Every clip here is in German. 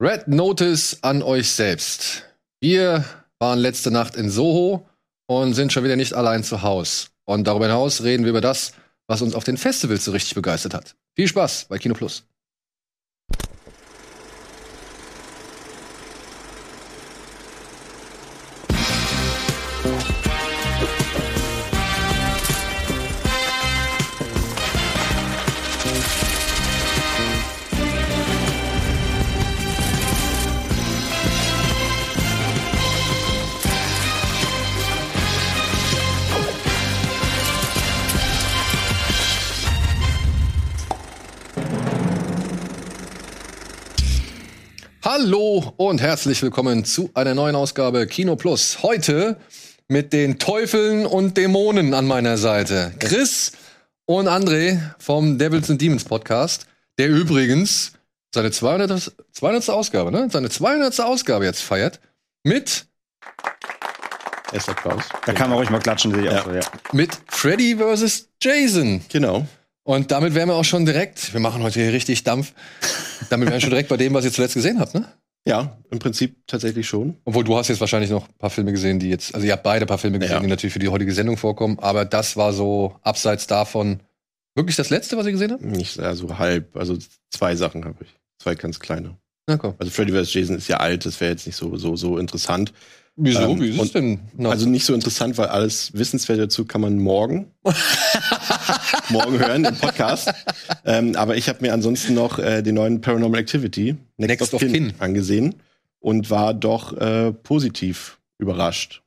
Red Notice an euch selbst. Wir waren letzte Nacht in Soho und sind schon wieder nicht allein zu Hause. Und darüber hinaus reden wir über das, was uns auf den Festivals so richtig begeistert hat. Viel Spaß bei Kino Plus. Hallo und herzlich willkommen zu einer neuen Ausgabe Kino Plus. Heute mit den Teufeln und Dämonen an meiner Seite. Chris und André vom Devils and Demons Podcast, der übrigens seine 200. 200. Ausgabe, ne? Seine 200. Ausgabe jetzt feiert mit Erster Applaus. Da kann man ruhig mal klatschen, sehe ich Ja. auch so, ja. mit Freddy vs. Jason. Genau. Und damit wären wir auch schon direkt, wir machen heute hier richtig Dampf, damit wären wir schon direkt bei dem, was ihr zuletzt gesehen habt, ne? Ja, im Prinzip tatsächlich schon. Obwohl du hast jetzt wahrscheinlich noch ein paar Filme gesehen, die jetzt, also ihr habt beide ein paar Filme gesehen, Ja. die natürlich für die heutige Sendung vorkommen, aber das war so abseits davon wirklich das letzte, was ihr gesehen habt? Nicht also halb, also zwei Sachen habe ich. Zwei ganz kleine. Na komm. Also Freddy vs. Jason ist ja alt, das wäre jetzt nicht so, so, so interessant. Wieso? Ähm, Wie ist es denn? noch? Also nicht so interessant, weil alles Wissenswerte dazu kann man morgen, morgen hören im Podcast. ähm, aber ich habe mir ansonsten noch äh, den neuen Paranormal Activity, Next of Kin. angesehen und war doch äh, positiv überrascht.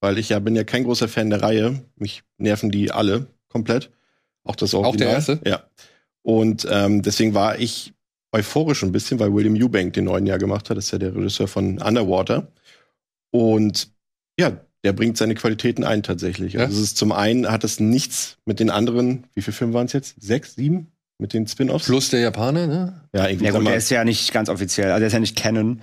Weil ich ja bin ja kein großer Fan der Reihe. Mich nerven die alle komplett. Auch das Original. Auch der erste? Ja. Und ähm, deswegen war ich euphorisch ein bisschen, weil William Eubank den neuen Jahr gemacht hat. Das ist ja der Regisseur von Underwater. Und ja, der bringt seine Qualitäten ein tatsächlich. Ja? Also es ist zum einen hat es nichts mit den anderen, wie viele Filme waren es jetzt? Sechs, sieben? Mit den Spin-offs? Plus der Japaner, ne? Ja, irgendwie Ja gut, der ist ja nicht ganz offiziell, also der ist ja nicht Canon.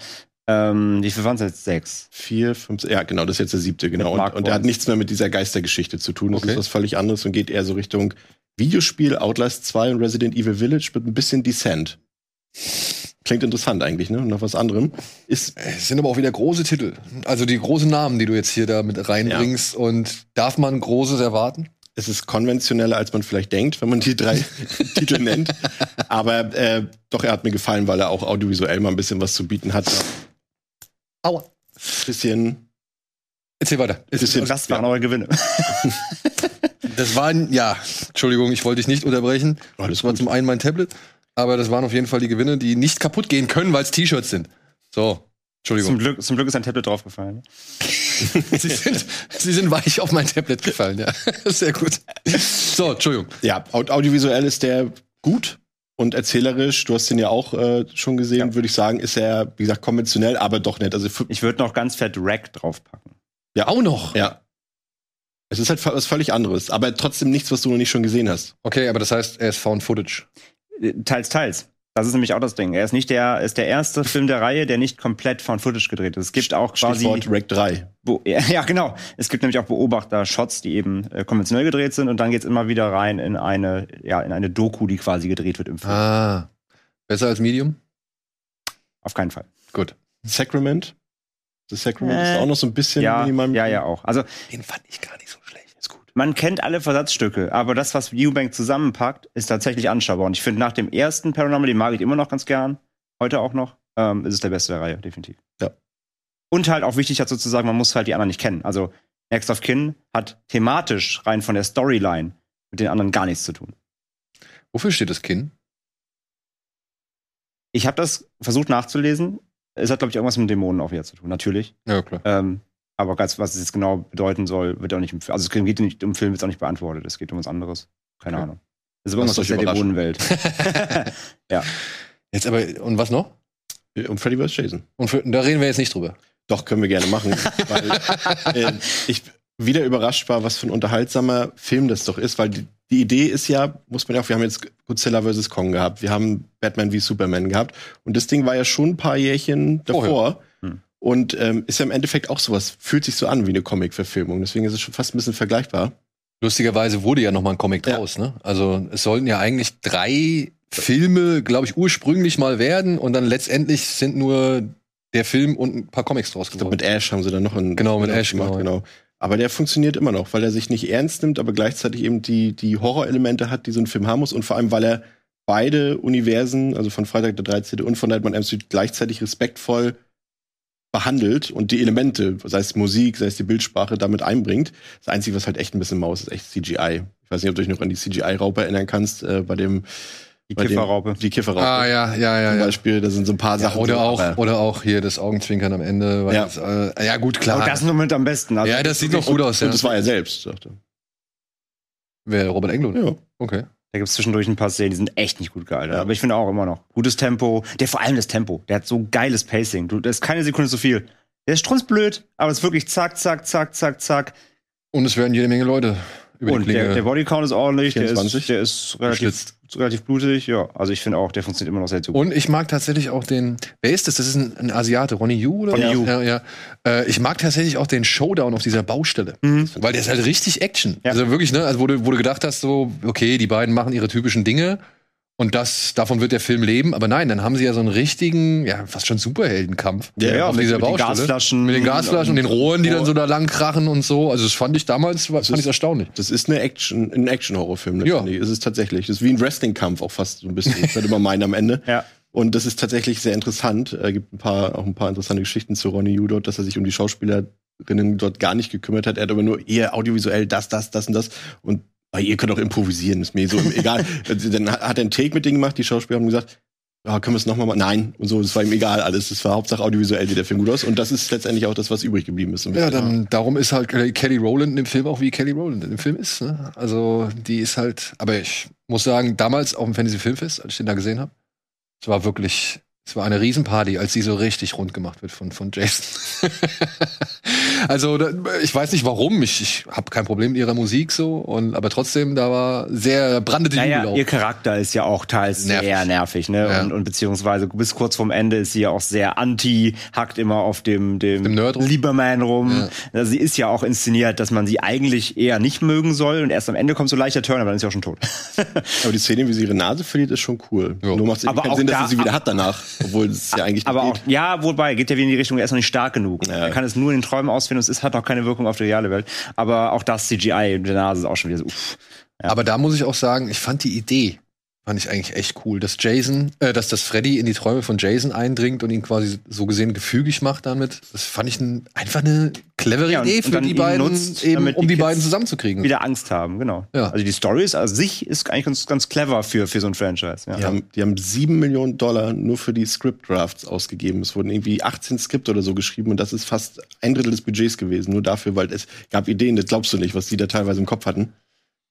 Ähm, wie viel waren es jetzt? Sechs. vier, fünf, ja genau, das ist jetzt der siebte, genau. Und, und der hat nichts mehr mit dieser Geistergeschichte zu tun. Das Okay. ist was völlig anderes und geht eher so Richtung Videospiel, Outlast 2 und Resident Evil Village mit ein bisschen Descent. Klingt interessant eigentlich, ne? Nach was anderem. Ist, Es sind aber auch wieder große Titel. Also die großen Namen, die du jetzt hier da mit reinbringst. Und darf man Großes erwarten? es ist konventioneller, als man vielleicht denkt, wenn man die drei Titel nennt. Aber äh, doch, er hat mir gefallen, weil er auch audiovisuell mal ein bisschen was zu bieten hat. Aua. Bisschen, Erzähl weiter. bisschen Das waren eure Gewinne. Das waren, ja, Entschuldigung, ich wollte dich nicht unterbrechen. Alles das war gut. zum einen mein Tablet, aber das waren auf jeden Fall die Gewinne, die nicht kaputt gehen können, weil es T-Shirts sind. So, Entschuldigung. zum, Glück, zum Glück ist ein Tablet draufgefallen. Sie sind, sie sind weich auf mein Tablet gefallen, ja. Sehr gut. So, Entschuldigung. Ja, aud- audiovisuell ist der gut und erzählerisch. Du hast den ja auch äh, schon gesehen, Ja. würde ich sagen, ist er, wie gesagt, konventionell, aber doch nicht. Also, Ich würde noch ganz fett Rack draufpacken. ja, Auch noch. ja. Es ist halt was völlig anderes, aber trotzdem nichts, was du noch nicht schon gesehen hast. Okay, aber das heißt, er ist Found Footage. Teils, teils. Das ist nämlich auch das Ding. Er ist nicht der, er ist der erste Film der Reihe, der nicht komplett von Footage gedreht ist. Es gibt auch quasi. Stichwort Rack 3. Bo ja, ja, genau. Es gibt nämlich auch Beobachter-Shots, die eben äh, konventionell gedreht sind und dann geht's immer wieder rein in eine, ja, in eine Doku, die quasi gedreht wird im Film. Ah. Besser als Medium? Auf keinen Fall. Gut. Sacrament. Das Sacrament Äh, ist auch noch so ein bisschen Ja, minimal. ja, ja, auch. Also Den fand ich gar nicht so. Man kennt alle Versatzstücke, aber das, was Eubank zusammenpackt, ist tatsächlich anschaubar. Und ich finde, nach dem ersten Paranormal, den mag ich immer noch ganz gern, heute auch noch, ähm, ist es der beste der Reihe, definitiv. Ja. Und halt auch wichtig dazu zu sagen, man muss halt die anderen nicht kennen. Also Next of Kin hat thematisch rein von der Storyline mit den anderen gar nichts zu tun. Wofür steht das Kinn? Ich habe das versucht nachzulesen. Es hat, glaube ich, irgendwas mit Dämonen auch wieder zu tun, natürlich. Ja, klar. Ähm, aber ganz, was es jetzt genau bedeuten soll, wird auch nicht im Film. Also es geht nicht um Film, wird auch nicht beantwortet. Es geht um was anderes. Keine Okay. Ahnung. Es ist irgendwas Lasst aus euch der. Dämonenwelt. Jetzt aber, und was noch? Um Freddy vs. Jason. Und für, da reden wir jetzt nicht drüber. Doch, können wir gerne machen. weil äh, ich wieder überrascht war, was für ein unterhaltsamer Film das doch ist, weil die, die Idee ist ja, muss man ja auch, wir haben jetzt Godzilla vs. Kong gehabt, wir haben Batman wie Superman gehabt und das Ding war ja schon ein paar Jährchen davor. Vorher. Hm. Und ähm, ist ja im Endeffekt auch sowas, fühlt sich so an wie eine Comic-Verfilmung. Deswegen ist es schon fast ein bisschen vergleichbar. Lustigerweise wurde ja noch mal ein Comic Ja. draus, ne? Also es sollten ja eigentlich drei Filme, glaube ich, ursprünglich mal werden und dann letztendlich sind nur der Film und ein paar Comics draus Ich glaub, geworden. mit Ash haben sie dann noch einen Genau, mit Ash, genau, ja. genau. Aber der funktioniert immer noch, weil er sich nicht ernst nimmt, aber gleichzeitig eben die, die Horrorelemente hat, die so ein Film haben muss. Und vor allem, weil er beide Universen, also von Freitag der 13. und von Nightmare on Elm Street, gleichzeitig respektvoll behandelt und die Elemente, sei es Musik, sei es die Bildsprache, damit einbringt. Das Einzige, was halt echt ein bisschen Maus ist, ist echt CGI. Ich weiß nicht, ob du dich noch an die CGI-Raupe erinnern kannst, äh, bei dem Die Kifferraupe. Die Kifferraupe. Ah, ja, ja, ja. Zum ja. Beispiel, da sind so ein paar Ja, Sachen. oder, so, auch, oder auch hier das Augenzwinkern am Ende. Weil Ja. Das, äh, ja, gut, klar. Aber das ist im Moment am besten. Also, ja, das sieht noch gut aus, ja. Und das war er selbst, sagte. Wer, Robert Englund? Ja. Okay. Da gibt es zwischendurch ein paar Szenen, die sind echt nicht gut gealtert. Ja. Aber ich finde auch immer noch. Gutes Tempo. Der vor allem das Tempo. Der hat so geiles Pacing. Du, das ist keine Sekunde zu viel. Der ist strunzblöd, aber es ist wirklich zack, zack, zack, zack, zack. Und es werden jede Menge Leute über Und die Klinge. der, der Bodycount ist ordentlich, der 24. ist, der ist relativ, relativ blutig. Ja, also ich finde auch, der funktioniert immer noch sehr gut. Und ich mag tatsächlich auch den. Wer ist das? Das ist ein, ein Asiate, Ronnie Yu oder Ronnie? Yu. Ja, ja. Äh, ich mag tatsächlich auch den Showdown auf dieser Baustelle. Mhm. Weil der ist halt richtig Action. Ja. Also wirklich, ne? Also wo du, wo du gedacht hast, so, okay, die beiden machen ihre typischen Dinge und das, davon wird der Film leben. Aber nein, dann haben sie ja so einen richtigen, ja, fast schon Superheldenkampf. Ja, ja, auf mit- dieser mit den Baustelle. Gasflaschen. Mit den Gasflaschen und den Rohren, die dann so da lang krachen und so. Also das fand ich damals, fand ist- ich erstaunlich. Das ist eine Action, ein Action-Horrorfilm. Ja. letztendlich. Es ist tatsächlich. Das ist wie ein Wrestling-Kampf auch fast so ein bisschen. Das wird immer meinen am Ende. Ja. Und das ist tatsächlich sehr interessant. Es gibt ein paar, auch ein paar interessante Geschichten zu Ronnie Yu dort, dass er sich um die Schauspielerinnen dort gar nicht gekümmert hat. Er hat aber nur eher audiovisuell das, das, das und das. Und ah, ihr könnt auch improvisieren, ist mir so egal. Dann hat er einen Take mit denen gemacht, die Schauspieler haben gesagt, ja, können wir es nochmal machen? Nein. Und so, es war ihm egal alles. Es war Hauptsache audiovisuell sieht der Film gut aus. Und das ist letztendlich auch das, was übrig geblieben ist. Ja, dann, darum ist halt Kelly Rowland in dem Film auch wie Kelly Rowland in dem Film ist. Ne? Also die ist halt, aber ich muss sagen, damals auf dem Fantasy Filmfest, als ich den da gesehen habe, es war wirklich, es war eine Riesenparty, als sie so richtig rund gemacht wird von, von Jason. also ich weiß nicht warum, ich, ich habe kein Problem mit ihrer Musik so, und, aber trotzdem, da war sehr brandete Naja, Jubel auch. ihr Charakter ist ja auch teils Nervig. sehr nervig, ne? Ja. Und, und beziehungsweise bis kurz vorm Ende ist sie ja auch sehr anti, hackt immer auf dem, dem, Dem Nerd rum. Lieberman rum. Ja. Also sie ist ja auch inszeniert, dass man sie eigentlich eher nicht mögen soll und erst am Ende kommt so leichter Turn, aber dann ist sie auch schon tot. Aber die Szene, wie sie ihre Nase verliert, ist schon cool. Ja. Nur macht es Aber keinen auch Sinn, dass da- sie sie wieder hat danach. Obwohl es ja eigentlich aber nicht auch, geht. ja, wobei, geht ja wieder in die Richtung, er ist noch nicht stark genug. Ja. Er kann es nur in den Träumen ausfinden und es hat auch keine Wirkung auf die reale Welt. Aber auch das CGI in der Nase ist auch schon wieder so, uff. Aber da muss ich auch sagen, ich fand die Idee, fand ich eigentlich echt cool, dass Jason, äh, dass das Freddy in die Träume von Jason eindringt und ihn quasi so gesehen gefügig macht damit. Das fand ich ein, einfach eine clevere Ja, und- Idee und für die beiden, nutzt, eben, damit um die die beiden zusammenzukriegen. wieder Angst haben, genau. Ja. Also die Story ist, also sich ist eigentlich ganz, ganz clever für, für so ein Franchise. Ja. Die, haben, die haben sieben Millionen Dollar nur für die Script-Drafts ausgegeben. Es wurden irgendwie 18 Skripte oder so geschrieben und das ist fast ein Drittel des Budgets gewesen. Nur dafür, weil es gab Ideen, das glaubst du nicht, was die da teilweise im Kopf hatten.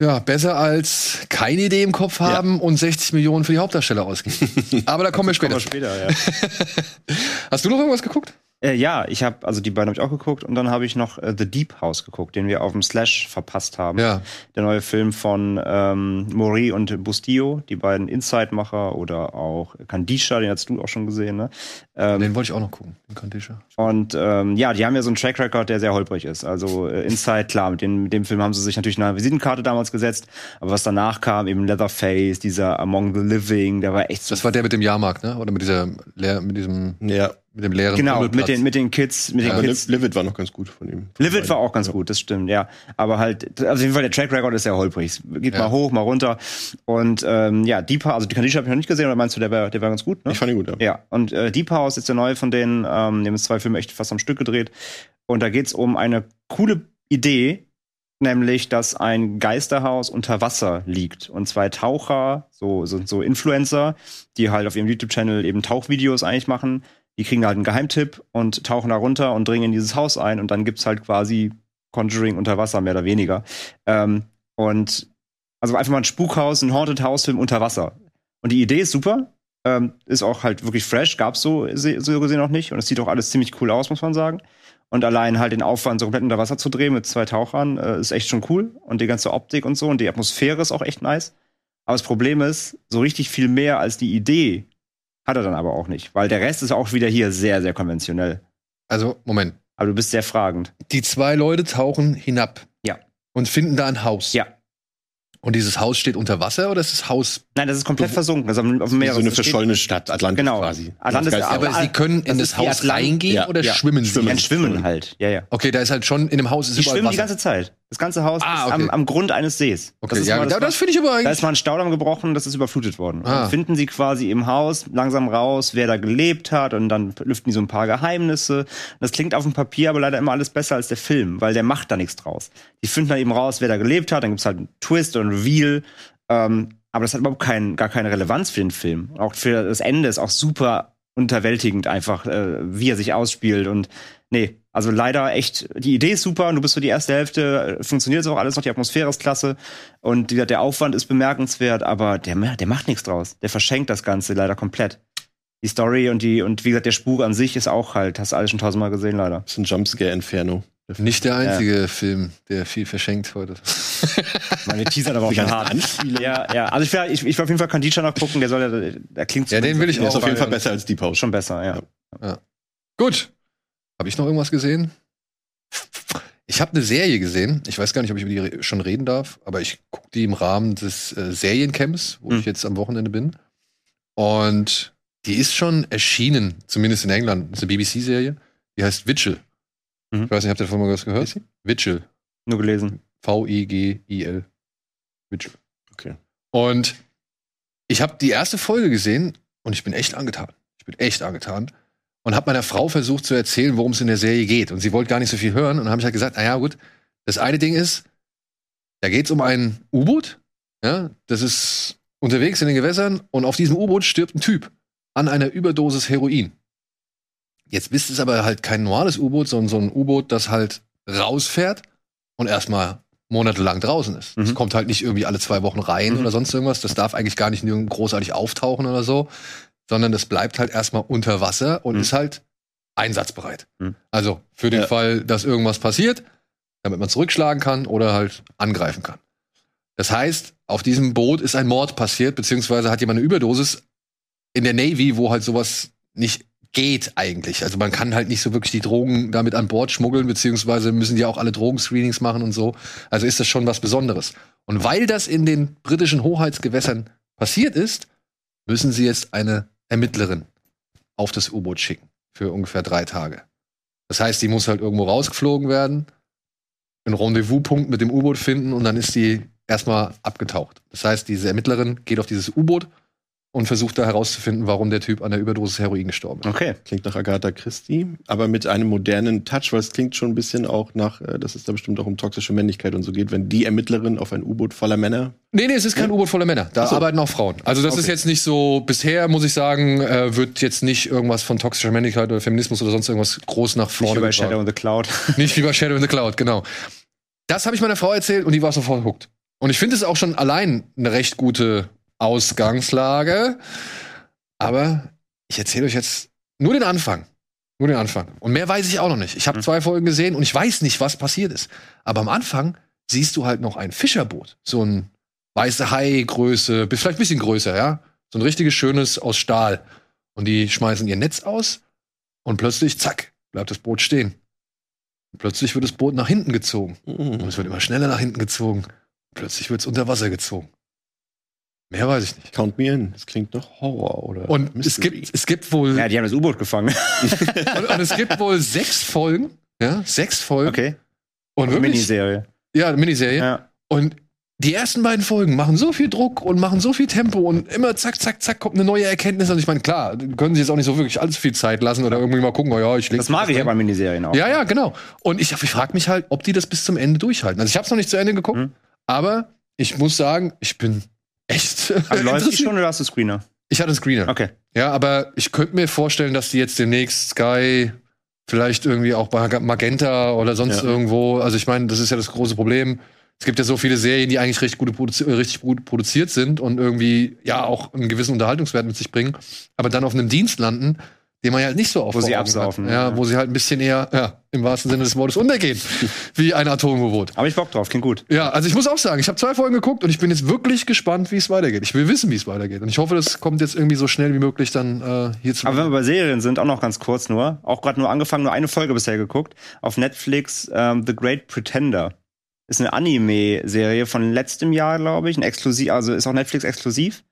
Ja, besser als keine Idee im Kopf haben und 60 Millionen für die Hauptdarsteller ausgeben. Aber da kommen wir später. Kommen wir später, ja. Hast du noch irgendwas geguckt? Äh, ja, ich habe, also die beiden habe ich auch geguckt und dann habe ich noch äh, The Deep House geguckt, den wir auf dem Slash verpasst haben. Ja. Der neue Film von ähm, Mori und Bustillo, die beiden Inside-Macher oder auch Kandisha, den hast du auch schon gesehen, ne? Ähm, Den wollte ich auch noch gucken, den Kandisha. und ähm, ja, die haben ja so einen Track Record, der sehr holprig ist. Also äh, Inside, klar, mit, den, mit dem Film haben sie sich natürlich eine Visitenkarte damals gesetzt, aber was danach kam, eben Leatherface, dieser Among the Living, der war echt so Das war der mit dem Jahrmarkt, ne? Oder mit dieser leer, mit diesem Ja, mit dem leeren Genau, mit den, mit den Kids, mit den aber Kids. Liv- Livid war noch ganz gut von ihm. Livid war auch ganz gut, das stimmt, ja. Aber halt, also auf jeden Fall der Track Record ist sehr holprig. Geht Ja. mal hoch, mal runter. Und ähm, ja, Deep House, also die Kandisha habe ich noch nicht gesehen, oder meinst du, der war, der war ganz gut, ne? Ich fand ihn gut, ja. Ja, und äh, Deep House ist der neue von denen, ähm, die haben jetzt zwei Filme echt fast am Stück gedreht. Und da geht's um eine coole Idee, nämlich, dass ein Geisterhaus unter Wasser liegt. Und zwei Taucher, so, so, so Influencer, die halt auf ihrem YouTube-Channel eben Tauchvideos eigentlich machen, die kriegen halt einen Geheimtipp und tauchen da runter und dringen in dieses Haus ein und dann gibt's halt quasi Conjuring unter Wasser, mehr oder weniger. Ähm, und also einfach mal ein Spukhaus, ein Haunted House-Film unter Wasser. Und die Idee ist super, ähm, ist auch halt wirklich fresh, gab's so, so gesehen noch nicht. Und es sieht auch alles ziemlich cool aus, muss man sagen. Und allein halt den Aufwand, so komplett unter Wasser zu drehen mit zwei Tauchern, äh, ist echt schon cool. Und die ganze Optik und so und die Atmosphäre ist auch echt nice. Aber das Problem ist, so richtig viel mehr als die Idee hat er dann aber auch nicht. Weil der Rest ist auch wieder hier sehr, sehr konventionell. Also, Moment. Aber du bist sehr fragend. Die zwei Leute tauchen hinab. Ja. Und finden da ein Haus. Ja. Und dieses Haus steht unter Wasser oder ist das Haus. Nein, das ist komplett versunken. Also auf dem Meeres. so eine verschollene Stadt, Atlantis Genau. quasi. Atlantis- Das aber- Aber sie können in das das ist die Haus reingehen Ja. oder Ja. schwimmen sie? Die entschwimmen halt. Ja, ja. Okay, da ist halt schon in dem Haus ist Die überall schwimmen die Wasser. ganze Zeit. Das ganze Haus Ah, ist okay. am, am Grund eines Sees. Okay, das ist ja, mal, das, das finde ich aber Da eigentlich. ist mal ein Staudamm gebrochen, das ist überflutet worden. Ah. Dann finden sie quasi im Haus langsam raus, wer da gelebt hat und dann lüften die so ein paar Geheimnisse. Das klingt auf dem Papier aber leider immer alles besser als der Film, weil der macht da nichts draus. Die finden dann eben raus, wer da gelebt hat, dann gibt's halt einen Twist und einen Reveal. Ähm, aber das hat überhaupt kein, gar keine Relevanz für den Film. Auch für das Ende ist auch super unterwältigend einfach, äh, wie er sich ausspielt und nee, also leider echt, die Idee ist super und du bist so die erste Hälfte, äh, funktioniert es auch alles noch, die Atmosphäre ist klasse und wie gesagt, der Aufwand ist bemerkenswert, aber der, der macht nichts draus. Der verschenkt das Ganze leider komplett. Die Story und die, und wie gesagt, der Spuk an sich ist auch halt, hast du alles schon tausendmal gesehen, leider. Das ist ein Jumpscare-Inferno. Nicht der einzige Film, der viel verschenkt heute. Meine Teaser aber auch Die schon hart. Ja, ja. Also ich will, ich, ich will auf jeden Fall Kandisha noch gucken, der soll ja, der klingt Ja, den will ich Der ist auch. auf jeden Fall besser als Deep House. schon besser, ja. Gut. Habe ich noch irgendwas gesehen? Ich habe eine Serie gesehen. Ich weiß gar nicht, ob ich über die schon reden darf, aber ich gucke die im Rahmen des äh, Seriencamps, wo Hm. ich jetzt am Wochenende bin. Und die ist schon erschienen, zumindest in England. Das ist eine BBC-Serie. Die heißt Witchel. Mhm. Ich weiß nicht, habt ihr davon mal was gehört? Witchel. Nur gelesen. V-I-G-I-L. Witchel. Okay. Und ich habe die erste Folge gesehen und ich bin echt angetan. Ich bin echt angetan. Und habe meiner Frau versucht zu erzählen, worum es in der Serie geht. Und sie wollte gar nicht so viel hören. Und dann habe ich halt gesagt, naja, gut, das eine Ding ist, da geht es um ein U-Boot. Ja, das ist unterwegs in den Gewässern und auf diesem U-Boot stirbt ein Typ an einer Überdosis Heroin. Jetzt ist es aber halt kein normales U-Boot, sondern so ein U-Boot, das halt rausfährt und erstmal monatelang draußen ist. Es Mhm. kommt halt nicht irgendwie alle zwei Wochen rein Mhm. oder sonst irgendwas. Das darf eigentlich gar nicht großartig auftauchen oder so, sondern das bleibt halt erstmal unter Wasser und Mhm. ist halt einsatzbereit. Mhm. Also für den Ja. Fall, dass irgendwas passiert, damit man zurückschlagen kann oder halt angreifen kann. Das heißt, auf diesem Boot ist ein Mord passiert, beziehungsweise hat jemand eine Überdosis in der Navy, wo halt sowas nicht geht eigentlich. Also man kann halt nicht so wirklich die Drogen damit an Bord schmuggeln, beziehungsweise müssen die auch alle Drogenscreenings machen und so. Also ist das schon was Besonderes. Und weil das in den britischen Hoheitsgewässern passiert ist, müssen sie jetzt eine Ermittlerin auf das U-Boot schicken für ungefähr drei Tage. Das heißt, die muss halt irgendwo rausgeflogen werden, einen Rendezvouspunkt mit dem U-Boot finden und dann ist die erstmal abgetaucht. Das heißt, diese Ermittlerin geht auf dieses U-Boot und versucht da herauszufinden, warum der Typ an der Überdosis Heroin gestorben ist. Okay. Klingt nach Agatha Christie, aber mit einem modernen Touch, weil es klingt schon ein bisschen auch nach, äh, dass es da bestimmt auch um toxische Männlichkeit und so geht, wenn die Ermittlerin auf ein U-Boot voller Männer. Nee, nee, es ist kein U-Boot voller Männer. Da so. arbeiten auch Frauen. Also das ist Okay. jetzt nicht so, bisher muss ich sagen, äh, wird jetzt nicht irgendwas von toxischer Männlichkeit oder Feminismus oder sonst irgendwas groß nach Nicht vorne wie bei. Shadow in the Cloud. Nicht wie bei Shadow in the Cloud, genau. Das habe ich meiner Frau erzählt und die war sofort hooked. Und ich finde es auch schon allein eine recht gute Ausgangslage. Aber ich erzähle euch jetzt nur den Anfang. Nur den Anfang. Und mehr weiß ich auch noch nicht. Ich habe Mhm. zwei Folgen gesehen und ich weiß nicht, was passiert ist. Aber am Anfang siehst du halt noch ein Fischerboot. So ein weiße Hai-Größe, bis- vielleicht ein bisschen größer, ja. So ein richtiges schönes aus Stahl. Und die schmeißen ihr Netz aus und plötzlich, zack, bleibt das Boot stehen. Und plötzlich wird das Boot nach hinten gezogen. Und es wird immer schneller nach hinten gezogen. Plötzlich wird es unter Wasser gezogen. Mehr weiß ich nicht. Count me in. Das klingt nach Horror oder Und es gibt, es gibt wohl, Ja, die haben das U-Boot gefangen. und, und es gibt wohl sechs Folgen, ja, sechs Folgen. Okay. Und wirklich, Miniserie. ja, Miniserie. Ja. Und die ersten beiden Folgen machen so viel Druck und machen so viel Tempo und immer zack, zack, zack, kommt eine neue Erkenntnis. Und ich meine, klar, können sich jetzt auch nicht so wirklich allzu viel Zeit lassen oder irgendwie mal gucken, oh ja, ich leg Das mag ich ja bei Miniserien auch. Ja, ja, genau. Und ich, ich frage mich halt, ob die das bis zum Ende durchhalten. Also ich habe es noch nicht zu Ende geguckt, Mhm. aber ich muss sagen, ich bin echt Aber läuft die schon oder hast du Screener? Ich hatte einen Screener. Okay. Ja, aber ich könnte mir vorstellen, dass die jetzt demnächst Sky vielleicht irgendwie auch bei Magenta oder sonst Ja. irgendwo, also ich meine, das ist ja das große Problem. Es gibt ja so viele Serien, die eigentlich richtig gut, produzi äh, richtig gut produziert sind und irgendwie ja auch einen gewissen Unterhaltungswert mit sich bringen, aber dann auf einem Dienst landen, den man ja halt nicht so oft Wo sie absaufen, Hat. Ja, ja. wo sie halt ein bisschen eher, ja, im wahrsten Sinne des Wortes untergehen, wie ein Atom-U-Boot. Aber ich Bock drauf, klingt gut. Ja, also ich muss auch sagen, ich habe zwei Folgen geguckt und ich bin jetzt wirklich gespannt, wie es weitergeht. Ich will wissen, wie es weitergeht. Und ich hoffe, das kommt jetzt irgendwie so schnell wie möglich dann äh, hier zu. Aber wenn wir bei Serien sind, auch noch ganz kurz nur, auch gerade nur angefangen, nur eine Folge bisher geguckt, auf Netflix ähm, The Great Pretender. ist eine Anime-Serie von letztem Jahr, glaube ich, ein exklusiv, also ist auch Netflix exklusiv,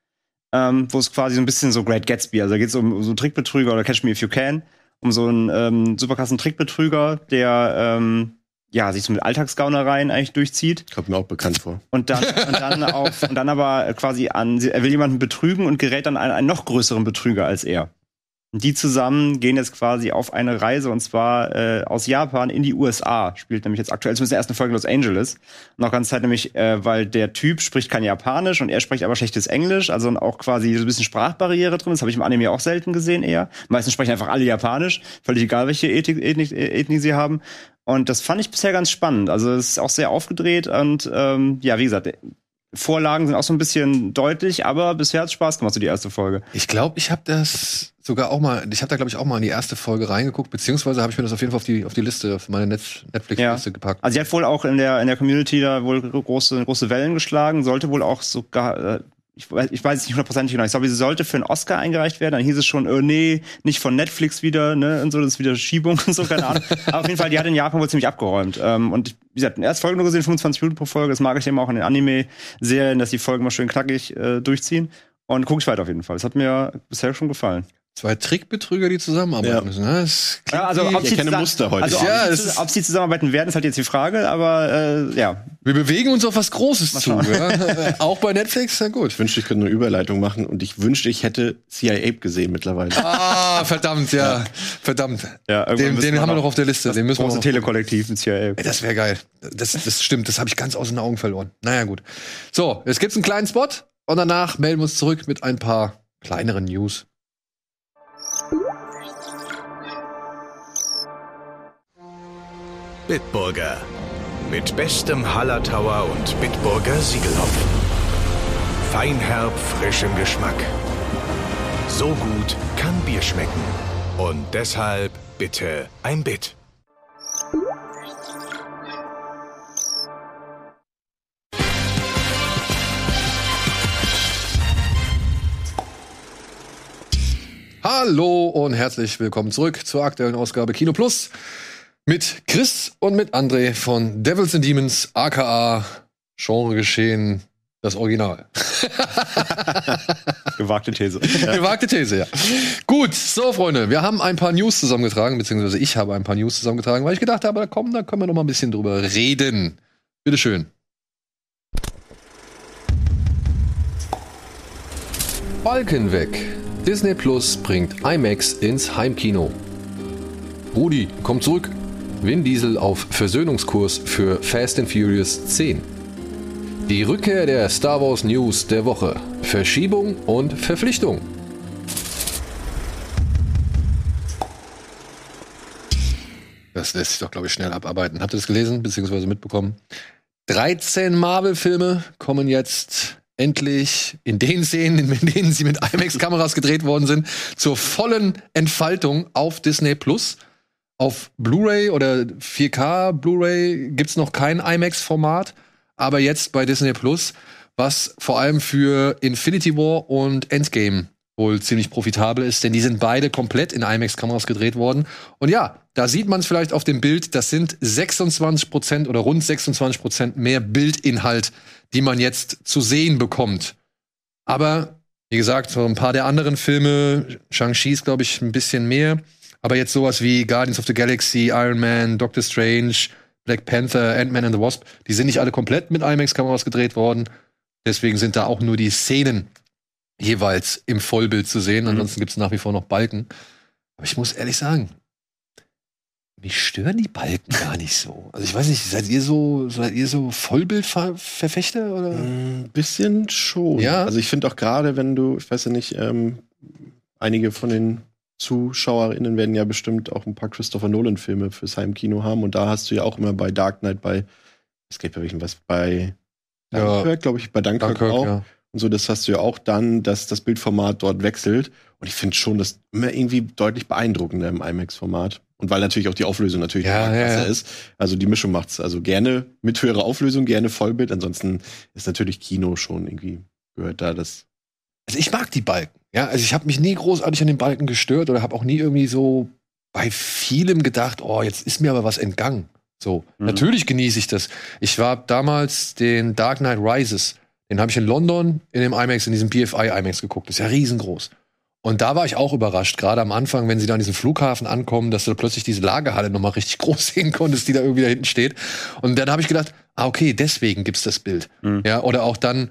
ähm, wo es quasi so ein bisschen so Great Gatsby, also da geht es um, um so einen Trickbetrüger oder Catch Me If You Can, um so einen ähm, super krassen Trickbetrüger, der ähm, ja, sich so mit Alltagsgaunereien eigentlich durchzieht. Kommt mir auch bekannt vor. Und dann, und dann auf, und dann aber quasi an, er will jemanden betrügen und gerät dann an einen noch größeren Betrüger als er. Die zusammen gehen jetzt quasi auf eine Reise und zwar äh, aus Japan in die USA. Spielt nämlich jetzt aktuell zumindest in der ersten Folge Los Angeles. Auch ganz Zeit nämlich, äh, weil der Typ spricht kein Japanisch und er spricht aber schlechtes Englisch, also auch quasi so ein bisschen Sprachbarriere drin. Das habe ich im Anime auch selten gesehen eher. Meistens sprechen einfach alle Japanisch, völlig egal, welche Ethik, Ethnik, Ethnik sie haben. Und das fand ich bisher ganz spannend. Also es ist auch sehr aufgedreht und ähm, ja, wie gesagt, Vorlagen sind auch so ein bisschen deutlich, aber bisher hat es Spaß gemacht, so die erste Folge. Ich glaube, ich habe das sogar auch mal, ich habe da glaube ich auch mal in die erste Folge reingeguckt, beziehungsweise habe ich mir das auf jeden Fall auf die auf die Liste, auf meine Net Netflix-Liste Ja. gepackt. Also sie hat wohl auch in der in der Community da wohl große große Wellen geschlagen, sollte wohl auch sogar äh, ich weiß, ich weiß es nicht hundertprozentig genau. Ich glaube, sie sollte für einen Oscar eingereicht werden. Dann hieß es schon, oh nee, nicht von Netflix wieder, ne, und so, das ist wieder Schiebung und so, keine Ahnung. Aber auf jeden Fall, die hat in Japan wohl ziemlich abgeräumt. Ähm, und wie gesagt, ersten Folge nur gesehen, 25 Minuten pro Folge. Das mag ich immer auch in den Anime-Serien, dass die Folgen mal schön knackig äh, durchziehen. Und gucke ich weiter auf jeden Fall. Das hat mir bisher schon gefallen. Zwei Trickbetrüger, die zusammenarbeiten Ja. müssen. Ne? Das klingt Ja, also ob sie, erkenne Muster heute. Also, ob, Ja, sie, es zu- ist- ob sie zusammenarbeiten werden, ist halt jetzt die Frage, aber äh, ja. wir bewegen uns auf was Großes zu. Ja? auch bei Netflix, na gut. Ich wünschte, ich könnte eine Überleitung machen und ich wünschte, ich hätte CIA gesehen mittlerweile. Ah, verdammt, ja. Verdammt. Ja, den den wir haben wir noch- auf der Liste. Den müssen wir Große noch. Telekollektiv mit CIA. Ey, Das wäre geil. Das, das stimmt, das habe ich ganz aus den Augen verloren. Naja, gut. So, jetzt gibt's einen kleinen Spot und danach melden wir uns zurück mit ein paar kleineren News. Bitburger. Mit bestem Hallertauer und Bitburger Siegelhopfen. Feinherb, frischem Geschmack. So gut kann Bier schmecken. Und deshalb bitte ein Bit. Hallo und herzlich willkommen zurück zur aktuellen Ausgabe Kino Plus mit Chris und mit André von Devils and Demons, aka Genregeschehen, das Original. Gewagte These. Gewagte These, ja. Gut, so Freunde, wir haben ein paar News zusammengetragen, beziehungsweise ich habe ein paar News zusammengetragen, weil ich gedacht habe, da komm, da können wir noch mal ein bisschen drüber reden. Bitteschön. Balken weg. Disney Plus bringt IMAX ins Heimkino. Rudi, komm zurück. Vin Diesel auf Versöhnungskurs für Fast and Furious 10. Die Rückkehr der Star Wars News der Woche. Verschiebung und Verpflichtung. Das lässt sich doch, glaube ich, schnell abarbeiten. Habt ihr das gelesen, beziehungsweise mitbekommen? 13 Marvel-Filme kommen jetzt endlich in den Szenen, in denen sie mit IMAX-Kameras gedreht worden sind, zur vollen Entfaltung auf Disney Plus. Auf Blu-ray oder 4K Blu-ray gibt's noch kein IMAX-Format, aber jetzt bei Disney Plus, was vor allem für Infinity War und Endgame wohl ziemlich profitabel ist, denn die sind beide komplett in IMAX-Kameras gedreht worden. Und ja, da sieht man es vielleicht auf dem Bild, das sind 26 Prozent oder rund 26 Prozent mehr Bildinhalt, die man jetzt zu sehen bekommt. Aber, wie gesagt, so ein paar der anderen Filme, Shang-Chi ist, glaube ich, ein bisschen mehr. Aber jetzt sowas wie Guardians of the Galaxy, Iron Man, Doctor Strange, Black Panther, Ant-Man and the Wasp, die sind nicht alle komplett mit IMAX-Kameras gedreht worden. Deswegen sind da auch nur die Szenen jeweils im Vollbild zu sehen. Ansonsten gibt es nach wie vor noch Balken. Aber ich muss ehrlich sagen, mich stören die Balken gar nicht so. Also ich weiß nicht, seid ihr so, seid ihr so Vollbildverfechter oder? Ein bisschen schon. Ja. Also ich finde auch gerade, wenn du, ich weiß ja nicht, ähm, einige von den ZuschauerInnen werden ja bestimmt auch ein paar Christopher Nolan-Filme fürs Heimkino haben. Und da hast du ja auch immer bei Dark Knight, bei, es gibt ja welchen was, bei Ja. Dunkirk, glaube ich, bei Dunkirk, Dunkirk, auch. ja. Und so, das hast du ja auch dann, dass das Bildformat dort wechselt. Und ich finde schon, das immer irgendwie deutlich beeindruckender im IMAX-Format. Und weil natürlich auch die Auflösung natürlich Ja, ja, krasser ja. ist. Also die Mischung macht's. Also gerne mit höherer Auflösung, gerne Vollbild. Ansonsten ist natürlich Kino schon irgendwie gehört da das. Also ich mag die Balken. Ja, also ich habe mich nie großartig an den Balken gestört oder habe auch nie irgendwie so bei vielem gedacht, oh, jetzt ist mir aber was entgangen. So, Mhm. natürlich genieße ich das. Ich war damals den Dark Knight Rises, den habe ich in London in dem IMAX, in diesem BFI IMAX geguckt. Das ist ja riesengroß. Und da war ich auch überrascht, gerade am Anfang, wenn sie da an diesem Flughafen ankommen, dass du plötzlich diese Lagerhalle nochmal richtig groß sehen konntest, die da irgendwie da hinten steht. Und dann habe ich gedacht, ah, okay, deswegen gibt's das Bild. Mhm. Ja, oder auch dann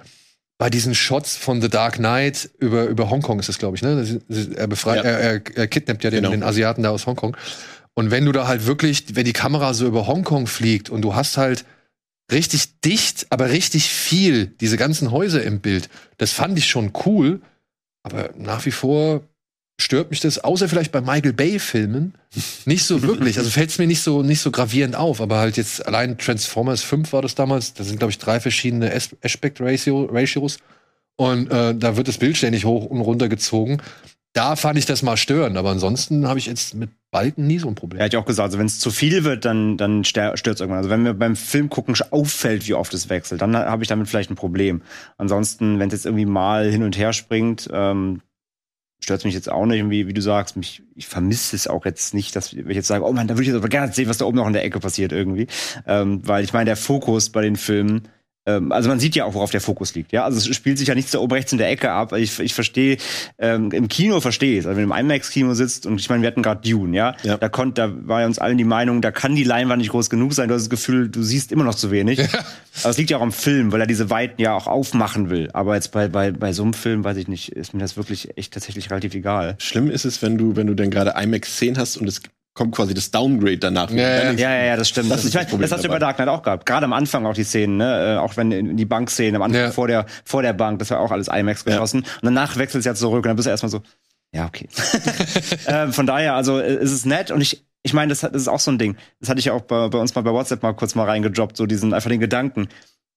bei diesen Shots von The Dark Knight über, über Hongkong ist das, glaube ich, ne? Er befreit, Ja. er, er, er kidnappt ja den, Genau. den Asiaten da aus Hongkong. Und wenn du da halt wirklich, wenn die Kamera so über Hongkong fliegt und du hast halt richtig dicht, aber richtig viel diese ganzen Häuser im Bild, das fand ich schon cool. Aber nach wie vor stört mich das, außer vielleicht bei Michael Bay-Filmen, nicht so wirklich. Also fällt es mir nicht so, nicht so gravierend auf. Aber halt jetzt allein Transformers 5 war das damals. Da sind, glaube ich, drei verschiedene As- Aspect-Ratio- Ratios. Und äh, da wird das Bild ständig hoch und runter gezogen. Da fand ich das mal störend. Aber ansonsten habe ich jetzt mit Balken nie so ein Problem. Er hat ja auch gesagt, also wenn es zu viel wird, dann, dann stört es irgendwann. Also wenn mir beim Film gucken auffällt, wie oft es wechselt, dann habe ich damit vielleicht ein Problem. Ansonsten, wenn es jetzt irgendwie mal hin und her springt, ähm, stört mich jetzt auch nicht. Und wie, du sagst, mich, ich vermisse es auch jetzt nicht, dass ich jetzt sage, oh man, da würde ich jetzt aber gerne sehen, was da oben noch in der Ecke passiert irgendwie. Ähm, weil ich meine, der Fokus bei den Filmen also man sieht ja auch, worauf der Fokus liegt. Ja, also es spielt sich ja nichts da oben rechts in der Ecke ab. Ich, ich verstehe, ähm, im Kino verstehe ich es. Also wenn du im IMAX-Kino sitzt und ich meine, wir hatten gerade Dune, ja, Ja. da konnte, da war ja uns allen die Meinung, da kann die Leinwand nicht groß genug sein. Du hast das Gefühl, du siehst immer noch zu wenig. Aber es liegt ja auch am Film, weil er diese Weiten ja auch aufmachen will. Aber jetzt bei bei bei so einem Film weiß ich nicht, ist mir das wirklich echt tatsächlich relativ egal. Schlimm ist es, wenn du, wenn du denn gerade IMAX 10 hast und es kommt quasi das Downgrade danach. Ja, ja. Ja, ja, ja, das stimmt. Das Das, ich mein, Problem das hast du bei. Dark Knight auch gehabt. Gerade am Anfang auch die Szenen, ne? Äh, auch wenn die Bankszenen am Anfang Ja. vor der vor der Bank, das war auch alles IMAX Ja. geschossen. Und danach wechselt es ja zurück und dann bist du erstmal so, ja okay. ähm, von daher, also äh, es ist nett und ich ich meine, das, das ist auch so ein Ding. Das hatte ich ja auch bei, bei uns mal bei WhatsApp mal kurz mal reingedroppt, so diesen einfach den Gedanken.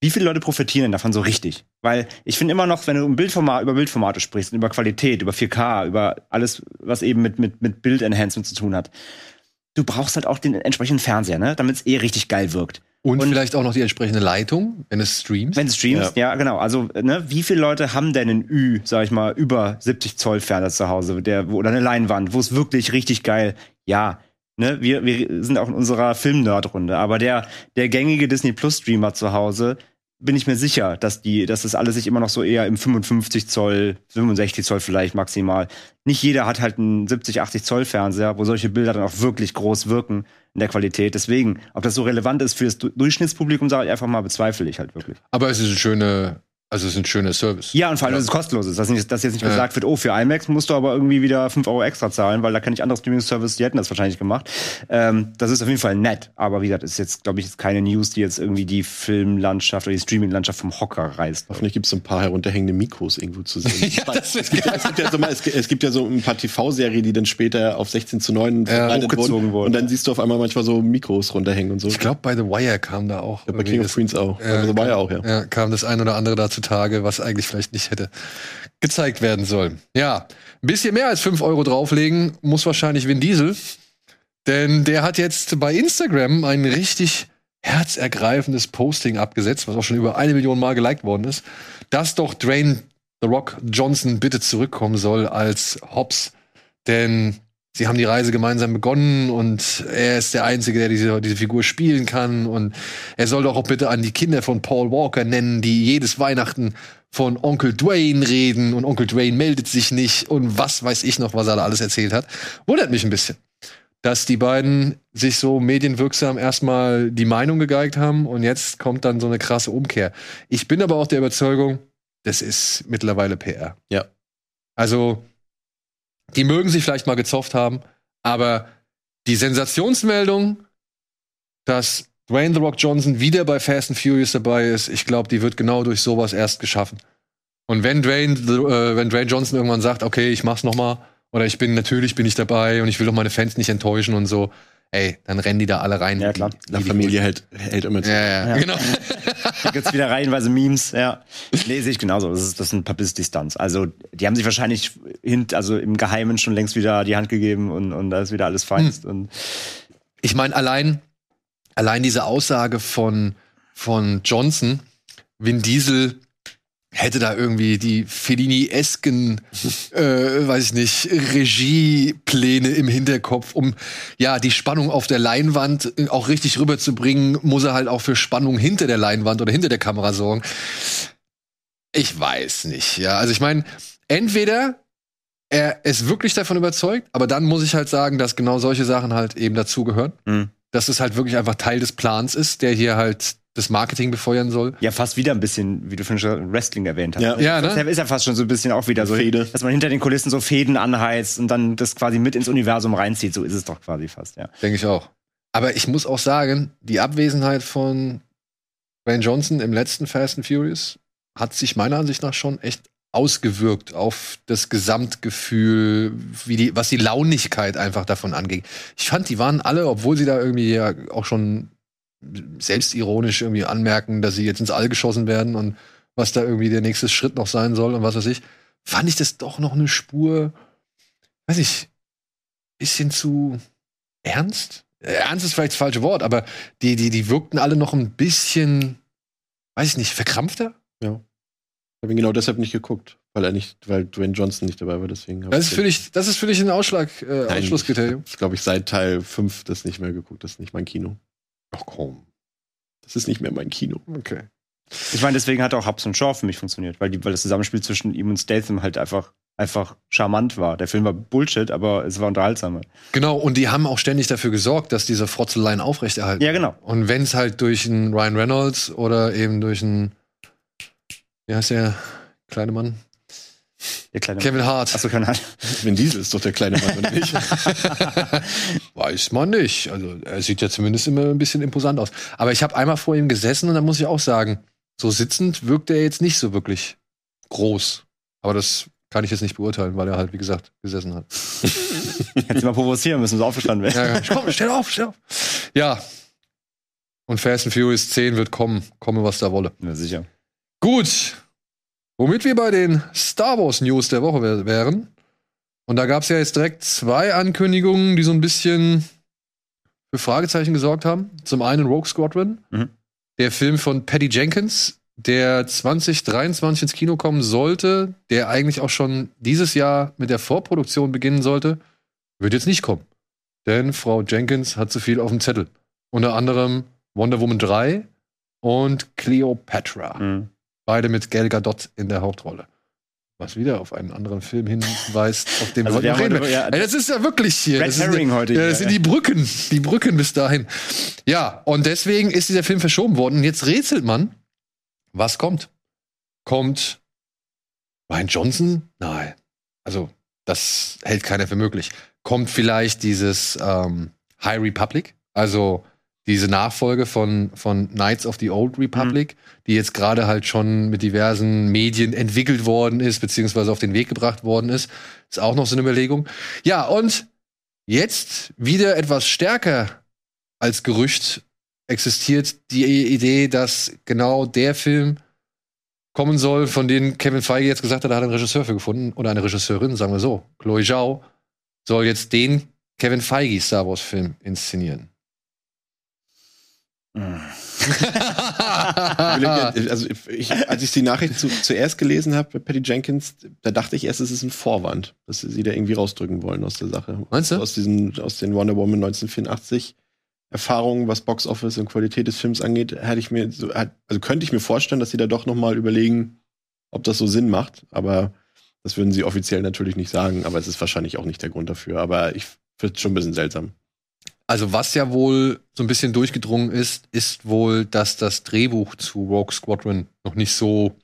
Wie viele Leute profitieren denn davon so richtig? Weil ich finde immer noch, wenn du um Bildformat, über Bildformate sprichst, über Qualität, über 4K, über alles, was eben mit, mit, mit Bildenhancement zu tun hat, du brauchst halt auch den entsprechenden Fernseher, ne? Damit es eh richtig geil wirkt. Und, Und- vielleicht auch noch die entsprechende Leitung, wenn es streamst. Wenn du streamst, ja. genau. Also, ne, wie viele Leute haben denn einen Ü, sag ich mal, über 70 Zoll Fernseher zu Hause, der, oder eine Leinwand, wo es wirklich richtig geil, ja, ne, wir, wir sind auch in unserer Film-Nerd-Runde, aber der, der gängige Disney Plus Streamer zu Hause, bin ich mir sicher, dass die, dass das alles sich immer noch so eher im 55 Zoll, 65 Zoll vielleicht maximal. Nicht jeder hat halt einen 70, 80 Zoll Fernseher, wo solche Bilder dann auch wirklich groß wirken in der Qualität. Deswegen, ob das so relevant ist für das Du- Durchschnittspublikum, sage ich einfach mal, bezweifle ich halt wirklich. Aber es ist eine schöne, also es ist ein schöner Service. Ja, und vor allem, dass es kostenlos ist. Dass, nicht, dass jetzt nicht Ja. gesagt wird, oh, für IMAX musst du aber irgendwie wieder 5 Euro extra zahlen, weil da kenne ich andere Streaming-Services, die hätten das wahrscheinlich gemacht. Ähm, das ist auf jeden Fall nett. Aber wie gesagt, ist jetzt, glaube ich, jetzt keine News, die jetzt irgendwie die Filmlandschaft oder die Streaming-Landschaft vom Hocker reißt. Hoffentlich gibt es so ein paar herunterhängende Mikros irgendwo zu sehen. Ja, es, gibt, es, gibt ja so mal, es, gibt- es gibt ja so ein paar TV-Serien, die dann später auf 16 zu 9 verbreitet hochgezogen wurden. Und dann siehst du auf einmal manchmal so Mikros runterhängen und so. Ich glaube, bei The Wire kam da auch. Ja, bei King of Queens auch. Ja, also war ja auch, ja. Ja, kam das ein oder andere da zutage, was eigentlich vielleicht nicht hätte gezeigt werden sollen. Ja, ein bisschen mehr als 5 Euro drauflegen muss wahrscheinlich Vin Diesel. Denn der hat jetzt bei Instagram ein richtig herzergreifendes Posting abgesetzt, was auch schon über eine Million Mal geliked worden ist, dass doch Dwayne The Rock Johnson bitte zurückkommen soll als Hobbs. Denn sie haben die Reise gemeinsam begonnen und er ist der Einzige, der diese, diese Figur spielen kann. Und er soll doch auch bitte an die Kinder von Paul Walker nennen, die jedes Weihnachten von Onkel Dwayne reden und Onkel Dwayne meldet sich nicht und was weiß ich noch, was er da alles erzählt hat. Wundert mich ein bisschen, dass die beiden sich so medienwirksam erstmal die Meinung gegeigt haben und jetzt kommt dann so eine krasse Umkehr. Ich bin aber auch der Überzeugung, das ist mittlerweile PR. Ja. Also, die mögen sich vielleicht mal gezofft haben, aber die Sensationsmeldung, dass Dwayne The Rock Johnson wieder bei Fast and Furious dabei ist, ich glaube, die wird genau durch sowas erst geschaffen. Und wenn Dwayne, äh, wenn Dwayne Johnson irgendwann sagt, okay, ich mach's noch mal, oder ich bin natürlich bin ich dabei und ich will doch meine Fans nicht enttäuschen und so, ey, dann rennen die da alle rein. Ja, klar. die- La Familie hält, hält immer zu. Ja, ja, Ja. genau. Da gibt's wieder reihenweise Memes, ja. Sehe ich genauso. Das ist, das ist ein Publicity-Stunts. Also, die haben sich wahrscheinlich hint, also im Geheimen schon längst wieder die Hand gegeben und, und da ist wieder alles feinst. Hm. Und Ich meine, allein, allein diese Aussage von, von Johnson, Vin Diesel hätte da irgendwie die Fellini-esken, äh, weiß ich nicht, Regiepläne im Hinterkopf, um ja die Spannung auf der Leinwand auch richtig rüberzubringen, muss er halt auch für Spannung hinter der Leinwand oder hinter der Kamera sorgen. Ich weiß nicht, ja. Also ich meine, entweder er ist wirklich davon überzeugt, aber dann muss ich halt sagen, dass genau solche Sachen halt eben dazugehören. Mhm. Dass es halt wirklich einfach Teil des Plans ist, der hier halt das Marketing befeuern soll. Ja, fast wieder ein bisschen, wie du schon Wrestling erwähnt hast. Ja. Ja, Das ne? ist ja fast schon so ein bisschen auch wieder so, Fehde. dass man hinter den Kulissen so Fäden anheizt und dann das quasi mit ins Universum reinzieht. So ist es doch quasi fast, ja. Denke ich auch. Aber ich muss auch sagen, die Abwesenheit von Wayne Johnson im letzten Fast and Furious hat sich meiner Ansicht nach schon echt ausgewirkt auf das Gesamtgefühl, wie die, was die Launigkeit einfach davon angeht. Ich fand, die waren alle, obwohl sie da irgendwie ja auch schon selbstironisch irgendwie anmerken, dass sie jetzt ins All geschossen werden und was da irgendwie der nächste Schritt noch sein soll und was weiß ich, fand ich das doch noch eine Spur, weiß ich, bisschen zu ernst? Ernst ist vielleicht das falsche Wort, aber die, die, die wirkten alle noch ein bisschen, weiß ich nicht, verkrampfter? Ich habe ihn genau deshalb nicht geguckt, weil er nicht, weil Dwayne Johnson nicht dabei war, deswegen Das ist für dich, das ist für dich ein Ausschlag, äh, Nein, Ausschlusskriterium. Ich glaube, ich seit Teil 5 das nicht mehr geguckt. Das ist nicht mein Kino. Ach komm. Das ist nicht mehr mein Kino. Okay. Ich meine, deswegen hat auch Hubs und Shaw für mich funktioniert, weil, die, weil das Zusammenspiel zwischen ihm und Statham halt einfach, einfach charmant war. Der Film war Bullshit, aber es war unterhaltsamer. Genau, und die haben auch ständig dafür gesorgt, dass diese Frotzeleien aufrechterhalten. Ja, genau. Und wenn es halt durch einen Ryan Reynolds oder eben durch einen, wie heißt der kleine Mann? Der kleine Kevin Hart. Achso, keine Ahnung. Vin Diesel ist doch der kleine Mann, oder nicht? Weiß man nicht. Also er sieht ja zumindest immer ein bisschen imposant aus. Aber ich habe einmal vor ihm gesessen und da muss ich auch sagen, so sitzend wirkt er jetzt nicht so wirklich groß. Aber das kann ich jetzt nicht beurteilen, weil er halt, wie gesagt, gesessen hat. Hätte mal provozieren müssen, so aufgestanden wäre. Ja, ja. Komm, stell auf, stell auf. Ja. Und Fast and Furious 10 wird kommen, komme was da wolle. Ja, sicher. Gut. Womit wir bei den Star Wars News der Woche wär- wären. Und da gab es ja jetzt direkt zwei Ankündigungen, die so ein bisschen für Fragezeichen gesorgt haben. Zum einen Rogue Squadron, Mhm. der Film von Patty Jenkins, der 2023 ins Kino kommen sollte, der eigentlich auch schon dieses Jahr mit der Vorproduktion beginnen sollte, wird jetzt nicht kommen. Denn Frau Jenkins hat zu viel auf dem Zettel. Unter anderem Wonder Woman 3 und Cleopatra. Mhm. Beide mit Gal Gadot in der Hauptrolle. Was wieder auf einen anderen Film hinweist, auf den wir Also heute wir haben reden. heute- ja, das ist ja wirklich hier. Red das ist Herring heute Ja, hier, das sind die Brücken, die Brücken bis dahin. Ja, und deswegen ist dieser Film verschoben worden. Und jetzt rätselt man, was kommt. Kommt Ryan Johnson? Nein. Also, das hält keiner für möglich. Kommt vielleicht dieses ähm, High Republic? Also diese Nachfolge von, von Knights of the Old Republic, die jetzt gerade halt schon mit diversen Medien entwickelt worden ist, beziehungsweise auf den Weg gebracht worden ist. Ist auch noch so eine Überlegung. Ja, und jetzt wieder etwas stärker als Gerücht existiert die Idee, dass genau der Film kommen soll, von dem Kevin Feige jetzt gesagt hat, er hat einen Regisseur für gefunden oder eine Regisseurin, sagen wir so. Chloe Zhao soll jetzt den Kevin Feige Star Wars Film inszenieren. Mhm. also ich, als ich die Nachricht zu, zuerst gelesen habe bei Patty Jenkins, da dachte ich erst, es ist ein Vorwand, dass sie da irgendwie rausdrücken wollen aus der Sache. Meinst du? Aus diesen, aus den Wonder Woman 1984 Erfahrungen, was Box Office und Qualität des Films angeht, hätte ich mir so, also könnte ich mir vorstellen, dass sie da doch noch mal überlegen, ob das so Sinn macht. Aber das würden sie offiziell natürlich nicht sagen. Aber es ist wahrscheinlich auch nicht der Grund dafür. Aber ich finde es schon ein bisschen seltsam. Also was ja wohl so ein bisschen durchgedrungen ist, ist wohl, dass das Drehbuch zu Rogue Squadron noch nicht so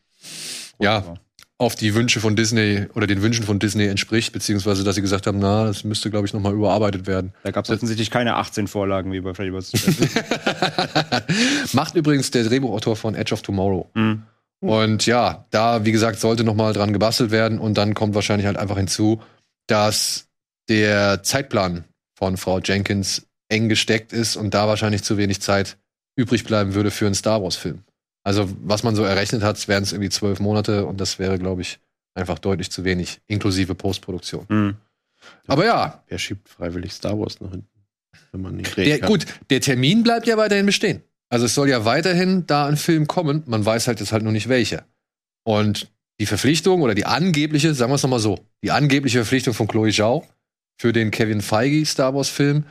ja auf die Wünsche von Disney oder den Wünschen von Disney entspricht, beziehungsweise dass sie gesagt haben, na, das müsste glaube ich noch mal überarbeitet werden. Da gab es offensichtlich keine 18 Vorlagen wie bei Freddy. Macht übrigens der Drehbuchautor von Edge of Tomorrow. mhm. Und ja, da, wie gesagt, sollte noch mal dran gebastelt werden. Und dann kommt wahrscheinlich halt einfach hinzu, dass der Zeitplan von Frau Jenkins eng gesteckt ist und da wahrscheinlich zu wenig Zeit übrig bleiben würde für einen Star Wars-Film. Also, was man so errechnet hat, wären es irgendwie zwölf Monate und das wäre, glaube ich, einfach deutlich zu wenig, inklusive Postproduktion. Mhm. Aber ja, Wer schiebt freiwillig Star Wars noch hinten? Wenn man nicht drehen der, kann. gut, der Termin bleibt ja weiterhin bestehen. Also es soll ja weiterhin da ein Film kommen, man weiß halt jetzt halt nur nicht welcher. Und die Verpflichtung oder die angebliche, sagen wir es nochmal so, die angebliche Verpflichtung von Chloe Zhao für den Kevin Feige Star Wars Film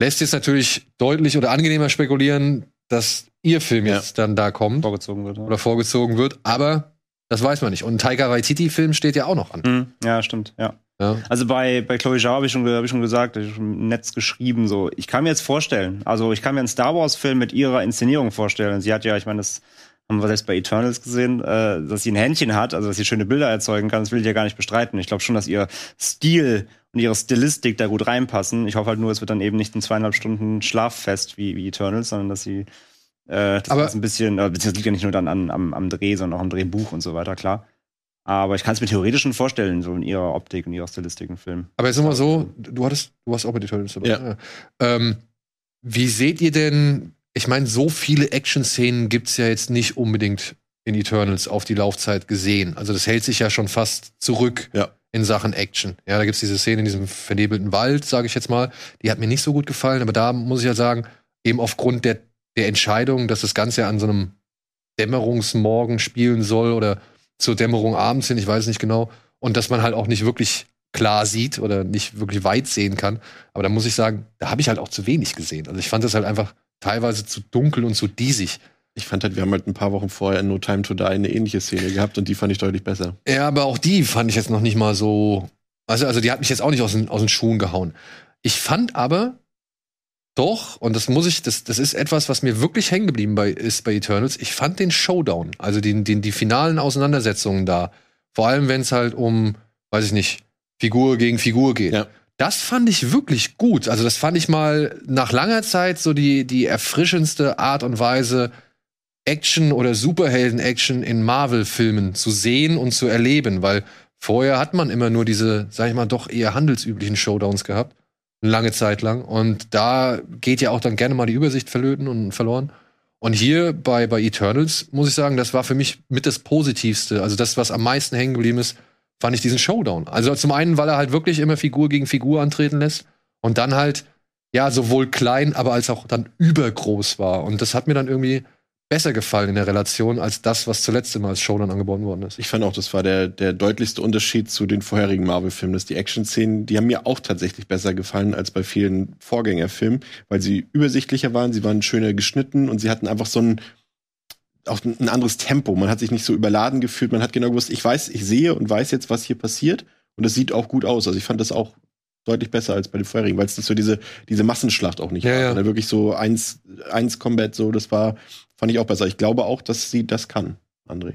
lässt jetzt natürlich deutlich oder angenehmer spekulieren, dass ihr Film Ja. jetzt dann da kommt Vorgezogen wird. oder vorgezogen wird, aber das weiß man nicht. Und ein Taika Waititi Film steht ja auch noch an. Mhm. Ja, stimmt, ja. Ja. Also bei, bei Chloe Zhao habe ich, schon hab ich schon gesagt, ich schon im Netz geschrieben, so. Ich kann mir jetzt vorstellen, also ich kann mir einen Star Wars-Film mit ihrer Inszenierung vorstellen. Sie hat ja, ich meine, das haben wir selbst bei Eternals gesehen, äh, dass sie ein Händchen hat, also dass sie schöne Bilder erzeugen kann, das will ich ja gar nicht bestreiten. Ich glaube schon, dass ihr Stil und ihre Stilistik da gut reinpassen. Ich hoffe halt nur, es wird dann eben nicht ein zweieinhalb Stunden Schlaffest wie, wie Eternals, sondern dass sie äh, das Aber- ein bisschen, äh, beziehungsweise liegt ja nicht nur dann an, am, am Dreh, sondern auch am Drehbuch und so weiter, klar. Aber ich kann es mir theoretisch schon vorstellen, so in ihrer Optik und ihrer Stilistik im Film. Aber jetzt nochmal so, du hattest, du warst auch bei den Turtles dabei. Ja. ne? Ähm, wie seht ihr denn, ich meine, so viele Action-Szenen gibt's ja jetzt nicht unbedingt in Eternals auf die Laufzeit gesehen. Also das hält sich ja schon fast zurück Ja. in Sachen Action. Ja, da gibt's diese Szene in diesem vernebelten Wald, sage ich jetzt mal. Die hat mir nicht so gut gefallen, aber da muss ich ja sagen, eben aufgrund der, der Entscheidung, dass das Ganze ja an so einem Dämmerungsmorgen spielen soll oder zur Dämmerung abends hin, ich weiß nicht genau. Und dass man halt auch nicht wirklich klar sieht oder nicht wirklich weit sehen kann. Aber da muss ich sagen, da habe ich halt auch zu wenig gesehen. Also ich fand das halt einfach teilweise zu dunkel und zu diesig. Ich fand halt, wir haben halt ein paar Wochen vorher in No Time to Die eine ähnliche Szene gehabt und die fand ich deutlich besser. Ja, aber auch die fand ich jetzt noch nicht mal so. Also, also die hat mich jetzt auch nicht aus den, aus den Schuhen gehauen. Ich fand aber doch, und das muss ich, das, das ist etwas, was mir wirklich hängen geblieben bei, ist bei Eternals, ich fand den Showdown, also den, den, die finalen Auseinandersetzungen da, vor allem wenn es halt um, weiß ich nicht, Figur gegen Figur geht. Ja. Das fand ich wirklich gut. Also, das fand ich mal nach langer Zeit so die, die erfrischendste Art und Weise, Action oder Superhelden-Action in Marvel-Filmen zu sehen und zu erleben, weil vorher hat man immer nur diese, sag ich mal, doch eher handelsüblichen Showdowns gehabt. Eine lange Zeit lang. Und da geht ja auch dann gerne mal die Übersicht verlöten und verloren. Und hier bei, bei Eternals, muss ich sagen, das war für mich mit das Positivste. Also das, was am meisten hängen geblieben ist, fand ich diesen Showdown. Also zum einen, weil er halt wirklich immer Figur gegen Figur antreten lässt. Und dann halt, ja, sowohl klein, aber als auch dann übergroß war. Und das hat mir dann irgendwie besser gefallen in der Relation als das, was zuletzt immer als Showdown angeboten worden ist. Ich fand auch, das war der, der deutlichste Unterschied zu den vorherigen Marvel-Filmen, dass die Action-Szenen, die haben mir auch tatsächlich besser gefallen als bei vielen Vorgängerfilmen, weil sie übersichtlicher waren, sie waren schöner geschnitten und sie hatten einfach so ein, auch ein anderes Tempo. Man hat sich nicht so überladen gefühlt, man hat genau gewusst, ich weiß, ich sehe und weiß jetzt, was hier passiert und es sieht auch gut aus. Also ich fand das auch deutlich besser als bei den vorherigen, weil es das so diese, diese Massenschlacht auch nicht Ja, war. ja. sondern wirklich so eins, eins Combat, so, das war, fand ich auch besser. Ich glaube auch, dass sie das kann, André.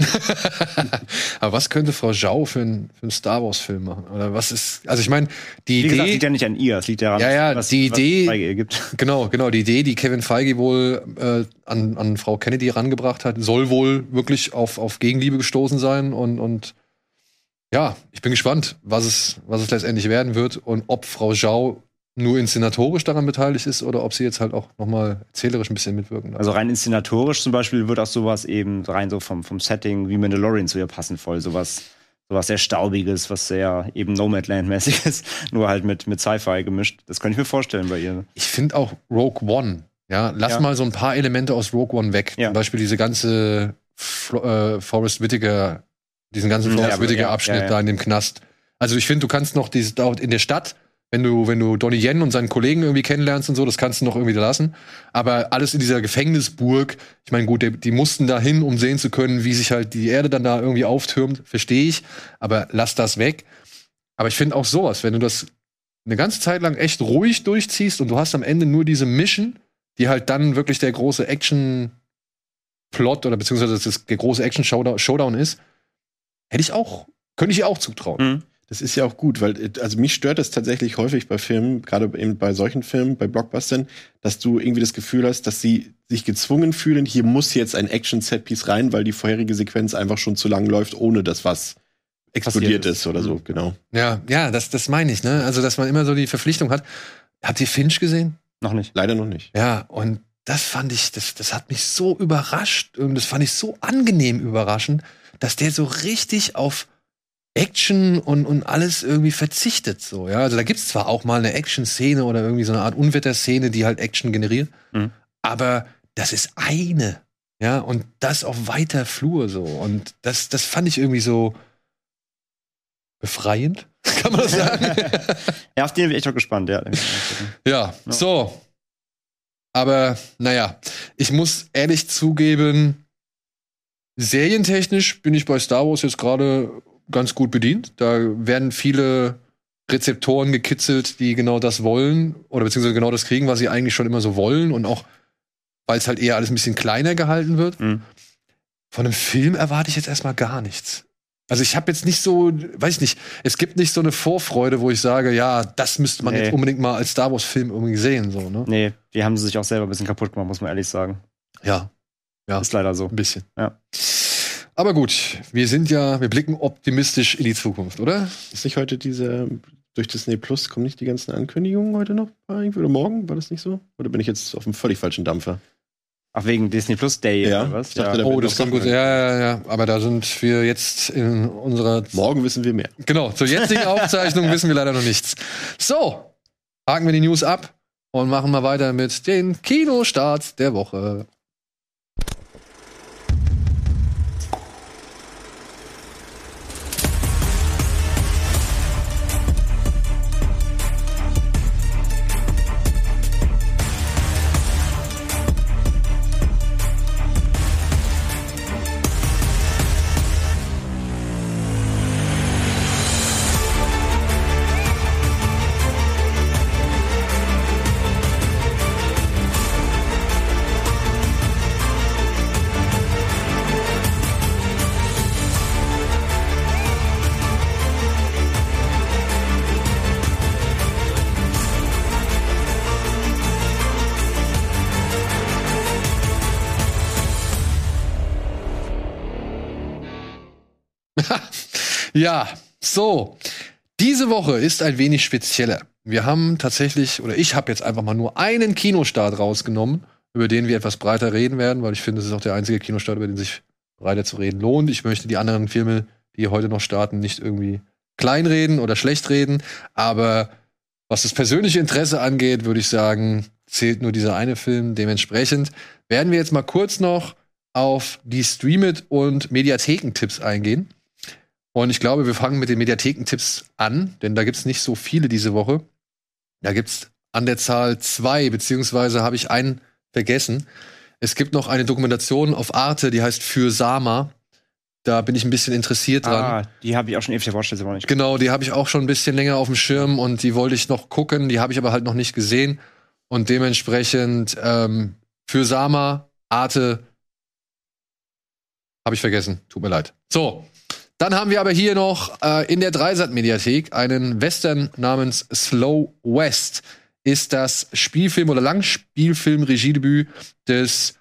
Aber was könnte Frau Zhao für einen für einen Star Wars-Film machen? Oder was ist, also ich meine, die Wie gesagt, Idee, liegt ja nicht an ihr, es liegt daran, Ja, ja, was, die was Idee- bei ihr gibt. genau, genau, die Idee, die Kevin Feige wohl äh, an, an Frau Kennedy herangebracht hat, soll wohl wirklich auf, auf Gegenliebe gestoßen sein und, und ja, ich bin gespannt, was es, was es letztendlich werden wird und ob Frau Zhao nur inszenatorisch daran beteiligt ist oder ob sie jetzt halt auch noch mal erzählerisch ein bisschen mitwirken darf. Also rein inszenatorisch zum Beispiel wird auch sowas eben rein so vom, vom Setting wie Mandalorian zu ihr passen voll. Sowas, sowas sehr Staubiges, was sehr eben Nomadland-mäßig ist, nur halt mit, mit Sci-Fi gemischt. Das könnte ich mir vorstellen bei ihr. ich finde auch Rogue One, ja, lass Ja. mal so ein paar Elemente aus Rogue One weg. Ja. Zum Beispiel diese ganze Flo äh, Forrest Whitaker, diesen ganzen Ja, Forrest aber- Whitaker ja, Abschnitt ja, ja. da in dem Knast. Also ich finde, du kannst noch dieses in der Stadt, wenn du wenn du Donnie Yen und seinen Kollegen irgendwie kennenlernst und so, das kannst du noch irgendwie lassen. Aber alles in dieser Gefängnisburg, ich meine, gut, die, die mussten da hin, um sehen zu können, wie sich halt die Erde dann da irgendwie auftürmt, verstehe ich. Aber lass das weg. Aber ich finde auch sowas, wenn du das eine ganze Zeit lang echt ruhig durchziehst und du hast am Ende nur diese Mission, die halt dann wirklich der große Action-Plot oder beziehungsweise das, der große Action-Showdown ist, hätte ich auch, könnte ich ihr auch zutrauen. Mhm. Das ist ja auch gut, weil äh, also mich stört es tatsächlich häufig bei Filmen, gerade eben bei solchen Filmen, bei Blockbustern, dass du irgendwie das Gefühl hast, dass sie sich gezwungen fühlen, hier muss jetzt ein Action-Setpiece rein, weil die vorherige Sequenz einfach schon zu lang läuft, ohne dass was explodiert Passiert ist oder so, Mhm. genau. Ja, ja, das, das meine ich, ne? Also, dass man immer so die Verpflichtung hat. Habt ihr Finch gesehen? Noch nicht. Leider noch nicht. Ja, und das fand ich, das, das hat mich so überrascht und das fand ich so angenehm überraschend, dass der so richtig auf Action und, und alles irgendwie verzichtet. So, ja. Also da gibt's zwar auch mal eine Action-Szene oder irgendwie so eine Art Unwetterszene, die halt Action generiert, Mhm. aber das ist eine Ja, und das auf weiter Flur so. Und das, das fand ich irgendwie so befreiend, kann man das sagen? Ja, auf den bin ich echt auch gespannt, ja. ja, so. Aber naja, ich muss ehrlich zugeben, serientechnisch bin ich bei Star Wars jetzt gerade ganz gut bedient. Da werden viele Rezeptoren gekitzelt, die genau das wollen oder beziehungsweise genau das kriegen, was sie eigentlich schon immer so wollen und auch, weil es halt eher alles ein bisschen kleiner gehalten wird. Mhm. Von einem Film erwarte ich jetzt erstmal gar nichts. Also ich habe jetzt nicht so, weiß ich nicht, es gibt nicht so eine Vorfreude, wo ich sage, ja, das müsste man Nee. jetzt unbedingt mal als Star Wars Film irgendwie sehen, so, ne? Nee, die haben sie sich auch selber ein bisschen kaputt gemacht, muss man ehrlich sagen. Ja, Ja. Ist leider so. ein bisschen. Ja. Aber gut, wir sind ja, wir blicken optimistisch in die Zukunft, oder? Ist nicht heute diese, durch Disney Plus kommen nicht die ganzen Ankündigungen heute noch? Irgendwie? Oder morgen? War das nicht so? Oder bin ich jetzt auf einem völlig falschen Dampfer? Ach, wegen Disney Plus Day Ja, oder was? ich dachte, ja. da- Oh, das kann gut. Ja, ja, ja. Aber da sind wir jetzt in unserer. Morgen wissen wir mehr. Genau, zur jetzigen Aufzeichnung wissen wir leider noch nichts. So, haken wir die News ab und machen mal weiter mit den Kinostarts der Woche. Ja, so. Diese Woche ist ein wenig spezieller. Wir haben tatsächlich, oder ich habe jetzt einfach mal nur einen Kinostart rausgenommen, über den wir etwas breiter reden werden, weil ich finde, es ist auch der einzige Kinostart, über den sich breiter zu reden lohnt. Ich möchte die anderen Filme, die heute noch starten, nicht irgendwie kleinreden oder schlecht reden. Aber was das persönliche Interesse angeht, würde ich sagen, zählt nur dieser eine Film. Dementsprechend werden wir jetzt mal kurz noch auf die Streamit und Mediathekentipps eingehen. Und ich glaube, wir fangen mit den Mediathekentipps an, denn da gibt's nicht so viele diese Woche. Da gibt's an der Zahl zwei, beziehungsweise habe ich einen vergessen. Es gibt noch eine Dokumentation auf Arte, die heißt Für Sama. Da bin ich ein bisschen interessiert dran. Ah, die habe ich auch schon ewig vorgestellt, aber nicht. Genau, die habe ich auch schon ein bisschen länger auf dem Schirm und die wollte ich noch gucken, die habe ich aber halt noch nicht gesehen. Und dementsprechend ähm, für Sama, Arte habe ich vergessen. Tut mir leid. So, dann haben wir aber hier noch äh, in der Dreisat-Mediathek einen Western namens Slow West. Ist das Spielfilm oder Langspielfilm-Regiedebüt des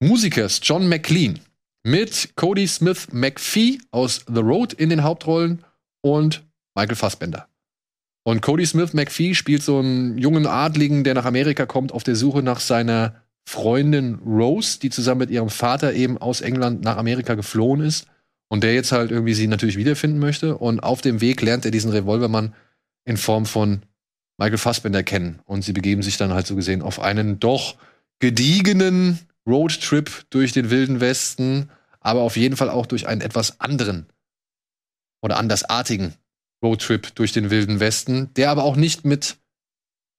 Musikers John McLean mit Cody Smith McPhee aus The Road in den Hauptrollen und Michael Fassbender. Und Cody Smith McPhee spielt so einen jungen Adligen, der nach Amerika kommt, auf der Suche nach seiner Freundin Rose, die zusammen mit ihrem Vater eben aus England nach Amerika geflohen ist. Und der jetzt halt irgendwie sie natürlich wiederfinden möchte. Und auf dem Weg lernt er diesen Revolvermann in Form von Michael Fassbender kennen. Und sie begeben sich dann halt so gesehen auf einen doch gediegenen Roadtrip durch den Wilden Westen, aber auf jeden Fall auch durch einen etwas anderen oder andersartigen Roadtrip durch den Wilden Westen, der aber auch nicht mit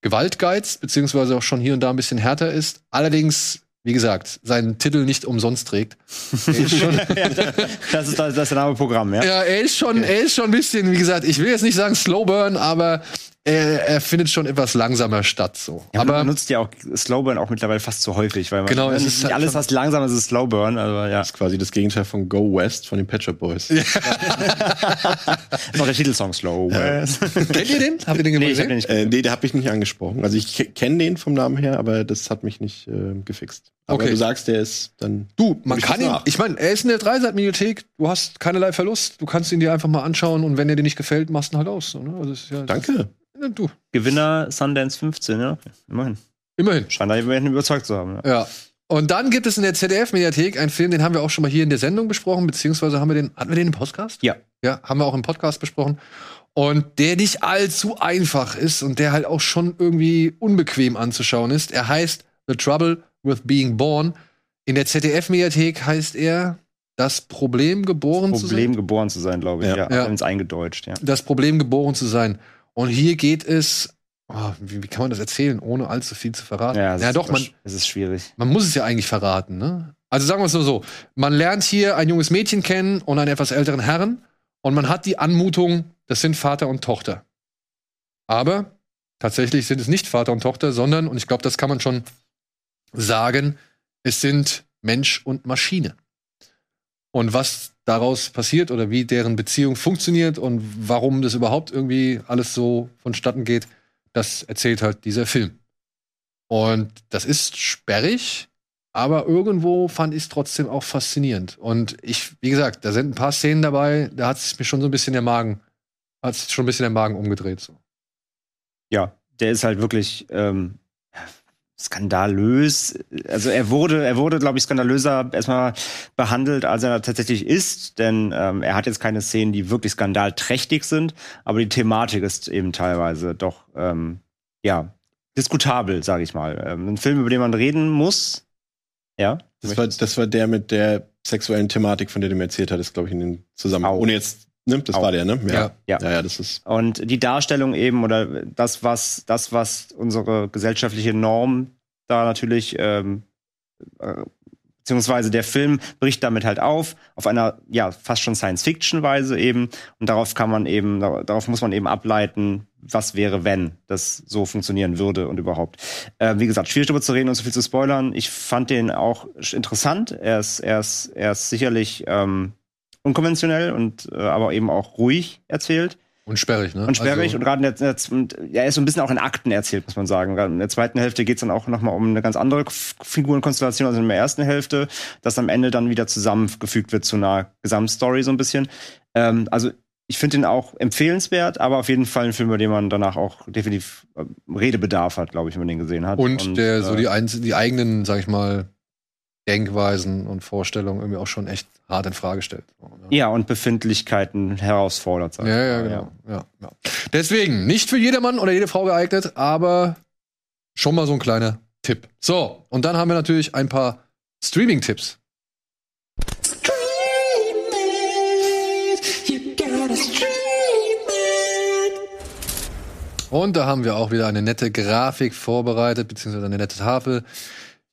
Gewalt geizt, beziehungsweise auch schon hier und da ein bisschen härter ist. Allerdings, wie gesagt, seinen Titel nicht umsonst trägt. Er ist schon, Das ist, das ist der Name Programm, ja? ja, er ist schon, er ist schon ein bisschen, wie gesagt, ich will jetzt nicht sagen Slow Burn, aber er, er findet schon etwas langsamer statt. So. Ja, aber man nutzt ja auch Slowburn auch mittlerweile fast zu häufig, weil man Genau, es nicht ist halt alles, was langsam ist, ist Slowburn. Also ja, Das ist quasi das Gegenteil von Go West von den Pet Shop Boys. ist noch der Titelsong Slow. West. kennt ihr den? Habt ihr den nee, ich gesehen? den nicht. Äh, nee, der habe ich nicht angesprochen. Also ich kenne den vom Namen her, aber das hat mich nicht äh, gefixt. Aber Okay. du sagst, der ist dann. Du, man kann ihn, nach. ich meine, er ist in der Dreisat-Mediathek, du hast keinerlei Verlust, du kannst ihn dir einfach mal anschauen und wenn er dir nicht gefällt, machst du ihn halt aus. So, ne? also ja, Danke. Du, Gewinner Sundance 15, ja. Immerhin. immerhin. Scheint da immerhin überzeugt zu haben. Ja. Ja. Und dann gibt es in der ZDF-Mediathek einen Film, den haben wir auch schon mal hier in der Sendung besprochen, beziehungsweise haben wir den, hatten wir den im Podcast? Ja. Ja, haben wir auch im Podcast besprochen. Und der nicht allzu einfach ist und der halt auch schon irgendwie unbequem anzuschauen ist. Er heißt The Trouble with Being Born, In der ZDF-Mediathek heißt er Das Problem geboren zu sein. Problem geboren zu sein, glaube ich. Ja. Ja, Ja. eingedeutscht, ja. Das Problem geboren zu sein. Und hier geht es, oh, wie, wie kann man das erzählen, ohne allzu viel zu verraten? Ja, ja doch, man, Es ist schwierig. man muss es ja eigentlich verraten, ne? Also sagen wir es nur so: Man lernt hier ein junges Mädchen kennen und einen etwas älteren Herrn und man hat die Anmutung, das sind Vater und Tochter. Aber tatsächlich sind es nicht Vater und Tochter, sondern, und ich glaube, das kann man schon sagen, es sind Mensch und Maschine. Und was daraus passiert oder wie deren Beziehung funktioniert und warum das überhaupt irgendwie alles so vonstatten geht, das erzählt halt dieser Film. Und das ist sperrig, aber irgendwo fand ich es trotzdem auch faszinierend. Und ich, wie gesagt, da sind ein paar Szenen dabei, da hat es mir schon so ein bisschen der Magen, hat sich schon ein bisschen der Magen umgedreht. So. Ja, der ist halt wirklich ähm, skandalös. Also er wurde, er wurde, glaube ich, skandalöser erstmal behandelt, als er tatsächlich ist, denn ähm, er hat jetzt keine Szenen, die wirklich skandalträchtig sind, aber die Thematik ist eben teilweise doch ähm, ja diskutabel, sage ich mal. Ähm, ein Film, über den man reden muss. Ja. Das war, das war der mit der sexuellen Thematik, von der du mir erzählt hattest, glaube ich, in den Zusammenhang. Ohne jetzt, ne? Das Au. war der, ne? Ja. Ja. Ja, ja, das ist. Und die Darstellung eben oder das, was, das, was unsere gesellschaftliche Norm da natürlich, ähm, äh, beziehungsweise der Film bricht damit halt auf, auf einer, ja, fast schon Science-Fiction-Weise eben. Und darauf kann man eben, darauf muss man eben ableiten, was wäre, wenn das so funktionieren würde und überhaupt. Äh, wie gesagt, schwierig darüber zu reden und so viel zu spoilern. Ich fand den auch interessant. Er ist, er ist, er ist sicherlich ähm, unkonventionell und äh, aber eben auch ruhig erzählt. Und sperrig, ne? Und sperrig Also, und gerade in der, und, ja, er ist so ein bisschen auch in Akten erzählt, muss man sagen. Gerade in der zweiten Hälfte geht es dann auch nochmal um eine ganz andere Figurenkonstellation als in der ersten Hälfte, das am Ende dann wieder zusammengefügt wird zu einer Gesamtstory so ein bisschen. Ähm, also ich finde ihn auch empfehlenswert, aber auf jeden Fall ein Film, über den man danach auch definitiv äh, Redebedarf hat, glaube ich, wenn man den gesehen hat. und, der so äh, die, einz- die eigenen, sag ich mal, Denkweisen und Vorstellungen irgendwie auch schon echt hart in Frage stellt. Ne? ja, und Befindlichkeiten herausfordert. sag Ja, ja, genau. Ja. Ja, Deswegen, nicht für jedermann oder jede Frau geeignet, aber schon mal so ein kleiner Tipp. So, und dann haben wir natürlich ein paar Streaming-Tipps. Und da haben wir auch wieder eine nette Grafik vorbereitet, beziehungsweise eine nette Tafel.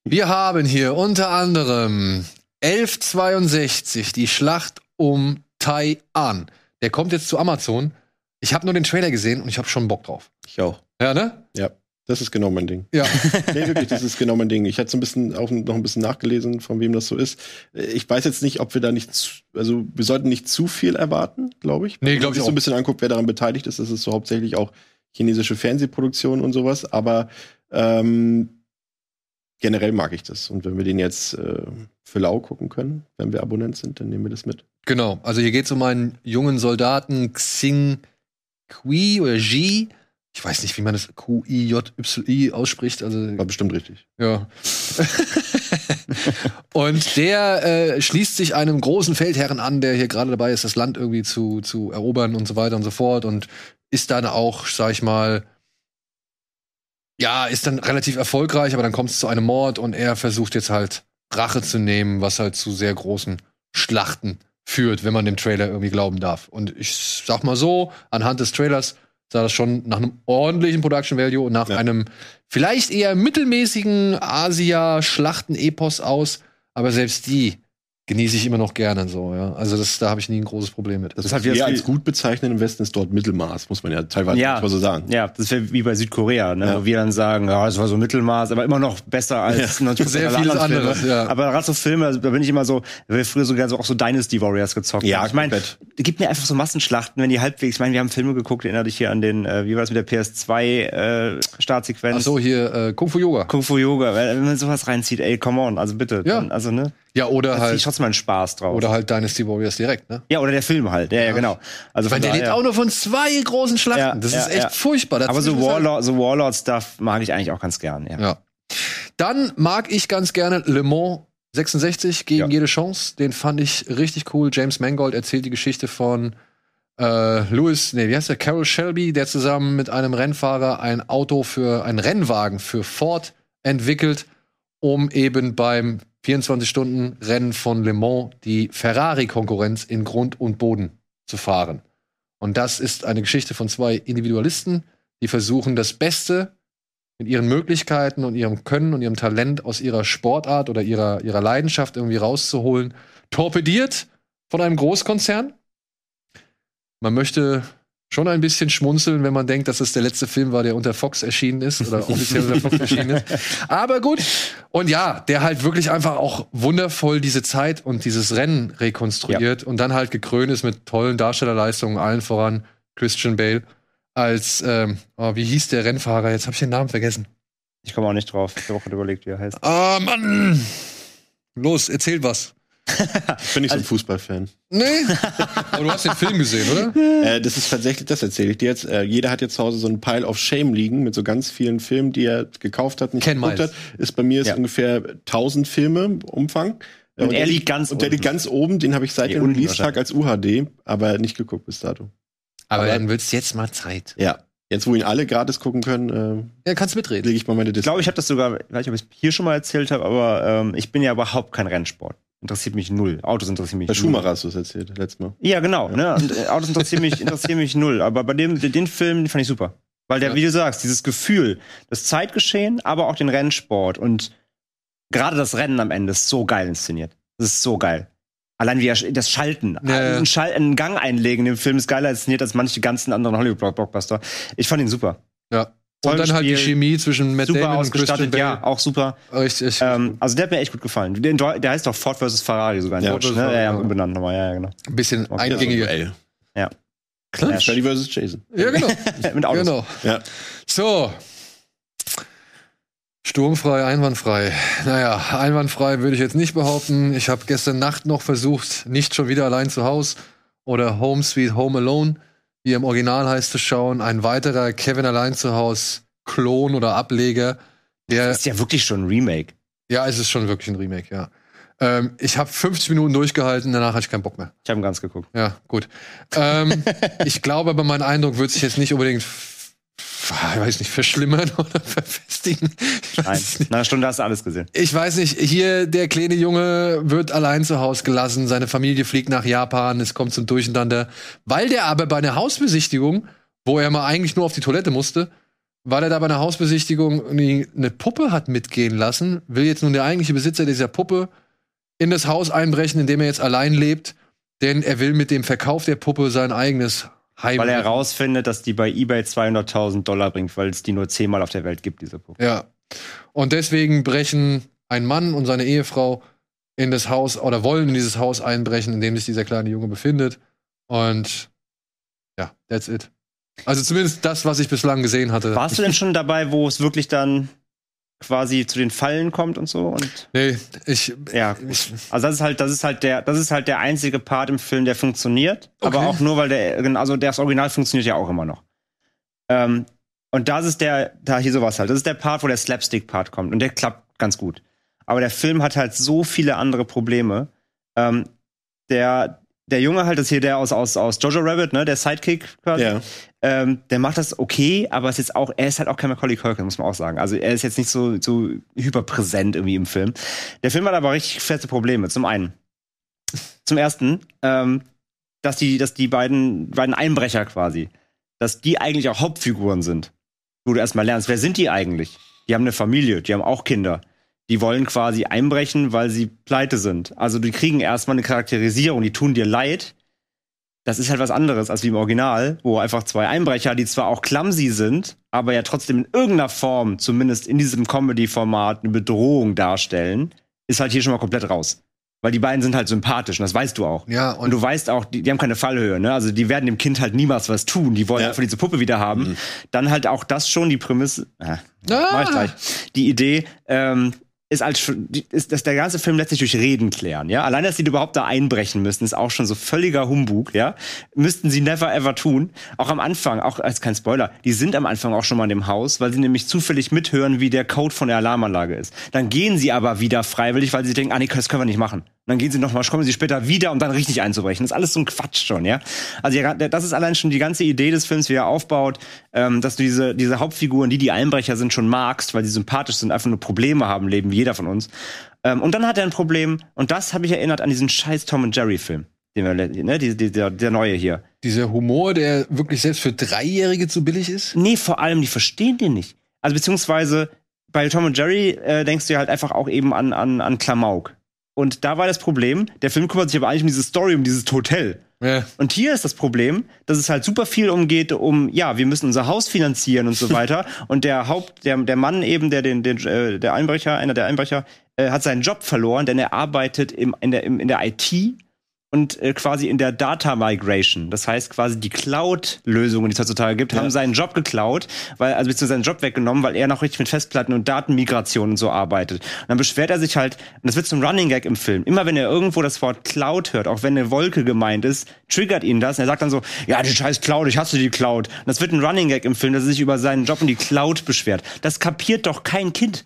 Wir haben hier unter anderem 1162, die Schlacht um Taiwan. Der kommt jetzt zu Amazon. Ich habe nur den Trailer gesehen und ich habe schon Bock drauf. Ich auch. Ja, ne? Ja. Das ist genau mein Ding. Ja. Nee, wirklich, das ist genau mein Ding. Ich hatte so ein bisschen auch noch ein bisschen nachgelesen, von wem das so ist. Ich weiß jetzt nicht, ob wir da nicht, zu, also wir sollten nicht zu viel erwarten, glaube ich. Nee, Wenn man glaub ich sich so ein bisschen anguckt, wer daran beteiligt ist, das ist so hauptsächlich auch chinesische Fernsehproduktion und sowas. Aber ähm, generell mag ich das. Und wenn wir den jetzt äh, für lau gucken können, wenn wir Abonnent sind, dann nehmen wir das mit. Genau. Also hier geht es um einen jungen Soldaten, Xing Kui oder Ji. Ich weiß nicht, wie man das Q-I-J-Y-I ausspricht. Also War bestimmt richtig. Ja. und der äh, schließt sich einem großen Feldherren an, der hier gerade dabei ist, das Land irgendwie zu, zu erobern und so weiter und so fort. Und ist dann auch, sag ich mal, ja, ist dann relativ erfolgreich, aber dann kommt es zu einem Mord und er versucht jetzt halt Rache zu nehmen, was halt zu sehr großen Schlachten führt, wenn man dem Trailer irgendwie glauben darf. Und ich sag mal so, anhand des Trailers sah das schon nach einem ordentlichen Production Value und nach Ja. einem vielleicht eher mittelmäßigen Asia-Schlachten-Epos aus, aber selbst die genieße ich immer noch gerne so, ja. Also das, da habe ich nie ein großes Problem mit. Das, Das was wir als gut bezeichnen im Westen ist dort Mittelmaß, muss man ja teilweise Ja. manchmal so sagen. Ja, das wäre wie bei Südkorea, ne? Ja. wo wir dann sagen, ja, es war so Mittelmaß, aber immer noch besser als 90% Sehr vieles anderen Filme. anderes, ja. Aber gerade so Filme, also da bin ich immer so, wir haben früher sogar so auch so Dynasty Warriors gezockt. Ja, ich meine, komplett. gib mir einfach so Massenschlachten, wenn die halbwegs, ich meine, wir haben Filme geguckt, erinnere dich hier an den, äh, wie war das mit der PS2 äh, Startsequenz? Ach so, hier äh, Kung Fu Yoga. Kung Fu Yoga, wenn man sowas reinzieht, ey, come on, also bitte. Ja. Dann, also, ne? Ja, oder halt trotzdem mal einen Spaß draus. oder halt Dynasty Warriors direkt, ne? ja, oder der Film halt, ja, ja, genau. Also von der lebt daher- auch nur von zwei großen Schlachten. Das ist echt furchtbar. aber so halt- Warlord, so Warlord-Stuff mag ich eigentlich auch ganz gern, ja. Ja. Dann mag ich ganz gerne Le Mans 66 gegen Ja. jede Chance. Den fand ich richtig cool. James Mangold erzählt die Geschichte von äh, Louis, nee, wie heißt der? Carol Shelby, der zusammen mit einem Rennfahrer ein Auto für, einen Rennwagen für Ford entwickelt, um eben beim 24-Stunden-Rennen von Le Mans die Ferrari-Konkurrenz in Grund und Boden zu fahren. Und das ist eine Geschichte von zwei Individualisten, die versuchen, das Beste mit ihren Möglichkeiten und ihrem Können und ihrem Talent aus ihrer Sportart oder ihrer, ihrer Leidenschaft irgendwie rauszuholen. Torpediert von einem Großkonzern. Man möchte schon ein bisschen schmunzeln, wenn man denkt, dass es der letzte Film war, der unter Fox erschienen ist oder offiziell unter Fox erschienen ist. Aber gut. Und ja, der halt wirklich einfach auch wundervoll diese Zeit und dieses Rennen rekonstruiert und dann halt gekrönt ist mit tollen Darstellerleistungen, allen voran Christian Bale als, ähm, oh, wie hieß der Rennfahrer? Jetzt habe ich den Namen vergessen. Ich komme auch nicht drauf. Ich habe auch gerade überlegt, wie er heißt. Ah, Mann! Los, erzähl was. Ich bin nicht so ein Fußballfan. Nee, aber du hast den Film gesehen, oder? Äh, das ist tatsächlich, das erzähle ich dir jetzt. Äh, jeder hat jetzt zu Hause so einen Pile of Shame liegen mit so ganz vielen Filmen, die er gekauft hat, nicht Ken geguckt hat. Ist bei mir ist Ja. ungefähr 1000 Filme Umfang. Äh, Und er der liegt ganz Und der unten. liegt ganz oben. Den habe ich seit dem Release-Tag als UHD, aber nicht geguckt bis dato. Aber, Aber- dann wird's jetzt mal Zeit. Ja. Jetzt, wo ihn alle gratis gucken können, Ja, kannst äh, mitreden. lege ich mal meine Ich Dis glaube, ich habe das sogar, ich weiß nicht, ob ich es hier schon mal erzählt habe, aber ähm, ich bin ja überhaupt kein Rennsport. Interessiert mich null. Autos interessieren mich Bei null. Schumacher hast du es erzählt, letztes Mal. Ja, genau. Ne? Und, äh, Autos interessieren mich, interessieren mich null. Aber bei dem, den Film den fand ich super. Weil der, Ja. wie du sagst, dieses Gefühl, das Zeitgeschehen, aber auch den Rennsport und gerade das Rennen am Ende ist so geil inszeniert. Das ist so geil. Allein wie er, das Schalten, Ja, ja. Einen, Schal einen Gang einlegen im Film ist geiler inszeniert als manche ganzen anderen Hollywood-Blockbuster. Ich fand ihn super. Ja. Und dann halt die. Chemie zwischen Matt super Damon und Christian ja, auch super. Richtig. Ähm, also der hat mir echt gut gefallen. Der, der heißt doch Ford vs. Ferrari sogar in Ja, Deutsch, ne? Ja, ja, umbenannt nochmal, ja, ja, genau. ein bisschen Okay. eingängiger. Ey. Clash. Freddy vs. Jason. Ja, genau. Mit Autos. genau. Ja. So. Sturmfrei, einwandfrei. Naja, einwandfrei würde ich jetzt nicht behaupten. Ich habe gestern Nacht noch versucht, nicht schon wieder allein zu Haus oder Home Sweet Home Alone, wie im Original heißt, zu schauen. Ein weiterer Kevin allein zu Haus Klon oder Ableger. Der, Das ist ja wirklich schon ein Remake. ja, es ist schon wirklich ein Remake, ja. Ähm, ich habe 50 Minuten durchgehalten, danach hatte ich keinen Bock mehr. Ich habe ihn ganz geguckt. Ja, gut. Ähm, ich glaube aber, mein Eindruck wird sich jetzt nicht unbedingt, ich weiß nicht, verschlimmern oder verfestigen. Nein, nach einer Stunde hast du alles gesehen. ich weiß nicht, hier der kleine Junge wird allein zu Hause gelassen, seine Familie fliegt nach Japan, es kommt zum Durcheinander, weil der aber bei einer Hausbesichtigung, wo er mal eigentlich nur auf die Toilette musste, weil er da bei einer Hausbesichtigung eine Puppe hat mitgehen lassen, will jetzt nun der eigentliche Besitzer dieser Puppe in das Haus einbrechen, in dem er jetzt allein lebt, denn er will mit dem Verkauf der Puppe sein eigenes Heim. Weil er herausfindet, dass die bei eBay 200.000 Dollar bringt, weil es die nur zehnmal auf der Welt gibt, diese Puppe. Ja. Und deswegen brechen ein Mann und seine Ehefrau in das Haus oder wollen in dieses Haus einbrechen, in dem sich dieser kleine Junge befindet. Und ja, that's it. Also zumindest das, was ich bislang gesehen hatte. Warst du denn schon dabei, wo es wirklich dann quasi zu den Fallen kommt und so? Und Nee, ich. ja, ich Also das ist halt, das ist halt der, das ist halt der einzige Part im Film, der funktioniert. Aber Okay. auch nur, weil der, also das Original funktioniert ja auch immer noch. Ähm, und das ist der, da hier sowas halt. Das ist der Part, wo der Slapstick-Part kommt. Und der klappt ganz gut. Aber der Film hat halt so viele andere Probleme. Ähm, der, der Junge halt, das ist hier der aus, aus, aus Jojo Rabbit, ne, der Sidekick quasi. Ja. Ähm, der macht das okay, aber es ist jetzt auch, er ist halt auch kein Macaulay Culkin, muss man auch sagen. Also er ist jetzt nicht so, so hyperpräsent irgendwie im Film. Der Film hat aber richtig feste Probleme. Zum einen, zum ersten, ähm, dass die, dass die beiden, beiden Einbrecher quasi, dass die eigentlich auch Hauptfiguren sind. Wo du erstmal lernst, wer sind die eigentlich? Die haben eine Familie, die haben auch Kinder. Die wollen quasi einbrechen, weil sie pleite sind. Also die kriegen erstmal eine Charakterisierung, die tun dir leid. Das ist halt was anderes als wie im Original, wo einfach zwei Einbrecher, die zwar auch clumsy sind, aber ja trotzdem in irgendeiner Form, zumindest in diesem Comedy-Format, eine Bedrohung darstellen, ist halt hier schon mal komplett raus. Weil die beiden sind halt sympathisch und das weißt du auch. ja, Und und du weißt auch, die, die haben keine Fallhöhe, ne? Also die werden dem Kind halt niemals was tun. Die wollen Ja. einfach diese Puppe wieder haben. Dann halt auch das schon die Prämisse. Äh, Ah! mach ich gleich. Die Idee ähm, ist als ist, dass der ganze Film lässt sich durch Reden klären, ja. Allein, dass sie überhaupt da einbrechen müssen, ist auch schon so völliger Humbug, ja. Müssten sie never ever tun. Auch am Anfang, auch als kein Spoiler, die sind am Anfang auch schon mal in dem Haus, weil sie nämlich zufällig mithören, wie der Code von der Alarmanlage ist. Dann gehen sie aber wieder freiwillig, weil sie denken, ah nee, das können wir nicht machen. Und dann gehen sie nochmal, kommen sie später wieder, um dann richtig einzubrechen. Das ist alles so ein Quatsch schon, ja. Also das ist allein schon die ganze Idee des Films, wie er aufbaut, ähm, dass du diese, diese Hauptfiguren, die die Einbrecher sind, schon magst, weil sie sympathisch sind, einfach nur Probleme haben, leben wie jeder von uns. Ähm, und dann hat er ein Problem, und das habe ich erinnert an diesen scheiß Tom und Jerry-Film. Den wir, ne, die, die, der, der neue hier. Dieser Humor, der wirklich selbst für Dreijährige zu billig ist. Nee, vor allem, die verstehen den nicht. Also beziehungsweise bei Tom und Jerry äh, denkst du ja halt einfach auch eben an, an, an Klamauk. Und da war das Problem, der Film kümmert sich aber eigentlich um diese Story, um dieses Hotel. Ja. Und hier ist das Problem, dass es halt super viel umgeht, um, ja, wir müssen unser Haus finanzieren und so weiter. und der Haupt, der, der Mann eben, der den, den äh, der Einbrecher, einer der Einbrecher, äh, hat seinen Job verloren, denn er arbeitet im, in, der, im, in der IT und äh, quasi in der Data Migration. Das heißt quasi die Cloud-Lösungen, die es heutzutage gibt, haben seinen Job geklaut, weil, also beziehungsweise seinen Job weggenommen, weil er noch richtig mit Festplatten und Datenmigration und so arbeitet. Und dann beschwert er sich halt, und das wird zum Running Gag im Film. Immer wenn er irgendwo das Wort Cloud hört, auch wenn eine Wolke gemeint ist, triggert ihn das. Und er sagt dann so, ja, die scheiß Cloud, ich hasse die Cloud. Und das wird ein Running Gag im Film, dass er sich über seinen Job und die Cloud beschwert. Das kapiert doch kein Kind.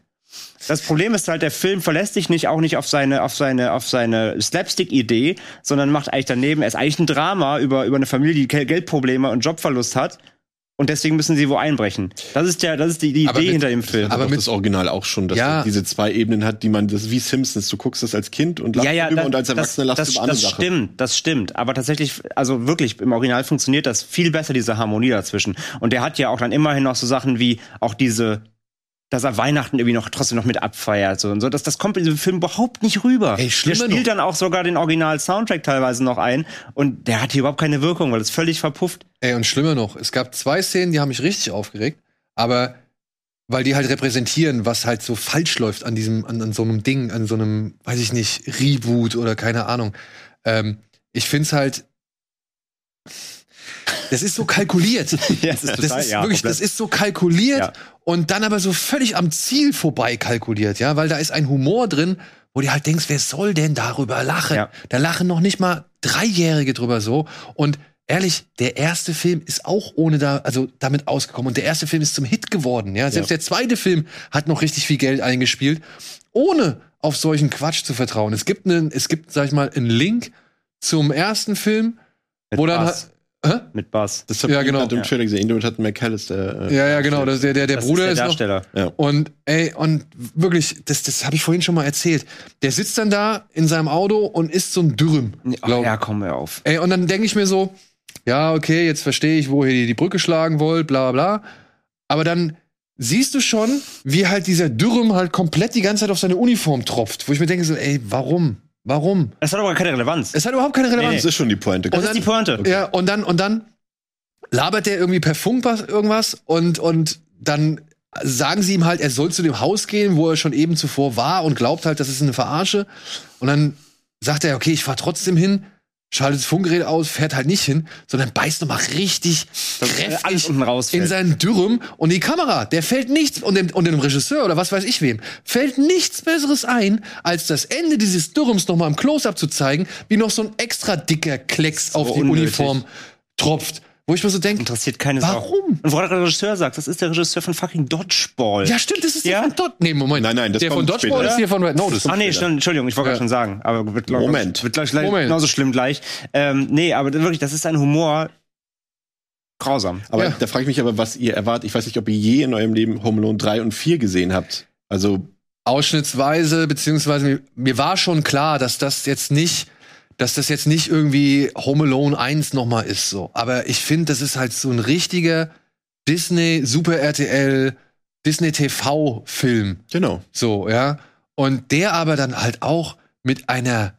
Das Problem ist halt, der Film verlässt sich nicht auch nicht auf seine, auf seine, auf seine Slapstick-Idee, sondern macht eigentlich daneben, er ist eigentlich ein Drama über, über eine Familie, die Gel- Geldprobleme und Jobverlust hat. Und deswegen müssen sie wo einbrechen. Das ist der, das ist die, die Idee mit- hinter dem Film. aber mit- das Original auch schon, dass Ja. er diese zwei Ebenen hat, die man, das ist wie Simpsons. Du guckst das als Kind und lachst ja, ja, drüber da- und als Erwachsener lachst das, du über andere das Sachen. stimmt, das stimmt. Aber tatsächlich, also wirklich, im Original funktioniert das viel besser, diese Harmonie dazwischen. Und der hat ja auch dann immerhin noch so Sachen wie auch diese, dass er Weihnachten irgendwie noch trotzdem noch mit abfeiert so und so. Das, das kommt in diesem Film überhaupt nicht rüber. Ey, der schlimmer spielt noch. dann auch sogar den Original-Soundtrack teilweise noch ein und der hat hier überhaupt keine Wirkung, weil es völlig verpufft. Ey, und schlimmer noch, es gab zwei Szenen, die haben mich richtig aufgeregt, aber weil die halt repräsentieren, was halt so falsch läuft an diesem, an, an so einem Ding, an so einem, weiß ich nicht, Reboot oder keine Ahnung. Ähm, ich find's halt. Das ist so kalkuliert. Ja, es ist das total- ist ja, wirklich, komplett. das ist so kalkuliert Ja. und dann aber so völlig am Ziel vorbei kalkuliert, ja, weil da ist ein Humor drin, wo du halt denkst, wer soll denn darüber lachen? Ja. Da lachen noch nicht mal Dreijährige drüber so. Und ehrlich, der erste Film ist auch ohne da, also damit ausgekommen. Und der erste Film ist zum Hit geworden, ja. Selbst der zweite Film hat noch richtig viel Geld eingespielt, ohne auf solchen Quatsch zu vertrauen. Es gibt einen, es gibt, sag ich mal, einen Link zum ersten Film, Mit wo dann Bass. Hä? Mit Bass. Das hab Ja, ich genau. gerade im Ja. Trailer gesehen. Damit hat McAllister. Äh, Ja, ja, genau. Das, der, der, der Das Bruder ist der ist, noch, Darsteller. Und ey, und wirklich, das, das habe ich vorhin schon mal erzählt. Der sitzt dann da in seinem Auto und isst so ein Dürüm. Glaub- ja, komm mir auf. Ey, und dann denke ich mir so, ja, okay, jetzt verstehe ich, wo ihr die Brücke schlagen wollt, bla bla. Aber dann siehst du schon, wie halt dieser Dürüm halt komplett die ganze Zeit auf seine Uniform tropft. Wo ich mir denke so, ey, warum? Warum? Das hat aber keine Relevanz. Es hat überhaupt keine Relevanz. Das ist schon die Pointe. das und ist die Pointe. Ja, und dann, und dann labert der irgendwie per Funk was, irgendwas und, und dann sagen sie ihm halt, er soll zu dem Haus gehen, wo er schon eben zuvor war und glaubt halt, das ist eine Verarsche. Und dann sagt er, okay, ich fahr trotzdem hin, schaltet das Funkgerät aus, fährt halt nicht hin, sondern beißt nochmal richtig alles kräftig unten rausfällt. in seinen Dürüm und die Kamera, der fällt nichts und dem, und dem Regisseur oder was weiß ich wem, fällt nichts Besseres ein, als das Ende dieses Dürrums nochmal im Close-Up zu zeigen, wie noch so ein extra dicker Klecks auf die unnötig. Uniform tropft. Wo ich mir so denke, Interessiert keine Sau. Warum? Und wo der Regisseur sagt, das ist der Regisseur von fucking Dodgeball. ja stimmt, das ist Ja? der von Dodge. Nee, Moment. Nein, nein, das der von kommt Dodgeball später. ist hier von Red Notice. Ah nee, stimmt, Entschuldigung, ich wollte Ja. gerade schon sagen, aber wird glaub, Moment. wird gleich, gleich Moment. genauso schlimm gleich. Ähm, nee, aber wirklich, das ist ein Humor grausam. Aber Ja. da frage ich mich aber, was ihr erwartet. Ich weiß nicht, ob ihr je in eurem Leben Home Alone 3 und 4 gesehen habt. Also, Ausschnittsweise, beziehungsweise mir, mir war schon klar, dass das jetzt nicht, dass das jetzt nicht irgendwie Home Alone 1 nochmal ist, so. Aber ich finde, das ist halt so ein richtiger Disney, Super RTL, Disney TV-Film. genau. So, ja. Und der aber dann halt auch mit einer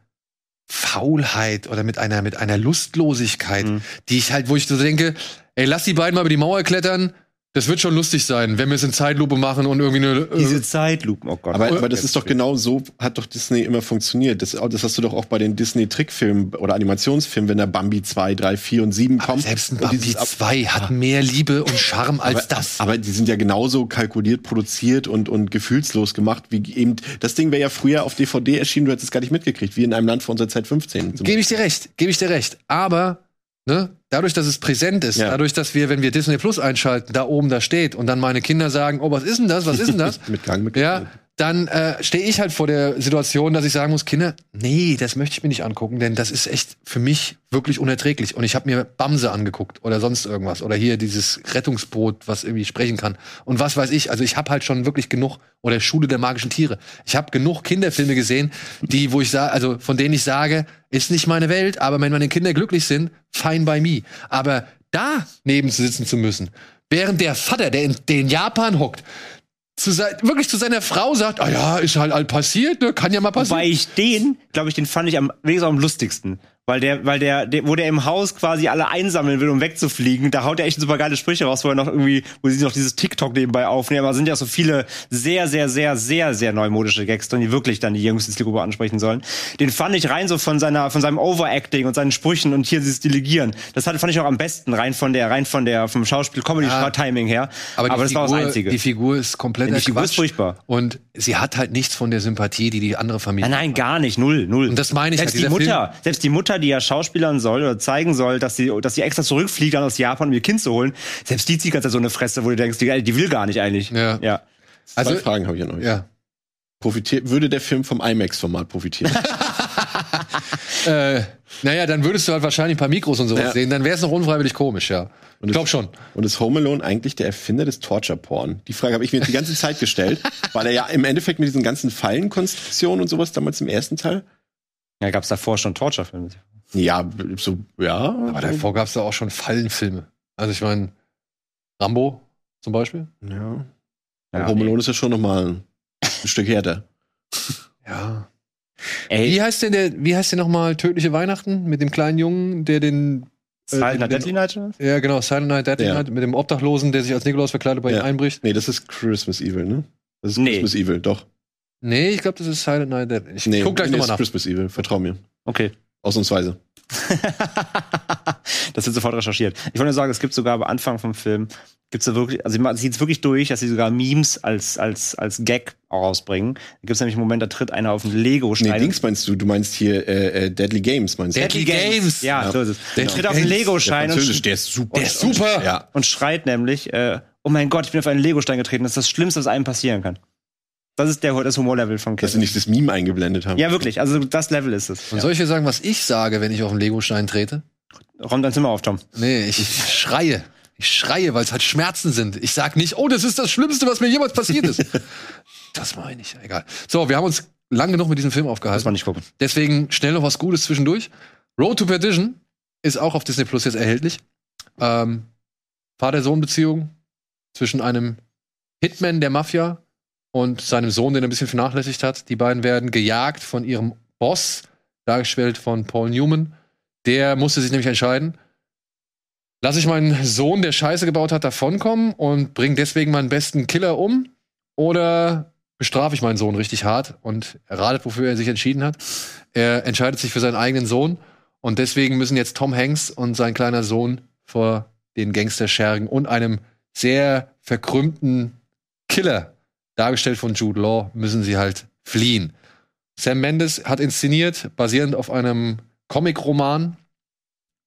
Faulheit oder mit einer, mit einer Lustlosigkeit, Mhm. die ich halt, wo ich so denke, ey, lass die beiden mal über die Mauer klettern. Das wird schon lustig sein, wenn wir es in Zeitlupe machen und irgendwie eine. Diese Äh, Zeitlupen, oh Gott. Aber, aber das ist doch genau so, hat doch Disney immer funktioniert. Das, das hast du doch auch bei den Disney-Trickfilmen oder Animationsfilmen, wenn da Bambi 2, 3, 4 und 7 aber kommt. selbst ein Bambi dieses Ab- 2 hat mehr Liebe und Charme als aber, das. aber die sind ja genauso kalkuliert, produziert und, und gefühlslos gemacht, wie eben, das Ding wäre ja früher auf DVD erschienen, du hättest es gar nicht mitgekriegt, wie in einem Land vor unserer Zeit 15. Gebe ich dir recht, gebe ich dir recht. Aber ne, dadurch, dass es präsent ist, Ja. dadurch, dass wir, wenn wir Disney Plus einschalten, da oben da steht und dann meine Kinder sagen, oh, was ist denn das, was ist denn das? Mit Gang, mit ja, dann äh, stehe ich halt vor der Situation, dass ich sagen muss, Kinder, nee, das möchte ich mir nicht angucken, denn das ist echt für mich wirklich unerträglich. Und ich habe mir Bamse angeguckt oder sonst irgendwas oder hier dieses Rettungsboot, was irgendwie sprechen kann und was weiß ich. Also ich habe halt schon wirklich genug oder Schule der magischen Tiere. Ich habe genug Kinderfilme gesehen, die, wo ich sage, also von denen ich sage, ist nicht meine Welt, aber wenn meine Kinder glücklich sind, fine by me. Aber da neben sitzen zu müssen, während der Vater, der in, der in Japan hockt, zu sein, wirklich zu seiner Frau sagt, ah ja, ist halt all passiert, ne? kann ja mal passieren. Weil ich den, glaube ich, den fand ich am wenigstens am lustigsten. Weil der, weil der, der, wo der im Haus quasi alle einsammeln will, um wegzufliegen, da haut er echt super geile Sprüche raus, wo er noch irgendwie, wo sie noch dieses TikTok nebenbei aufnehmen. Aber es sind ja so viele sehr, sehr, sehr, sehr, sehr neumodische Gags drin, die wirklich dann die jüngste Zielgruppe ansprechen sollen. Den fand ich rein so von seiner, von seinem Overacting und seinen Sprüchen und hier dieses Delegieren. Das hat, fand ich auch am besten, rein von der, rein von der, vom Schauspiel-Comedy-Timing her. Aber, die das Figur, war das Einzige. Die Figur ist komplett Die Figur ist furchtbar. Und sie hat halt nichts von der Sympathie, die die andere Familie Nein, nein, gar nicht, null, null. Und das meine ich Selbst halt, die Mutter, selbst die Mutter, die ja Schauspielern soll oder zeigen soll, dass sie, dass sie extra zurückfliegt dann aus Japan, um ihr Kind zu holen, selbst die zieht ganz so eine Fresse, wo du denkst, die, die will gar nicht eigentlich. Ja. ja. Also, Zwei Fragen habe ich an euch. ja. Profitiert, würde der Film vom IMAX-Format profitieren? Äh, naja, dann würdest du halt wahrscheinlich ein paar Mikros und sowas Ja. sehen, dann wäre es noch unfreiwillig komisch, ja. ich glaube schon. Und ist Home Alone eigentlich der Erfinder des Torture-Porn? Die Frage habe ich mir jetzt die ganze Zeit gestellt, weil er ja im Endeffekt mit diesen ganzen Fallenkonstruktionen und sowas damals im ersten Teil. Ja, gab's davor schon Torture-Filme. Ja, so, ja. Aber davor gab es da auch schon Fallenfilme. Also ich meine, Rambo zum Beispiel. Ja. Ja, Home Alone ist ja schon noch mal ein, ein Stück härter. Ja. Ey, Wie heißt denn der, wie heißt der nochmal Tödliche Weihnachten mit dem kleinen Jungen, der den Silent äh, den- Deadly Night? oder? Ja, genau, Silent Night, Deadly Ja. Night, mit dem Obdachlosen, der sich als Nikolaus verkleidet bei Ja. ihm einbricht. Nee, das ist Christmas Evil, ne? Das ist Nee. Christmas Evil, doch. Nee, ich glaube, das ist Silent Night. Deadly. Ich Nee, guck gleich nee, nochmal ist nach. Christmas Evil, vertrau mir. Okay. Ausnahmsweise. das wird sofort recherchiert. Ich wollte nur sagen, es gibt sogar am Anfang vom Film, gibt's da wirklich, also man sieht es wirklich durch, dass sie sogar Memes als, als, als Gag rausbringen. Da gibt's nämlich einen Moment, da tritt einer auf einen Nee, Lego-Stein. Dings meinst du, du meinst hier äh, äh, Deadly Games, meinst du? Deadly Games. Ja, Ja. so ist es. Der Deadly tritt auf einen der Französisch, und, der ist super. Der ist super. Ja. und schreit nämlich, äh, oh mein Gott, ich bin auf einen Lego-Stein getreten. Das ist das Schlimmste, was einem passieren kann. Das ist der, das Humorlevel von Dass sie Kevin. nicht das Meme eingeblendet haben. Ja, wirklich. Also das Level ist es. Und soll ich dir sagen, was ich sage, wenn ich auf einen Legostein trete? Räum dein Zimmer auf, Tom. Nee, ich schreie. Ich schreie, weil es halt Schmerzen sind. Ich sag nicht, oh, das ist das Schlimmste, was mir jemals passiert ist. das meine ich, egal. So, wir haben uns lang genug mit diesem Film Muss aufgehalten. man nicht gucken. Deswegen schnell noch was Gutes zwischendurch. Road to Perdition ist auch auf Disney Plus jetzt erhältlich. Ähm, Vater-Sohn-Beziehung zwischen einem Hitman der Mafia und seinem Sohn, den er ein bisschen vernachlässigt hat. Die beiden werden gejagt von ihrem Boss, dargestellt von Paul Newman. Der musste sich nämlich entscheiden, lasse ich meinen Sohn, der Scheiße gebaut hat, davonkommen und bringe deswegen meinen besten Killer um oder bestrafe ich meinen Sohn richtig hart und erratet, wofür er sich entschieden hat. Er entscheidet sich für seinen eigenen Sohn und deswegen müssen jetzt Tom Hanks und sein kleiner Sohn vor den Gangsterschergen und einem sehr verkrümmten Killer, dargestellt von Jude Law, müssen sie halt fliehen. Sam Mendes hat inszeniert, basierend auf einem Comic-Roman.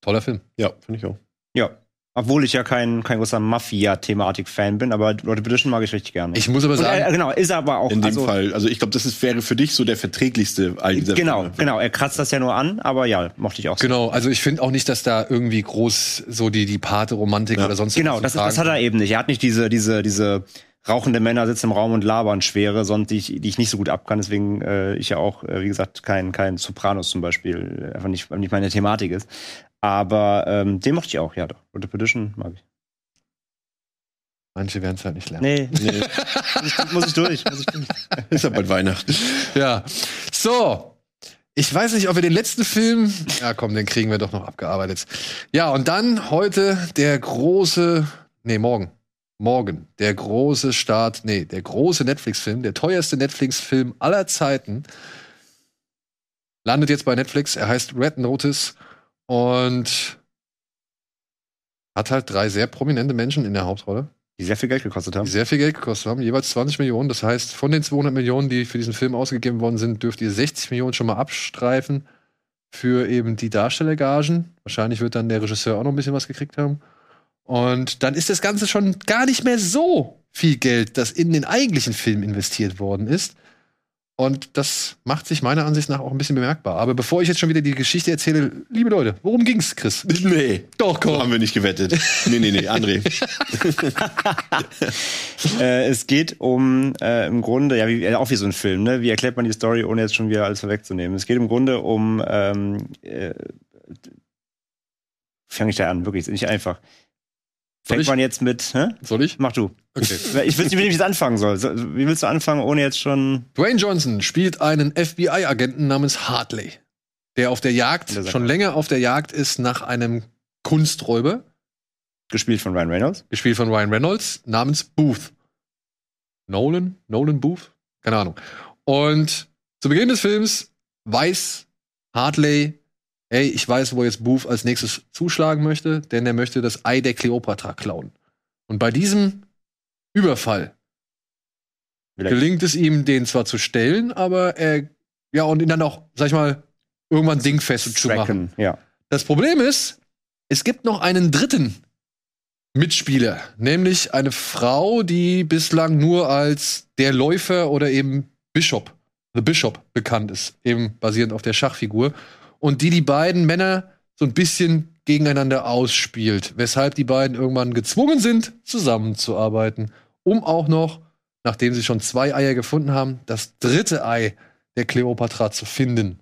Toller Film. Ja, finde ich auch. Ja. Obwohl ich ja kein, kein großer Mafia-Thematik-Fan bin, aber Lord Petition mag ich richtig gerne. Ich muss aber Und, sagen, äh, genau, ist er aber auch. In dem also, Fall. Also ich glaube, das ist, wäre für dich so der verträglichste all dieser Genau, Filme. genau. Er kratzt das ja nur an, aber ja, mochte ich auch. so. genau, also ich finde auch nicht, dass da irgendwie groß so die, die Pate-Romantik Ja. oder sonst Genau, irgendwas das, zu das hat er eben nicht. Er hat nicht diese, diese, diese rauchende Männer sitzen im Raum und labern schwere, sondern die ich, die ich nicht so gut ab kann. Deswegen äh, ich ja auch, äh, wie gesagt, kein, kein Sopranos zum Beispiel, äh, einfach nicht, nicht meine Thematik ist. Aber ähm, den mochte ich auch, ja doch. Road to Perdition mag ich. Manche werden es halt nicht lernen. Nee, Nee, muss ich, muss ich durch. Muss ich durch. ist ja bald Weihnachten. Ja. So. Ich weiß nicht, ob wir den letzten Film. Ja, komm, den kriegen wir doch noch abgearbeitet. Ja, und dann heute der große. Nee, morgen. Morgen. Der große Start. Nee, der große Netflix-Film. Der teuerste Netflix-Film aller Zeiten. Landet jetzt bei Netflix. Er heißt Red Notice. Und hat halt drei sehr prominente Menschen in der Hauptrolle Die sehr viel Geld gekostet die haben. sehr viel Geld gekostet haben, jeweils 20 Millionen. Das heißt, von den 200 Millionen, die für diesen Film ausgegeben worden sind, dürft ihr 60 Millionen schon mal abstreifen für eben die Darstellergagen. Wahrscheinlich wird dann der Regisseur auch noch ein bisschen was gekriegt haben. Und dann ist das Ganze schon gar nicht mehr so viel Geld, das in den eigentlichen Film investiert worden ist, Und das macht sich meiner Ansicht nach auch ein bisschen bemerkbar. Aber bevor ich jetzt schon wieder die Geschichte erzähle, liebe Leute, worum ging's, Chris? Nee. Doch, komm. haben wir nicht gewettet. Nee, nee, nee, André. Äh, es geht um äh, im Grunde, ja, wie, auch wie so ein Film, ne? Wie erklärt man die Story, ohne jetzt schon wieder alles vorwegzunehmen? Es geht im Grunde um, ähm, äh, fange ich da an, wirklich, ist nicht einfach. Soll Fängt ich? man jetzt mit, hä? Soll ich? Mach du. Okay. Ich weiß nicht, wie ich jetzt anfangen soll. So, Wie willst du anfangen, ohne jetzt schon. Dwayne Johnson spielt einen FBI-Agenten namens Hartley, der auf der Jagd, Der schon länger auf der Jagd ist nach einem Kunsträuber, Gespielt von Ryan Reynolds. gespielt von Ryan Reynolds, namens Booth. Nolan? Nolan Booth? Keine Ahnung. Und zu Beginn des Films weiß Hartley, ey, ich weiß, wo jetzt Booth als nächstes zuschlagen möchte, denn er möchte das Ei der Kleopatra klauen. Und bei diesem Überfall er- gelingt es ihm, den zwar zu stellen, aber er, ja, und ihn dann auch, sag ich mal, irgendwann dingfest zu machen. Ja. Das Problem ist, es gibt noch einen dritten Mitspieler, nämlich eine Frau, die bislang nur als der Läufer oder eben Bishop, The Bishop bekannt ist, eben basierend auf der Schachfigur, und die die beiden Männer so ein bisschen gegeneinander ausspielt, weshalb die beiden irgendwann gezwungen sind, zusammenzuarbeiten, um auch noch, nachdem sie schon zwei Eier gefunden haben, das dritte Ei der Kleopatra zu finden.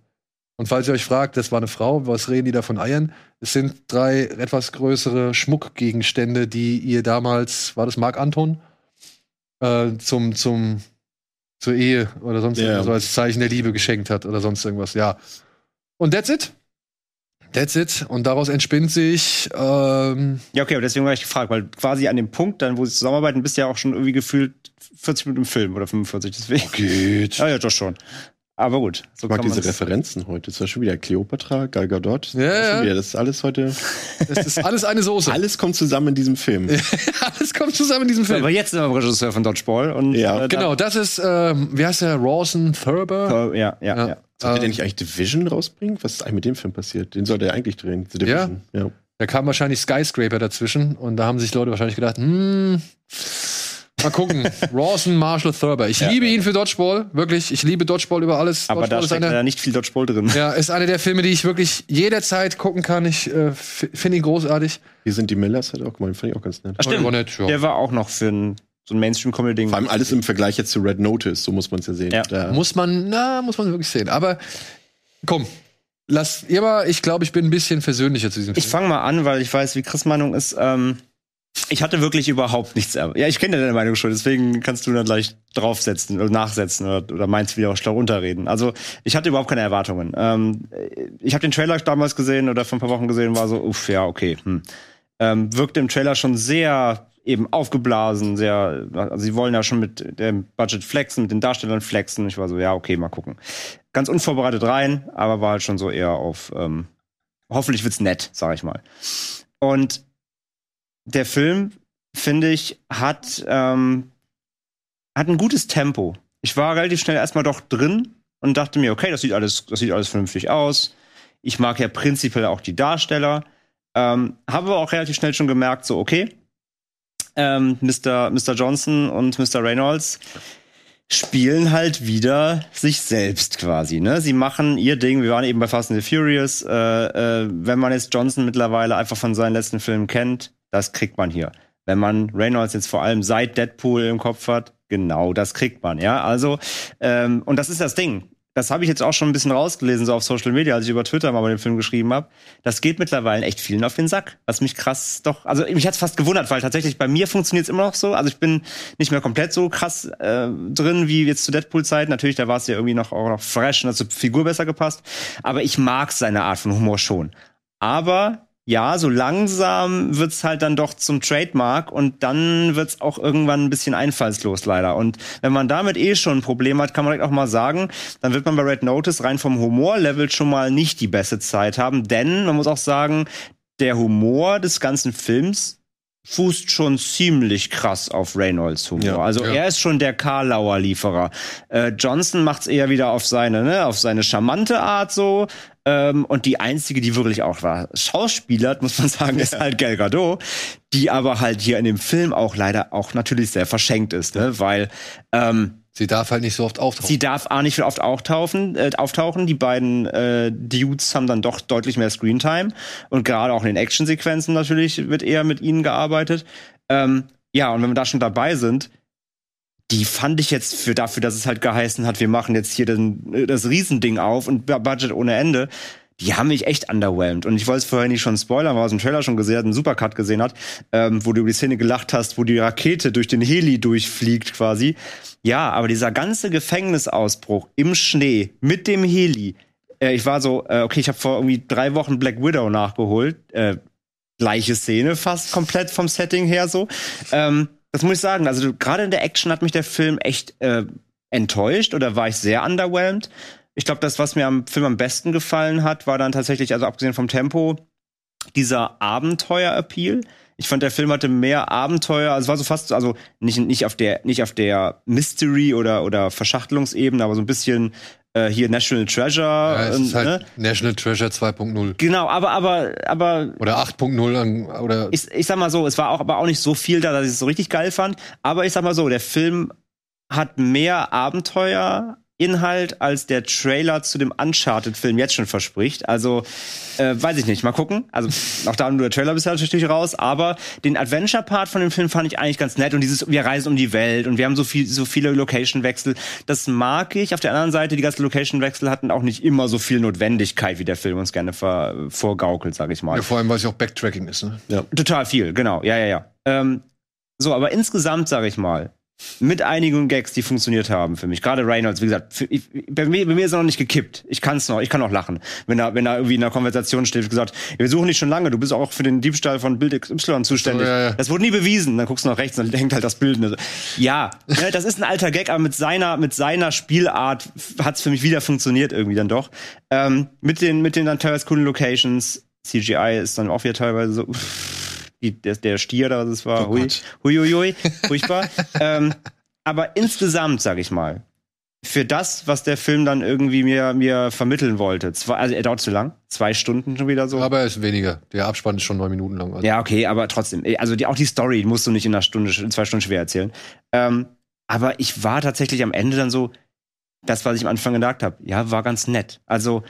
Und falls ihr euch fragt, das war eine Frau, was reden die da von Eiern? Es sind drei etwas größere Schmuckgegenstände, die ihr damals, war das Marc Anton? Äh, zum, zum, zur Ehe oder sonst Ja. irgendwas, so als Zeichen der Liebe geschenkt hat oder sonst irgendwas, ja. Und that's it. That's it. Und daraus entspinnt sich, ähm, Ja, okay, aber deswegen war ich gefragt, weil quasi an dem Punkt, dann, wo sie zusammenarbeiten, bist du ja auch schon irgendwie gefühlt 40 Minuten im Film oder 45, deswegen. geht. Ja, ja, doch schon. Aber gut. So Ich mag kann diese Referenzen heute. Zum Beispiel wieder Cleopatra, Gal Gadot. Ja, ja. Schon wieder, Das ist alles heute. Das ist alles eine Soße. Alles kommt zusammen in diesem Film. alles kommt zusammen in diesem Film. Aber jetzt sind wir beim Regisseur von Dodgeball und Ja. äh, Genau, das ist, ähm, wie heißt der? Rawson Thurber? ja, ja, Ja. ja. Sollte Ähm, der nicht eigentlich Division rausbringen? Was ist eigentlich mit dem Film passiert? Den sollte er eigentlich drehen. The Ja? Division. Ja. Da kam wahrscheinlich Skyscraper dazwischen und da haben sich Leute wahrscheinlich gedacht, hm, mal gucken. Rawson Marshall Thurber. Ich liebe ihn für Dodgeball, wirklich. Ich liebe Dodgeball über alles. Aber da Dodgeball ist steckt einer, leider nicht viel Dodgeball drin. ja, ist einer der Filme, die ich wirklich jederzeit gucken kann. Ich äh, finde ihn großartig. Hier sind die Millers, hat auch gemeint. Fand ich auch ganz nett. Ach, stimmt. war nett, ja. Der war auch noch für ein, so ein Mainstream-Comedy-Ding. Vor allem alles im Vergleich jetzt zu Red Notice, so muss man es ja sehen. Ja. Da, Muss man, na, muss man wirklich sehen. Aber komm, lass ihr mal, ich glaube, ich bin ein bisschen versöhnlicher zu diesem Ich Film. fange mal an, weil ich weiß, wie Chris Meinung ist. Ähm, ich hatte wirklich überhaupt nichts. erw- Ja, ich kenne deine Meinung schon, deswegen kannst du dann gleich draufsetzen oder nachsetzen oder, oder meins wieder auch schlau runterreden. Also ich hatte überhaupt keine Erwartungen. Ähm, ich habe den Trailer damals gesehen oder vor ein paar Wochen gesehen und war so, uff, ja, okay. Hm. Ähm, wirkte im Trailer schon sehr eben aufgeblasen, sehr, also sie wollen ja schon mit dem Budget flexen, mit den Darstellern flexen. Ich war so, ja, okay, mal gucken. Ganz unvorbereitet rein, aber war halt schon so eher auf, ähm, hoffentlich wird's nett, sag ich mal. Und der Film, finde ich, hat, ähm, hat ein gutes Tempo. Ich war relativ schnell erstmal doch drin und dachte mir, okay, das sieht alles, das sieht alles vernünftig aus. Ich mag ja prinzipiell auch die Darsteller. Ähm, habe aber auch relativ schnell schon gemerkt, so, okay, ähm, Mr. Mr. Johnson und Mr. Reynolds spielen halt wieder sich selbst quasi. Ne? Sie machen ihr Ding. Wir waren eben bei Fast and the Furious. Äh, äh, wenn man jetzt Johnson mittlerweile einfach von seinen letzten Filmen kennt, das kriegt man hier. Wenn man Reynolds jetzt vor allem seit Deadpool im Kopf hat, genau, das kriegt man. Ja, also ähm, und das ist das Ding. Das habe ich jetzt auch schon ein bisschen rausgelesen, so auf Social Media, als ich über Twitter mal den Film geschrieben habe. Das geht mittlerweile echt vielen auf den Sack. Was mich krass doch, also mich hat's fast gewundert, weil tatsächlich bei mir funktioniert's immer noch so. Also ich bin nicht mehr komplett so krass äh, drin wie jetzt zu Deadpool-Zeit. Natürlich, da war es ja irgendwie noch auch noch fresh und hat zur Figur besser gepasst. Aber ich mag seine Art von Humor schon. Aber ja, so langsam wird's halt dann doch zum Trademark und dann wird's auch irgendwann ein bisschen einfallslos leider. Und wenn man damit eh schon ein Problem hat, kann man direkt auch mal sagen, dann wird man bei Red Notice rein vom Humorlevel schon mal nicht die beste Zeit haben, denn man muss auch sagen, der Humor des ganzen Films fußt schon ziemlich krass auf Reynolds Humor. Ja, also ja. er ist schon der Karlauer Lieferer. Äh, Johnson macht's eher wieder auf seine, ne, auf seine charmante Art so. Ähm, und die einzige, die wirklich auch war, schauspielert, muss man sagen, ist halt Gal Gadot, die aber halt hier in dem Film auch leider auch natürlich sehr verschenkt ist, ne, weil ähm, Sie darf halt nicht so oft auftauchen. Sie darf A nicht so oft auftauchen, äh, auftauchen. Die beiden äh, Dudes haben dann doch deutlich mehr Screentime. Und gerade auch in den Actionsequenzen natürlich wird eher mit ihnen gearbeitet. Ähm, ja, und wenn wir da schon dabei sind, die fand ich jetzt für dafür, dass es halt geheißen hat, wir machen jetzt hier den, das Riesending auf und Budget ohne Ende. Die haben mich echt underwhelmed. Und ich wollte es vorher nicht schon spoilern, weil aus dem Trailer schon gesehen hat, einen Supercut gesehen hat, ähm, wo du über die Szene gelacht hast, wo die Rakete durch den Heli durchfliegt quasi. Ja, aber dieser ganze Gefängnisausbruch im Schnee mit dem Heli. Äh, ich war so, äh, okay, ich habe vor irgendwie drei Wochen Black Widow nachgeholt. Äh, gleiche Szene fast komplett vom Setting her so. Ähm, das muss ich sagen. Also gerade in der Action hat mich der Film echt äh, enttäuscht oder war ich sehr underwhelmed. Ich glaube, das, was mir am Film am besten gefallen hat, war dann tatsächlich, also abgesehen vom Tempo, dieser Abenteuer-Appeal. Ich fand, der Film hatte mehr Abenteuer, also es war so fast, also nicht, nicht auf der, nicht auf der Mystery oder, oder Verschachtelungsebene, aber so ein bisschen äh, hier National Treasure. Ja, es ist halt ne? National Treasure 2.0. Genau, aber, aber, aber Oder 8.0 an- oder ich, ich sag mal so, es war auch aber auch nicht so viel da, dass ich es so richtig geil fand. Aber ich sag mal so, der Film hat mehr Abenteuerinhalt, als der Trailer zu dem Uncharted-Film jetzt schon verspricht. Also, äh, weiß ich nicht, mal gucken. Also, auch da nur der Trailer bisher natürlich raus, aber den Adventure-Part von dem Film fand ich eigentlich ganz nett und dieses, wir reisen um die Welt und wir haben so viel, so viele Location-Wechsel. Das mag ich. Auf der anderen Seite, die ganzen Location-Wechsel hatten auch nicht immer so viel Notwendigkeit, wie der Film uns gerne vorgaukelt, sag ich mal. ja, vor allem, weil es ja auch Backtracking ist. Ne? Total viel, genau. Ja, ja, ja. Ähm, so, aber insgesamt sage ich mal, mit einigen Gags, die funktioniert haben für mich. Gerade Reynolds, wie gesagt, für, ich, bei, mir, bei mir ist er noch nicht gekippt. Ich kann's noch, ich kann auch lachen. Wenn er, wenn er irgendwie in einer Konversation steht, gesagt, wir suchen dich schon lange, du bist auch für den Diebstahl von Bild XY zuständig. So, ja, ja. Das wurde nie bewiesen. Dann guckst du nach rechts und dann hängt halt das Bild. Und. Ja, ne, das ist ein alter Gag, aber mit seiner, mit seiner Spielart hat's für mich wieder funktioniert irgendwie dann doch. Ähm, mit den, mit den dann teilweise coolen Locations. CGI ist dann auch wieder teilweise so, die, der, der Stier da, das war, Oh hui, hui, hui, hui, furchtbar. ähm, aber insgesamt, sag ich mal, für das, was der Film dann irgendwie mir, mir vermitteln wollte, zwei, also er dauert zu lang, zwei Stunden schon wieder so. Aber er ist weniger. Der Abspann ist schon neun Minuten lang. Also Ja, okay, aber trotzdem. Also die, auch die Story musst du nicht in einer Stunde, in zwei Stunden schwer erzählen. Ähm, aber ich war tatsächlich am Ende dann so, das, was ich am Anfang gedacht habe, ja, war ganz nett. Also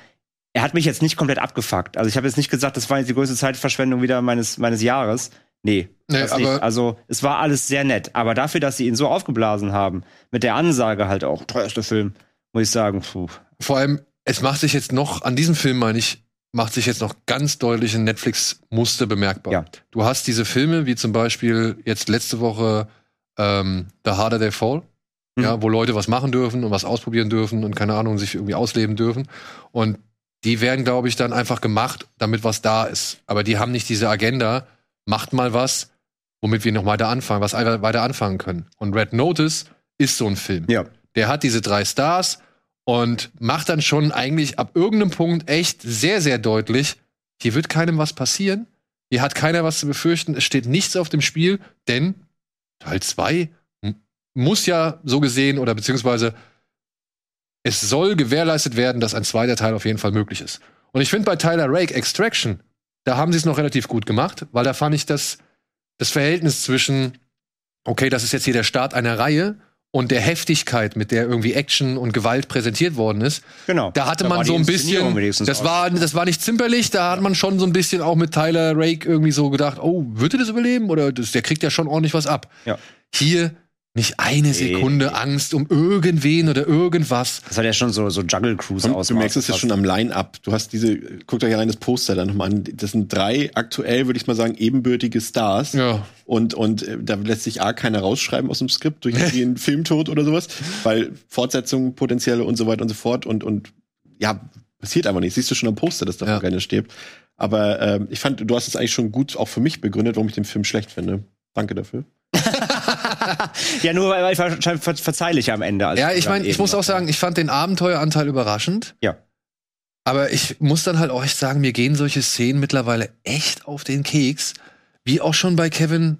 er hat mich jetzt nicht komplett abgefuckt. Also ich habe jetzt nicht gesagt, das war jetzt die größte Zeitverschwendung wieder meines, meines Jahres. Nee, Nee. Also es war alles sehr nett. Aber dafür, dass sie ihn so aufgeblasen haben, mit der Ansage halt auch, teuerster Film, muss ich sagen, puh. Vor allem, es macht sich jetzt noch, an diesem Film meine ich, macht sich jetzt noch ganz deutlich ein Netflix-Muster bemerkbar. Ja. Du hast diese Filme, wie zum Beispiel jetzt letzte Woche ähm, The Harder They Fall, Mhm. ja, wo Leute was machen dürfen und was ausprobieren dürfen und keine Ahnung, sich irgendwie ausleben dürfen. Und die werden, glaube ich, dann einfach gemacht, damit was da ist. Aber die haben nicht diese Agenda, macht mal was, womit wir noch weiter anfangen, was weiter anfangen können. Und Red Notice ist so ein Film. Ja. Der hat diese drei Stars und macht dann schon eigentlich ab irgendeinem Punkt echt sehr, sehr deutlich, hier wird keinem was passieren. Hier hat keiner was zu befürchten. Es steht nichts auf dem Spiel, denn Teil 2 muss ja so gesehen oder beziehungsweise es soll gewährleistet werden, dass ein zweiter Teil auf jeden Fall möglich ist. Und ich finde bei Tyler Rake Extraction, da haben sie es noch relativ gut gemacht, weil da fand ich das, das Verhältnis zwischen, okay, das ist jetzt hier der Start einer Reihe und der Heftigkeit, mit der irgendwie Action und Gewalt präsentiert worden ist, Genau. da hatte Da man so ein bisschen, das war, das war nicht zimperlich, da hat man schon so ein bisschen auch mit Tyler Rake irgendwie so gedacht, oh, wird er das überleben? Oder das, der kriegt ja schon ordentlich was ab. Ja. Hier nicht eine Sekunde Angst um irgendwen oder irgendwas. Das hat ja schon so, so Juggle Cruise aus. du merkst es ja schon am Line-Up. Du hast diese, guckt euch allein das Poster da nochmal an. Das sind drei aktuell, würde ich mal sagen, ebenbürtige Stars. Ja. Und, und äh, da lässt sich A keiner rausschreiben aus dem Skript durch irgendwie einen Filmtod oder sowas, weil Fortsetzungen potenzielle und so weiter und so fort und, und ja, passiert einfach nicht. Siehst du schon am Poster, dass davon Ja. keiner stirbt. Aber ähm, ich fand, du hast es eigentlich schon gut auch für mich begründet, warum ich den Film schlecht finde. Danke dafür. Ja, nur weil, weil ver ver verzeihlich am Ende. als Ja, ich meine, ich muss auch sagen, ich fand den Abenteueranteil überraschend. Ja. Aber ich muss dann halt auch echt sagen, mir gehen solche Szenen mittlerweile echt auf den Keks. Wie auch schon bei Kevin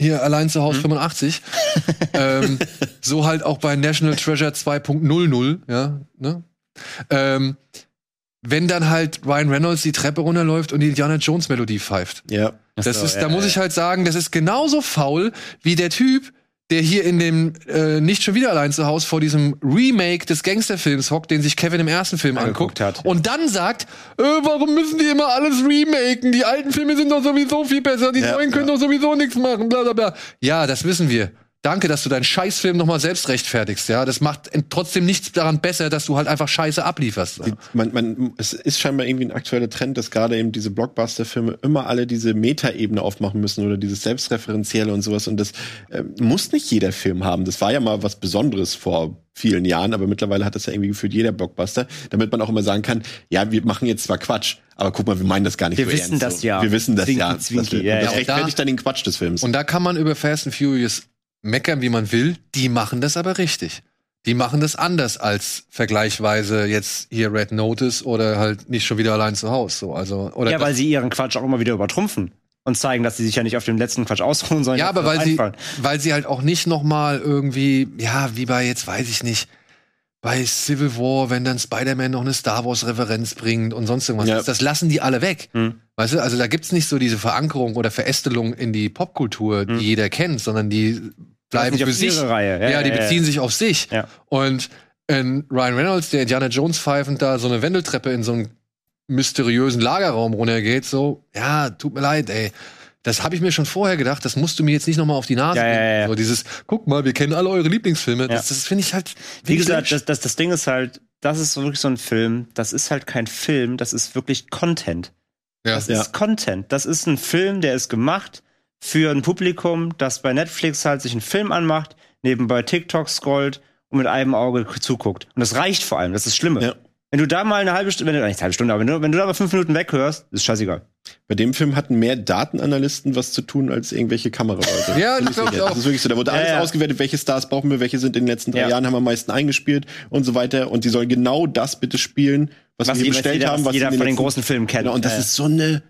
hier allein zu Mhm. Haus 85. ähm, so halt auch bei National Treasure 2.00, ja, ne? Ähm, wenn dann halt Ryan Reynolds die Treppe runterläuft und die Indiana Jones Melodie pfeift. Ja. Das so, ist, ja, da muss ich halt sagen, das ist genauso faul wie der Typ, der hier in dem äh, nicht schon wieder allein zu Hause vor diesem Remake des Gangsterfilms hockt, den sich Kevin im ersten Film Angeguckt anguckt hat. und dann sagt, äh, warum müssen die immer alles remaken? Die alten Filme sind doch sowieso viel besser, die Ja, neuen können ja. doch sowieso nichts machen, bla bla bla. Ja, das wissen wir. Danke, dass du deinen Scheißfilm nochmal selbst rechtfertigst, ja. Das macht trotzdem nichts daran besser, dass du halt einfach Scheiße ablieferst. Die, man, man, es ist scheinbar irgendwie ein aktueller Trend, dass gerade eben diese Blockbuster-Filme immer alle diese Metaebene aufmachen müssen oder dieses Selbstreferenzielle und sowas. Und das äh, muss nicht jeder Film haben. Das war ja mal was Besonderes vor vielen Jahren, aber mittlerweile hat das ja irgendwie gefühlt jeder Blockbuster, damit man auch immer sagen kann, ja, wir machen jetzt zwar Quatsch, aber guck mal, wir meinen das gar nicht Wir so wissen ernst. das so. ja. Wir wissen das Zwinki, ja. Zwinki, das, ja, das rechtfertigt dann den Quatsch des Films. Und da kann man über Fast and Furious meckern, wie man will. Die machen das aber richtig. Die machen das anders als vergleichsweise jetzt hier Red Notice oder halt nicht schon wieder allein zu Hause. So, also, oder Ja, weil sie ihren Quatsch auch immer wieder übertrumpfen und zeigen, dass sie sich ja nicht auf den letzten Quatsch ausruhen, sondern ja, aber weil sie, weil sie halt auch nicht noch mal irgendwie, ja, wie bei jetzt weiß ich nicht, bei Civil War, wenn dann Spider-Man noch eine Star Wars Referenz bringt und sonst irgendwas, Ja. das, das lassen die alle weg. Hm. Weißt du, also da gibt's nicht so diese Verankerung oder Verästelung in die Popkultur, die Hm. jeder kennt, sondern die bleiben für sich. Reihe. Ja, Ja, die beziehen sich auf sich. Und in Ryan Reynolds, der Indiana Jones pfeifend da so eine Wendeltreppe in so einen mysteriösen Lagerraum runtergeht, so, ja, tut mir leid, ey. Das habe ich mir schon vorher gedacht, das musst du mir jetzt nicht noch mal auf die Nase Ja, ja, ja. So dieses, guck mal, wir kennen alle eure Lieblingsfilme. Das, das finde ich halt. Wie gesagt, das, das, das Ding ist halt, das ist wirklich so ein Film, das ist halt kein Film, das ist wirklich Content. ja. Das ist Content. Das ist ein Film, der ist gemacht für ein Publikum, das bei Netflix halt sich einen Film anmacht, nebenbei TikTok scrollt und mit einem Auge zuguckt. Und das reicht vor allem, das ist das Schlimme. Ja. Wenn du da mal eine halbe Stunde, wenn du, nicht eine halbe Stunde, aber wenn du, wenn du da mal fünf Minuten weghörst, ist scheißegal. Bei dem Film hatten mehr Datenanalysten was zu tun als irgendwelche Kameraleute. Ja, das glaub ich auch. Das ist wirklich so. Da wurde Ja, alles ja. ausgewertet, welche Stars brauchen wir, welche sind in den letzten drei Ja. Jahren, haben am meisten eingespielt und so weiter. Und die sollen genau das bitte spielen, was, Was wir bestellt jeder- haben, was was jeder in den von den großen Filmen kennt. Genau, und das ist so eine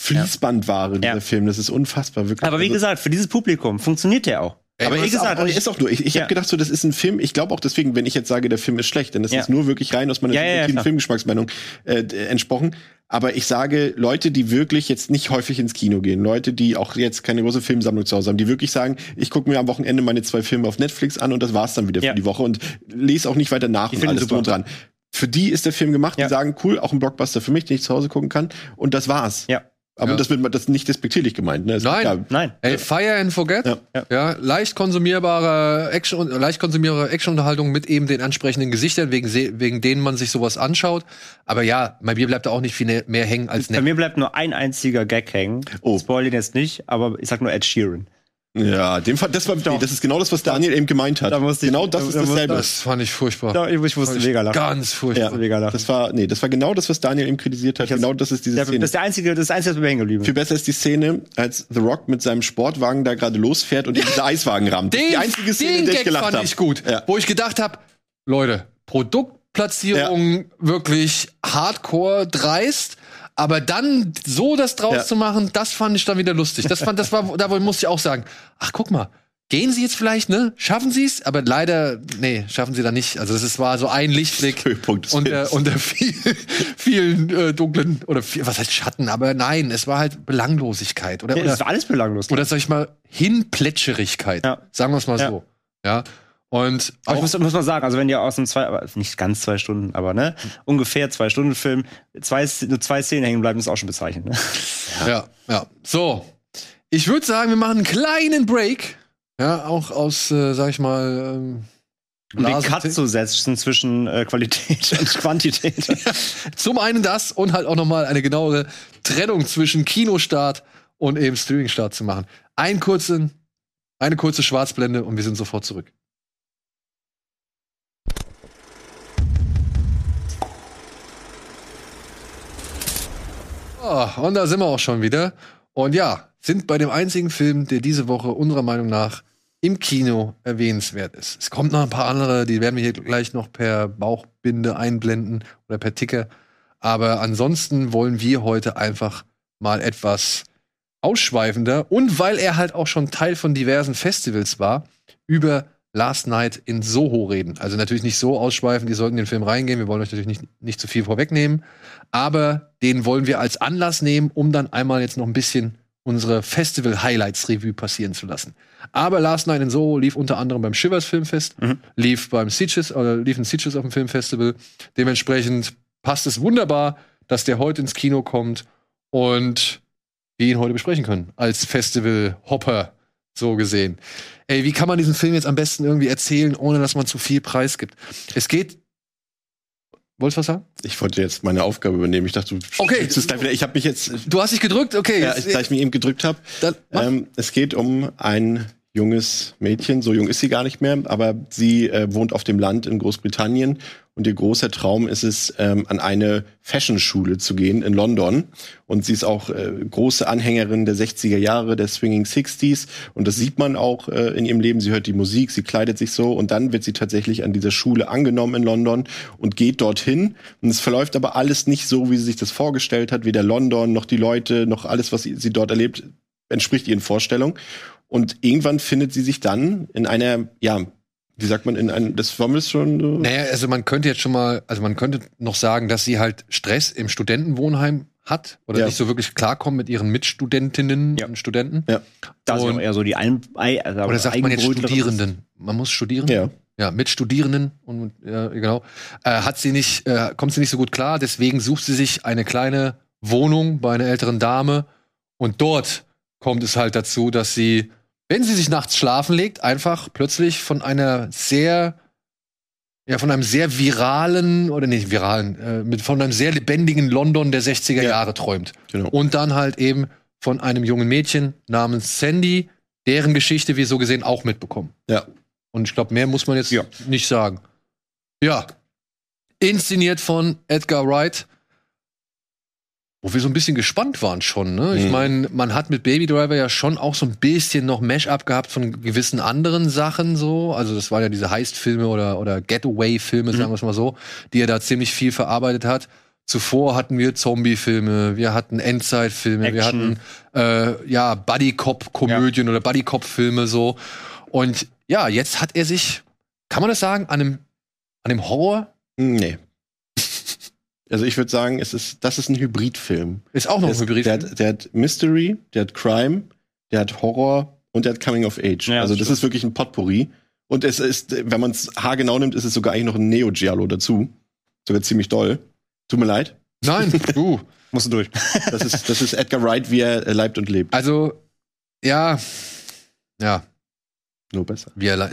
Fließbandware, dieser Ja. Film. Das ist unfassbar, wirklich. Aber wie Also- gesagt, für dieses Publikum funktioniert der auch. Ey, aber wie gesagt, auch- ist auch nur. Ich, ich Ja. habe gedacht, so das ist ein Film. Ich glaube auch deswegen, wenn ich jetzt sage, der Film ist schlecht, denn das Ja. ist nur wirklich rein aus meiner Ja. Filmgeschmacksmeinung äh, entsprochen. Aber ich sage, Leute, die wirklich jetzt nicht häufig ins Kino gehen, Leute, die auch jetzt keine große Filmsammlung zu Hause haben, die wirklich sagen, ich gucke mir am Wochenende meine zwei Filme auf Netflix an und das war's dann wieder für die Woche und lese auch nicht weiter nach Die und alles drum und dran. Für die ist der Film gemacht, die sagen, cool, auch ein Blockbuster für mich, den ich zu Hause gucken kann. Und das war's. Ja. Aber Ja. das wird das ist nicht despektierlich gemeint. Ne? Nein. ja- Nein. Ey, Fire and Forget, Ja. ja, leicht konsumierbare Action, leicht konsumierbare Actionunterhaltung mit eben den ansprechenden Gesichtern, wegen, wegen denen man sich sowas anschaut. Aber ja, bei mir bleibt da auch nicht viel mehr hängen als Bei Net. mir bleibt nur ein einziger Gag hängen. Oh. Spoil ihn jetzt nicht, aber ich sag nur Ed Sheeran. Ja, dem Fall, das war, nee, das ist genau das, was Daniel eben gemeint hat. Da musste ich- genau das da- ist da dasselbe. Das fand ich furchtbar. Ja, ich, ich musste Fand ich mega lachen. Ganz furchtbar. Ja, mega lachen. das war, nee, das war genau das, was Daniel eben kritisiert hat. Ich Genau das ist diese Der, Szene. das ist der einzige, das ist das einzige, was mir hängen geblieben Viel besser ist die Szene, als The Rock mit seinem Sportwagen da gerade losfährt und in diese Eiswagen rammt. Den, die einzige Szene, in den der ich Gag gelacht fand habe. ich gut. Ja. Wo ich gedacht habe, Leute, Produktplatzierung wirklich hardcore dreist. Aber dann so das draus Ja. zu machen, das fand ich dann wieder lustig. Das fand, das war, da musste ich auch sagen, ach guck mal, gehen Sie jetzt vielleicht, ne? Schaffen Sie es? Aber leider, nee, schaffen Sie da nicht. Also das ist, war so ein Lichtblick unter, unter viel, vielen äh, dunklen oder viel, was heißt Schatten? Aber nein, es war halt Belanglosigkeit oder, Ja, oder das war alles belanglos. oder sag ich mal, Hinplätscherigkeit. Ja. Sagen wir es mal Ja. so. Ja. Und Aber ich muss, muss mal sagen, also wenn ihr aus einem zwei, aber nicht ganz zwei Stunden, aber ne, ungefähr zwei Stunden Film, zwei, nur zwei Szenen hängen bleiben, ist auch schon bezeichnend. Ne? ja, ja. So. Ich würde sagen, wir machen einen kleinen Break. Ja, auch aus, äh, sag ich mal, ähm, Um den Cut zu setzen zwischen äh, Qualität und Quantität. Zum einen das und halt auch nochmal eine genauere Trennung zwischen Kinostart und eben Streamingstart zu machen. Einen kurzen, eine kurze Schwarzblende und wir sind sofort zurück. Oh, und da sind wir auch schon wieder. Und ja, sind bei dem einzigen Film, der diese Woche unserer Meinung nach im Kino erwähnenswert ist. Es kommt noch ein paar andere, die werden wir hier gleich noch per Bauchbinde einblenden oder per Ticker. Aber ansonsten wollen wir heute einfach mal etwas ausschweifender und weil er halt auch schon Teil von diversen Festivals war, über Last Night in Soho reden. Also natürlich nicht so ausschweifend, die sollten in den Film reingehen, wir wollen euch natürlich nicht, nicht zu viel vorwegnehmen, aber den wollen wir als Anlass nehmen, um dann einmal jetzt noch ein bisschen unsere Festival-Highlights-Review passieren zu lassen. Aber Last Night in Soho lief unter anderem beim Shivers Filmfest, lief beim Sitges, oder lief in Sitges auf dem Filmfestival. Dementsprechend passt es wunderbar, dass der heute ins Kino kommt und wir ihn heute besprechen können. Als Festival-Hopper, so gesehen. Ey, wie kann man diesen Film jetzt am besten irgendwie erzählen, ohne dass man zu viel Preis gibt? Es geht. Wolltest du was sagen? Ich wollte jetzt meine Aufgabe übernehmen. Ich dachte, du Okay. es gleich wieder. Ich habe mich jetzt, Du hast dich gedrückt? Okay. ja, da ich mich eben gedrückt habe. Ähm, es geht um ein junges Mädchen. So jung ist sie gar nicht mehr, aber sie äh, wohnt auf dem Land in Großbritannien und ihr großer Traum ist es, ähm, an eine Fashion-Schule zu gehen in London. Und sie ist auch äh, große Anhängerin der 60er Jahre, der Swinging 60s. Und das sieht man auch äh, in ihrem Leben. Sie hört die Musik, sie kleidet sich so und dann wird sie tatsächlich an dieser Schule angenommen in London und geht dorthin. Und es verläuft aber alles nicht so, wie sie sich das vorgestellt hat. Weder London noch die Leute, noch alles, was sie, sie dort erlebt, entspricht ihren Vorstellungen. Und irgendwann findet sie sich dann in einer, ja, wie sagt man, in einem, das wir das schon. so- Naja, also man könnte jetzt schon mal, also man könnte noch sagen, dass sie halt Stress im Studentenwohnheim hat oder Ja. nicht so wirklich klarkommt mit ihren Mitstudentinnen Ja. und Studenten. Da ist Und- auch eher so die ein, Ei- also Oder sagt man jetzt. Studierenden? Man muss studieren? Ja. Ja, mit Studierenden und ja, genau. Äh, hat sie nicht, äh, kommt sie nicht so gut klar, deswegen sucht sie sich eine kleine Wohnung bei einer älteren Dame und dort kommt es halt dazu, dass sie, wenn sie sich nachts schlafen legt, einfach plötzlich von einer sehr, ja, von einem sehr viralen, oder nicht viralen, äh, mit, von einem sehr lebendigen London der 60er Ja. Jahre träumt. Genau. Und dann halt eben von einem jungen Mädchen namens Sandy, deren Geschichte wir so gesehen auch mitbekommen. Ja. Und ich glaube, mehr muss man jetzt Ja. nicht sagen. Ja. Inszeniert von Edgar Wright. Wo wir so ein bisschen gespannt waren schon, ne? Ich Mhm. meine, man hat mit Baby Driver ja schon auch so ein bisschen noch Mash-up gehabt von gewissen anderen Sachen so. Also das waren ja diese Heist-Filme oder, oder Getaway-Filme, sagen wir es mal so, die er da ziemlich viel verarbeitet hat. Zuvor hatten wir Zombie-Filme, wir hatten Endzeit-Filme, wir hatten äh, ja Buddy-Cop-Komödien oder Buddy-Cop-Filme so. Und ja, jetzt hat er sich, kann man das sagen, an einem, an dem Horror Nee. Also ich würde sagen, es ist, das ist ein Hybridfilm. ist auch noch ein ist- Hybrid. der, hat, der hat Mystery, der hat Crime, der hat Horror und der hat Coming of Age. Ja, also das das ist wirklich ein Potpourri. Und es ist, wenn man es haargenau nimmt, ist es sogar eigentlich noch ein Neo-Giallo dazu. Sogar ziemlich doll. Tut mir leid. Nein, du. Musst du durch. Das ist, das ist Edgar Wright, wie er äh, leibt und lebt. Also, ja. Ja, Nur besser. wie er le-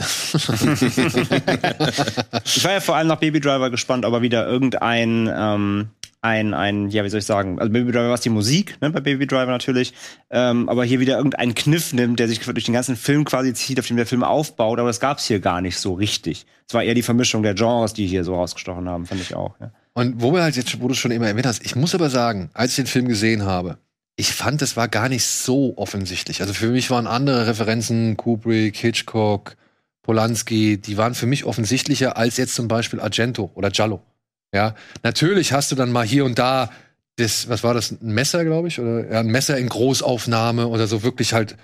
Ich war ja vor allem nach Baby Driver gespannt, ob er wieder irgendein, ähm, ein, ein, ja, wie soll ich sagen, also Baby Driver war es die Musik, ne, bei Baby Driver natürlich, ähm, aber hier wieder irgendeinen Kniff nimmt, der sich durch den ganzen Film quasi zieht, auf dem der Film aufbaut, aber das gab's hier gar nicht so richtig. Es war eher die Vermischung der Genres, die hier so rausgestochen haben, fand ich auch. Ja. Und wo wir halt jetzt, wo du schon immer erwähnt hast, ich muss aber sagen, als ich den Film gesehen habe, ich fand, es war gar nicht so offensichtlich. Also für mich waren andere Referenzen, Kubrick, Hitchcock, Polanski, die waren für mich offensichtlicher als jetzt zum Beispiel Argento oder Giallo. Ja, natürlich hast du dann mal hier und da das, was war das, ein Messer, glaube ich, oder ja, ein Messer in Großaufnahme oder so wirklich halt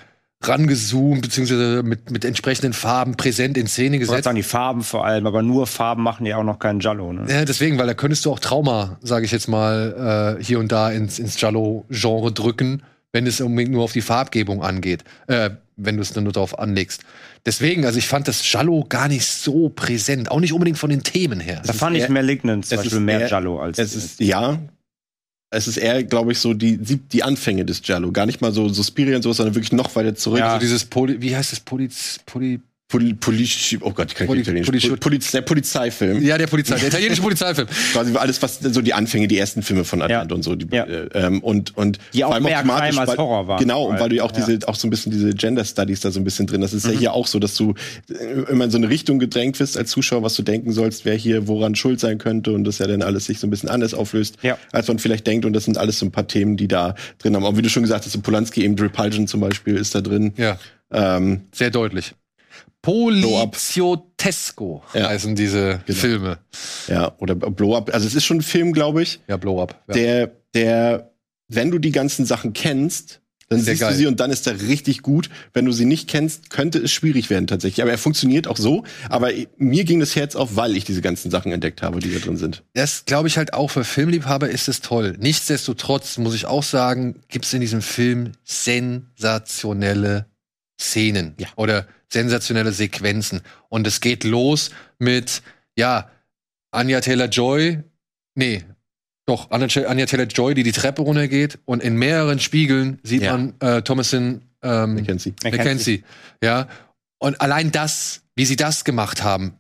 rangezoomt, beziehungsweise mit, mit entsprechenden Farben präsent in Szene Ich gesetzt. sagen, die Farben vor allem, aber nur Farben machen ja auch noch keinen Giallo, ne? Ja, deswegen, weil da könntest du auch Trauma, sage ich jetzt mal, äh, hier und da ins, ins Giallo-Genre drücken, wenn es unbedingt nur auf die Farbgebung angeht, äh, wenn du es dann nur darauf anlegst. Deswegen, also ich fand das Giallo gar nicht so präsent, auch nicht unbedingt von den Themen her. Da fand ich Malignant zum Beispiel mehr Giallo als Es ist, ja. Es ist eher, glaube ich, so die, die die Anfänge des Giallo. Gar nicht mal so Suspiria und sowas, sondern wirklich noch weiter zurück. Ja. also dieses Poli, wie heißt das, Poliz, Poli, Poli, Polici, oh Gott, ich kann Poli- nicht Italienisch. Polici- Poli, Poliz, der Polizeifilm. ja, der Polizei, der italienische Polizeifilm. Quasi alles, was so die Anfänge, die ersten Filme von Argento und so. Die, Ja. äh, ähm, und, und Die auch mehr Crime als Horror waren. Genau, und weil du ja auch Ja. diese, auch so ein bisschen diese Gender Studies da so ein bisschen drin. Das ist ja hier auch so, dass du äh, immer in so eine Richtung gedrängt wirst als Zuschauer, was du denken sollst, wer hier woran schuld sein könnte und das ja dann alles sich so ein bisschen anders auflöst, Ja. als man vielleicht denkt. Und das sind alles so ein paar Themen, die da drin haben. Und wie du schon gesagt hast, so Polanski eben Repulsion zum Beispiel ist da drin. Ja, Ähm, sehr deutlich. Poliziotesco Ja. heißen diese Genau. Filme. ja, oder Blow Up. Also es ist schon ein Film, glaube ich, Ja, Blow Up. Ja. der, der, wenn du die ganzen Sachen kennst, Dann Sehr siehst geil. du sie und dann ist er richtig gut. Wenn du sie nicht kennst, könnte es schwierig werden tatsächlich. Aber er funktioniert auch so. Aber mir ging das Herz auf, weil ich diese ganzen Sachen entdeckt habe, die da drin sind. Das glaube ich halt auch für Filmliebhaber ist es toll. Nichtsdestotrotz muss ich auch sagen, gibt es in diesem Film sensationelle Szenen Ja. oder sensationelle Sequenzen. Und es geht los mit, ja, Anya Taylor-Joy, nee, doch, Anya, Anya Taylor-Joy, die die Treppe runtergeht und in mehreren Spiegeln sieht Ja. man äh, Thomasin ähm, Mackenzie. Mackenzie. Ja. Und allein das, wie sie das gemacht haben,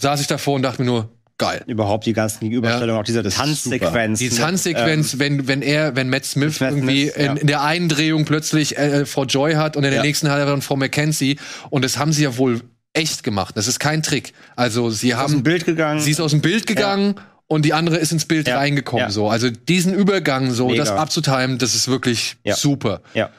saß ich davor und dachte mir nur, geil. Überhaupt die ganzen Gegenüberstellungen, auch diese ist Tanzsequenz. Die Tanzsequenz, wenn, wenn er, wenn Matt Smith Matt irgendwie Smith, ja. in, in der einen Drehung plötzlich äh, Frau Joy hat und in der Ja. nächsten hat er dann Frau Mackenzie. Und das haben sie ja wohl echt gemacht. Das ist kein Trick. Also sie aus dem haben, Bild gegangen. sie ist aus dem Bild gegangen und die andere ist ins Bild Ja. reingekommen. Ja. So, also diesen Übergang so, Mega. das abzutimen, das ist wirklich Ja. super. ja.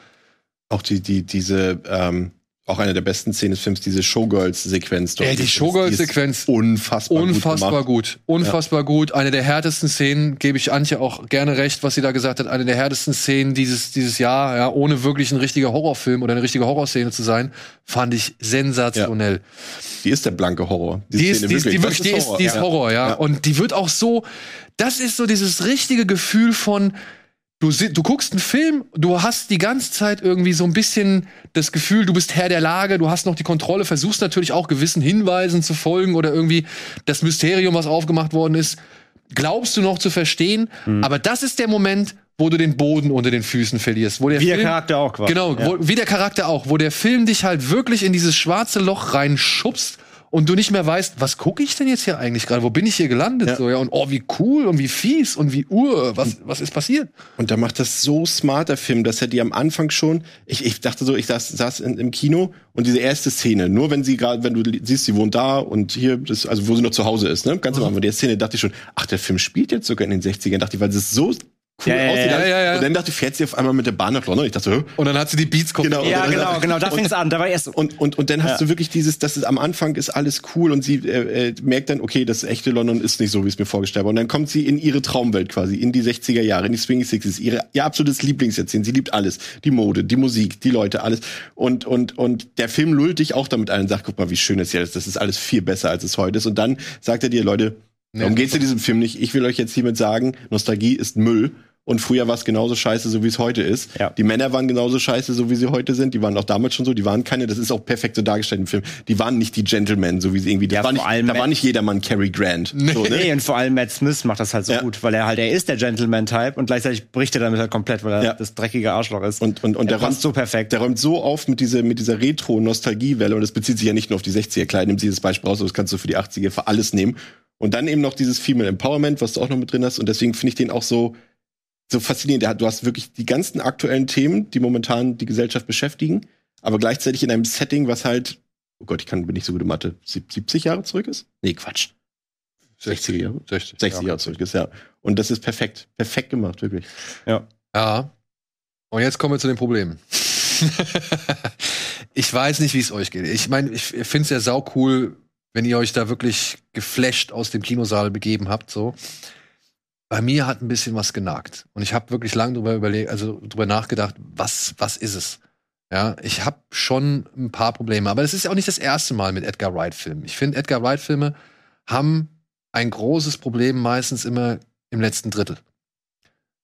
Auch die, die, diese, ähm, auch eine der besten Szenen des Films, diese Showgirls-Sequenz. dort. Ey, die ist- Showgirls-Sequenz, die ist Unfassbar, Unfassbar gut. gut. Unfassbar gut. Eine der härtesten Szenen, gebe ich Antje auch gerne recht, was sie da gesagt hat. Eine der härtesten Szenen dieses, dieses Jahr, ja, ohne wirklich ein richtiger Horrorfilm oder eine richtige Horrorszene zu sein, fand ich sensationell. gemacht. Die ist der blanke Horror. Die ist, die ist, die wirklich, die ist, die ist Ja. Horror, ja. Ja. Und die wird auch so, das ist so dieses richtige Gefühl von, du, du guckst einen Film, du hast die ganze Zeit irgendwie so ein bisschen das Gefühl, du bist Herr der Lage, du hast noch die Kontrolle, versuchst natürlich auch gewissen Hinweisen zu folgen oder irgendwie das Mysterium, was aufgemacht worden ist, glaubst du noch zu verstehen. Mhm. Aber das ist der Moment, wo du den Boden unter den Füßen verlierst. Wo der Wie der Film, Charakter auch quasi. Genau, Ja. wo, wie der Charakter auch, wo der Film dich halt wirklich in dieses schwarze Loch reinschubst und du nicht mehr weißt, was gucke ich denn jetzt hier eigentlich gerade? Wo bin ich hier gelandet? Ja. So, ja, und oh, wie cool und wie fies und wie ur, was, was ist passiert? Und da macht das so smart, der Film, dass er die am Anfang schon, ich, ich dachte so, ich saß, saß in, im Kino und diese erste Szene, nur wenn sie gerade, wenn du siehst, sie wohnt da und hier, das, also wo sie noch zu Hause ist, ne? Ganz am Anfang, der Szene dachte ich schon, ach, der Film spielt jetzt sogar in den 60ern, dachte ich, weil es so cool Ja, ja, aussieht. ja, ja, ja. Und dann dachte ich, fährt sie auf einmal mit der Bahn nach London. Ich dachte hä? Und dann hat sie die Beats Genau. Ja, genau, genau, da fing es an. Da war erst. Und, und, und dann hast Ja. du wirklich dieses, das ist am Anfang ist alles cool und sie äh, äh, merkt dann, okay, das echte London ist nicht so, wie es mir vorgestellt war. Und dann kommt sie in ihre Traumwelt quasi, in die 60er Jahre, in die Swing Sixties, ihre, ihr absolutes Lieblingsjahrzehnt. Sie liebt alles. Die Mode, die Musik, die Leute, alles. Und, und, und der Film lullt dich auch damit ein und sagt, guck mal, wie schön das hier ist. Das ist alles viel besser, als es heute ist. Und dann sagt er dir, Leute, darum geht's in diesem Film nicht. Ich will euch jetzt hiermit sagen, Nostalgie ist Müll. Und früher war es genauso scheiße, so wie es heute ist. Ja. Die Männer waren genauso scheiße, so wie sie heute sind. Die waren auch damals schon so. Die waren keine, das ist auch perfekt so dargestellt im Film. Die waren nicht die Gentlemen, so wie sie irgendwie. Das Ja, war nicht, da war Matt- nicht jedermann Cary Grant. So, ne? Nee, und vor allem Matt Smith macht das halt so Ja. gut, weil er halt, er ist der Gentleman-Type und gleichzeitig bricht er damit halt komplett, weil er Ja. das dreckige Arschloch ist. Und, und, und er der räumt so perfekt. Der räumt so auf mit dieser, mit dieser Retro-Nostalgiewelle. Und das bezieht sich ja nicht nur auf die 60er. Klar, nimm sie das Beispiel raus, das kannst du für die 80er für alles nehmen. Und dann eben noch dieses Female Empowerment, was du auch noch mit drin hast. Und deswegen finde ich den auch so, so faszinierend. Du hast wirklich die ganzen aktuellen Themen, die momentan die Gesellschaft beschäftigen, aber gleichzeitig in einem Setting, was halt, oh Gott, ich kann, bin nicht so gute Mathe, sieb- 70 Jahre zurück ist? Nee, Quatsch. 60er Jahre. 60. 60 Jahre zurück ist, ja. Und das ist perfekt. Perfekt gemacht, wirklich. Ja. Und jetzt kommen wir zu den Problemen. ich weiß nicht, wie es euch geht. Ich meine, ich finde es ja sau cool, wenn ihr euch da wirklich geflasht aus dem Kinosaal begeben habt, so. Bei mir hat ein bisschen was genagt. Und ich habe wirklich lange drüber überlegt, also drüber nachgedacht, was, was ist es? Ja, ich habe schon ein paar Probleme. Aber das ist ja auch nicht das erste Mal mit Edgar Wright-Filmen. Ich finde, Edgar Wright-Filme haben ein großes Problem meistens immer im letzten Drittel.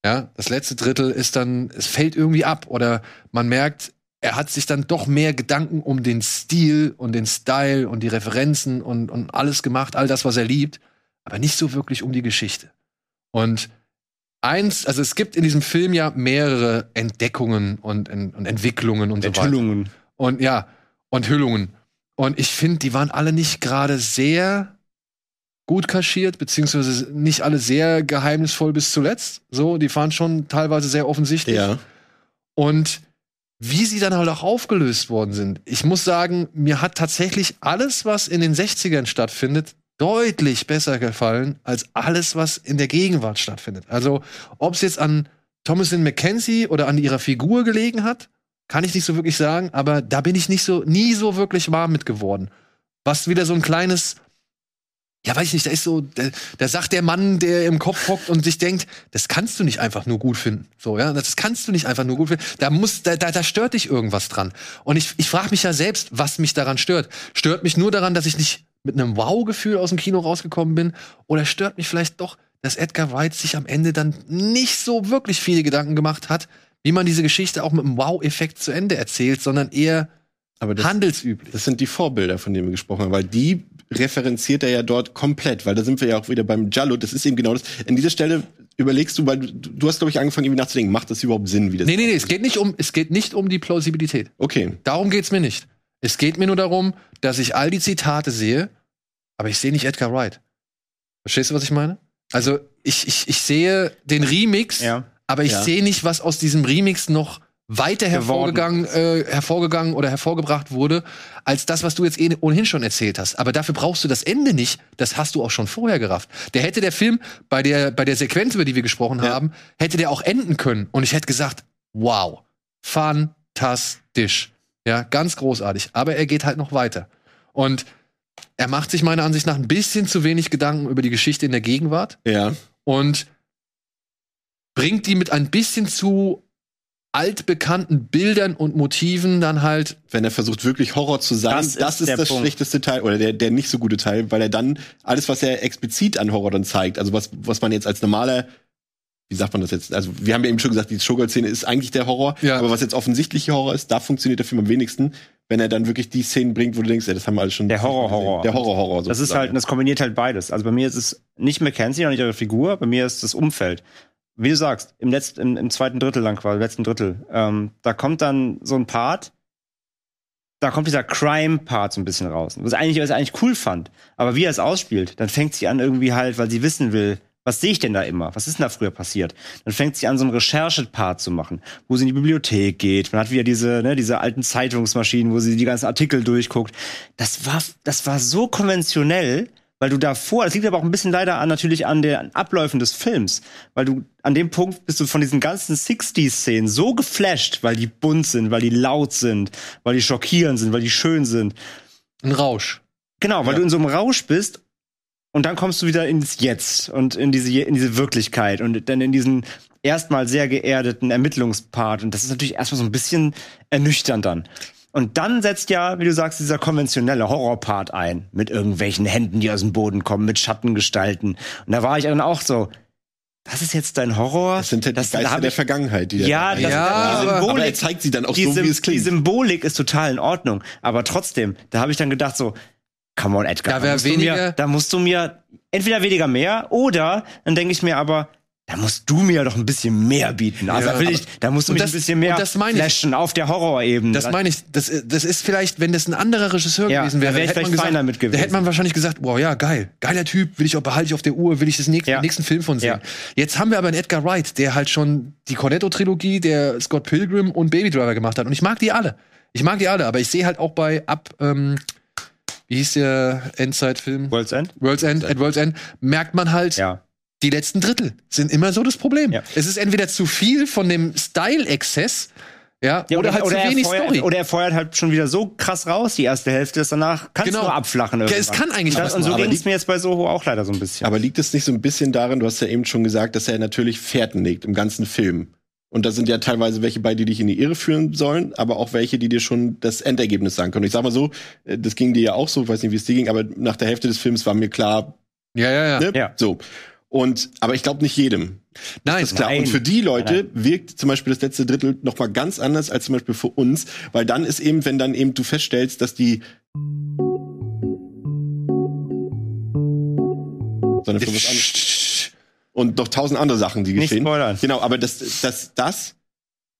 Ja, das letzte Drittel ist dann, es fällt irgendwie ab oder man merkt, er hat sich dann doch mehr Gedanken um den Stil und den Style und die Referenzen und, und alles gemacht, all das, was er liebt, aber nicht so wirklich um die Geschichte. Und eins, also es gibt in diesem Film ja mehrere Entdeckungen und, und Entwicklungen und so weiter. Enthüllungen. Und ja, und Hüllungen. Und ich finde, die waren alle nicht gerade sehr gut kaschiert, beziehungsweise nicht alle sehr geheimnisvoll bis zuletzt. So, die waren schon teilweise sehr offensichtlich. Ja. Und wie sie dann halt auch aufgelöst worden sind. Ich muss sagen, mir hat tatsächlich alles, was in den 60ern stattfindet, deutlich besser gefallen als alles, was in der Gegenwart stattfindet. Also, ob es jetzt an Thomasin McKenzie oder an ihrer Figur gelegen hat, kann ich nicht so wirklich sagen, aber da bin ich nicht so, nie so wirklich warm mit geworden. Was wieder so ein kleines, ja, weiß ich nicht, da ist so, da, da sagt der Mann, der im Kopf hockt und sich denkt, das kannst du nicht einfach nur gut finden. So, ja, das kannst du nicht einfach nur gut finden. Da muss, da, da, da stört dich irgendwas dran. Und ich, ich frage mich ja selbst, was mich daran stört. Stört mich nur daran, dass ich nicht mit einem Wow-Gefühl aus dem Kino rausgekommen bin? Oder stört mich vielleicht doch, dass Edgar Wright sich am Ende dann nicht so wirklich viele Gedanken gemacht hat, wie man diese Geschichte auch mit einem Wow-Effekt zu Ende erzählt, sondern eher Aber das, handelsüblich. das sind die Vorbilder, von denen wir gesprochen haben, weil die referenziert er ja dort komplett, weil da sind wir ja auch wieder beim Jallo. Das ist eben genau das. An dieser Stelle überlegst du, weil du, du hast, glaube ich, angefangen, irgendwie nachzudenken, macht das überhaupt Sinn, wie das Nee, nee, nee, es geht nicht um, es geht nicht um die Plausibilität. Okay. Darum geht's mir nicht. Es geht mir nur darum, dass ich all die Zitate sehe, aber ich sehe nicht Edgar Wright. Verstehst du, was ich meine? Also, ich, ich, ich sehe den Remix, Ja. aber ich Ja. sehe nicht, was aus diesem Remix noch weiter hervorgegangen, äh, hervorgegangen oder hervorgebracht wurde, als das, was du jetzt eh ohnehin schon erzählt hast. Aber dafür brauchst du das Ende nicht. Das hast du auch schon vorher gerafft. Der hätte der Film bei der, bei der Sequenz, über die wir gesprochen Ja. haben, hätte der auch enden können. Und ich hätte gesagt, wow, fantastisch. Ja, ganz großartig. Aber er geht halt noch weiter. Und er macht sich meiner Ansicht nach ein bisschen zu wenig Gedanken über die Geschichte in der Gegenwart Ja. und bringt die mit ein bisschen zu altbekannten Bildern und Motiven dann halt. Wenn er versucht, wirklich Horror zu sein, Das das, ist ist, der das Punkt. schlechteste Teil oder der, der nicht so gute Teil, weil er dann alles, was er explizit an Horror dann zeigt, also was, was man jetzt als normaler, wie sagt man das jetzt? Also, wir haben ja eben schon gesagt, die Showgirl-Szene ist eigentlich der Horror, Ja. aber was jetzt offensichtliche Horror ist, da funktioniert der Film am wenigsten, wenn er dann wirklich die Szenen bringt, wo du denkst, ja, das haben wir alles schon. Der Horror-Horror. Der Horror-Horror. Das ist halt, das kombiniert halt beides. Also bei mir ist es nicht Mackenzie, auch nicht ihre Figur, bei mir ist das Umfeld. Wie du sagst, im letzten, im, im zweiten Drittel lang quasi, im letzten Drittel, ähm, da kommt dann so ein Part, da kommt dieser Crime-Part so ein bisschen raus. Was eigentlich, was ich eigentlich cool fand. Aber wie er es ausspielt, dann fängt sie an irgendwie halt, weil sie wissen will, was sehe ich denn da immer? Was ist denn da früher passiert? Dann fängt sie an, so einen Recherche-Part zu machen, wo sie in die Bibliothek geht. Man hat wieder diese, ne, diese alten Zeitungsmaschinen, wo sie die ganzen Artikel durchguckt. Das war, das war so konventionell, weil du davor, das liegt aber auch ein bisschen leider an, natürlich an den Abläufen des Films, weil du an dem Punkt bist du von diesen ganzen 60s-Szenen so geflasht, weil die bunt sind, weil die laut sind, weil die schockierend sind, weil die schön sind. Ein Rausch. Genau, weil Ja. du in so einem Rausch bist und dann kommst du wieder ins Jetzt und in diese, in diese Wirklichkeit und dann in diesen erstmal sehr geerdeten Ermittlungspart. Und das ist natürlich erstmal so ein bisschen ernüchternd dann. Und dann setzt ja, wie du sagst, dieser konventionelle Horrorpart ein. Mit irgendwelchen Händen, die aus dem Boden kommen, mit Schattengestalten. Und da war ich dann auch so, das ist jetzt dein Horror? das sind halt das, die da Geister der Vergangenheit, die Ja, das, Ja, die Symbolik, aber er zeigt sie dann auch die, so, wie es die klingt. Symbolik ist total in Ordnung. Aber trotzdem, da habe ich dann gedacht so, come on, Edgar, Da wär musst du weniger- mir, da musst du mir entweder weniger mehr oder dann denke ich mir aber, da musst du mir doch ein bisschen mehr bieten. Also Ja, da ich, da musst du mich das- ein bisschen mehr und das meine ich. flashen auf der Horrorebene. Das meine ich, das, das ist vielleicht, wenn das ein anderer Regisseur Ja, gewesen wäre, da wär ich hätte man vielleicht gesagt, feiner mit gewesen. da hätte man wahrscheinlich gesagt, wow, ja, geil, geiler Typ, will ich auch behalte ich auf der Uhr, will ich das nächste, Ja. den nächsten Film von sehen. Jetzt haben wir aber einen Edgar Wright, der halt schon die Cornetto-Trilogie, der Scott Pilgrim und Baby Driver gemacht hat. Und ich mag die alle. Ich mag die alle, aber ich sehe halt auch bei ab, ähm, wie hieß der Endzeitfilm? World's End? World's End, at World's End, merkt man halt, Ja. die letzten Drittel sind immer so das Problem. Ja. Es ist entweder zu viel von dem Style-Exzess, ja, Ja, oder, halt zu er wenig feuert, Story. Oder er feuert halt schon wieder so krass raus, die erste Hälfte, dass danach kann es Genau. nur abflachen Ja, irgendwann. es kann eigentlich das, und so ging es mir jetzt bei Soho auch leider so ein bisschen. Aber liegt es nicht so ein bisschen darin, du hast ja eben schon gesagt, dass er natürlich Fährten legt im ganzen Film. Und da sind ja teilweise welche bei, die dich in die Irre führen sollen, aber auch welche, die dir schon das Endergebnis sagen können. Ich sag mal so, äh, das ging dir ja auch so, ich weiß nicht, wie es dir ging, aber nach der Hälfte des Films war mir klar, ja, ja, ja. ne? Ja. so. Und, aber ich glaube nicht jedem. Nein, Das ist klar. Nein. Und für die Leute Nein, wirkt zum Beispiel das letzte Drittel noch mal ganz anders als zum Beispiel für uns, weil dann ist eben, wenn dann eben du feststellst, dass die sondern für was anderes. Und noch tausend andere Sachen, die Nicht geschehen. spoilern. Genau, aber das, das, das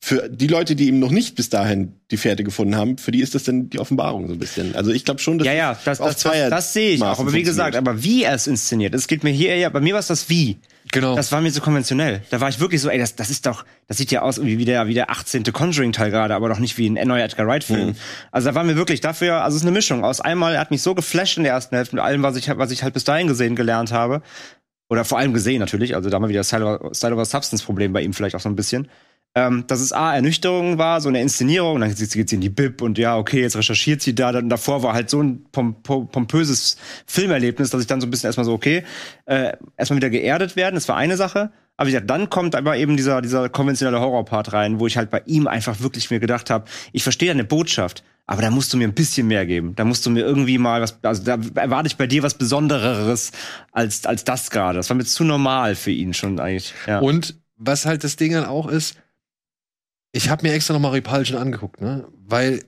für die Leute, die eben noch nicht bis dahin die Fährte gefunden haben, für die ist das dann die Offenbarung so ein bisschen. Also ich glaube schon, dass ja, ja, das, auf das, das, Zweier- das sehe ich auch. Maßen Aber wie gesagt, aber wie er es inszeniert, es geht mir hier eher, bei mir war es das Wie. genau. Das war mir so konventionell. Da war ich wirklich so, ey, das, das ist doch, das sieht ja aus irgendwie wie der, wie der 18. Conjuring-Teil gerade, aber doch nicht wie ein neuer Edgar Wright-Film. Mhm. Also da war mir wirklich dafür, also es ist eine Mischung aus einmal, er hat mich so geflasht in der ersten Hälfte mit allem, was ich, was ich halt bis dahin gesehen, gelernt habe. Oder vor allem gesehen natürlich, also da mal wieder Style over, Style over Substance-Problem bei ihm vielleicht auch so ein bisschen. ähm, dass es A, Ernüchterung war, so eine Inszenierung, dann geht sie in die Bib und ja, okay, jetzt recherchiert sie da, dann davor war halt so ein pom pom pompöses Filmerlebnis, dass ich dann so ein bisschen erstmal so, okay, äh, erstmal wieder geerdet werden, das war eine Sache. Aber wie gesagt, dann kommt aber eben dieser, dieser konventionelle Horrorpart rein, wo ich halt bei ihm einfach wirklich mir gedacht habe, ich verstehe deine Botschaft, aber da musst du mir ein bisschen mehr geben. Da musst du mir irgendwie mal was, also da erwarte ich bei dir was Besondereres als, als das gerade. Das war mir zu normal für ihn schon eigentlich. Ja. Und was halt das Ding dann auch ist, ich habe mir extra nochmal Repulsion angeguckt, ne? Weil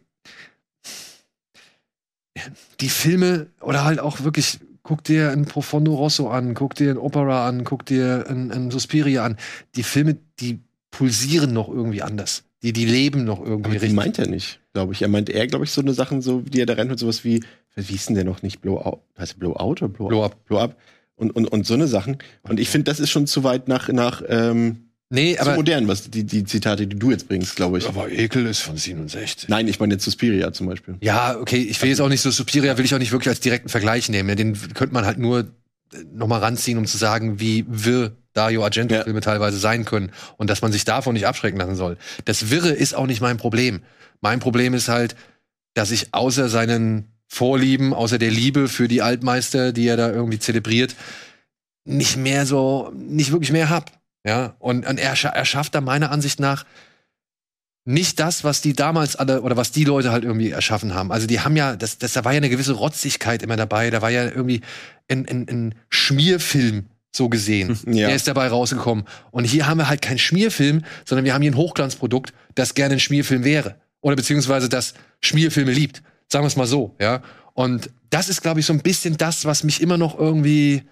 die Filme oder halt auch wirklich, guck dir ein Profondo Rosso an, guck dir ein Opera an, guck dir ein, ein Suspiria an. Die Filme, die pulsieren noch irgendwie anders. Die, die leben noch irgendwie Aber die richtig. meint er nicht, glaube ich. Er meint eher, glaube ich, so eine Sachen, so, die er da rennt mit sowas wie, wie hieß denn der noch nicht? Blowout, heißt Blowout oder Blow, Blow Up. Blow Up. Und, und, und so eine Sachen. Und ich finde, das ist schon zu weit nach, nach ähm, Nee, zu aber, modern, was die, die Zitate, die du jetzt bringst, glaube ich. aber Ekel ist von 67. Nein, ich meine jetzt Suspiria zum Beispiel. Ja, okay, ich will jetzt auch nicht so Suspiria, will ich auch nicht wirklich als direkten Vergleich nehmen. ne? Den könnte man halt nur äh, noch mal ranziehen, um zu sagen, wie wirr Dario Argento-Filme teilweise sein können und dass man sich davon nicht abschrecken lassen soll. Das Wirre ist auch nicht mein Problem. Mein Problem ist halt, dass ich außer seinen Vorlieben, außer der Liebe für die Altmeister, die er da irgendwie zelebriert, nicht mehr so, nicht wirklich mehr hab. Ja, und, und er, er schafft da meiner Ansicht nach nicht das, was die damals alle oder was die Leute halt irgendwie erschaffen haben. Also die haben ja, das, das, da war ja eine gewisse Rotzigkeit immer dabei. Da war ja irgendwie ein, ein, ein Schmierfilm so gesehen. Ja. Der ist dabei rausgekommen. Und hier haben wir halt keinen Schmierfilm, sondern wir haben hier ein Hochglanzprodukt, das gerne ein Schmierfilm wäre. Oder beziehungsweise das Schmierfilme liebt. Sagen wir es mal so, ja. Und das ist, glaube ich, so ein bisschen das, was mich immer noch irgendwie,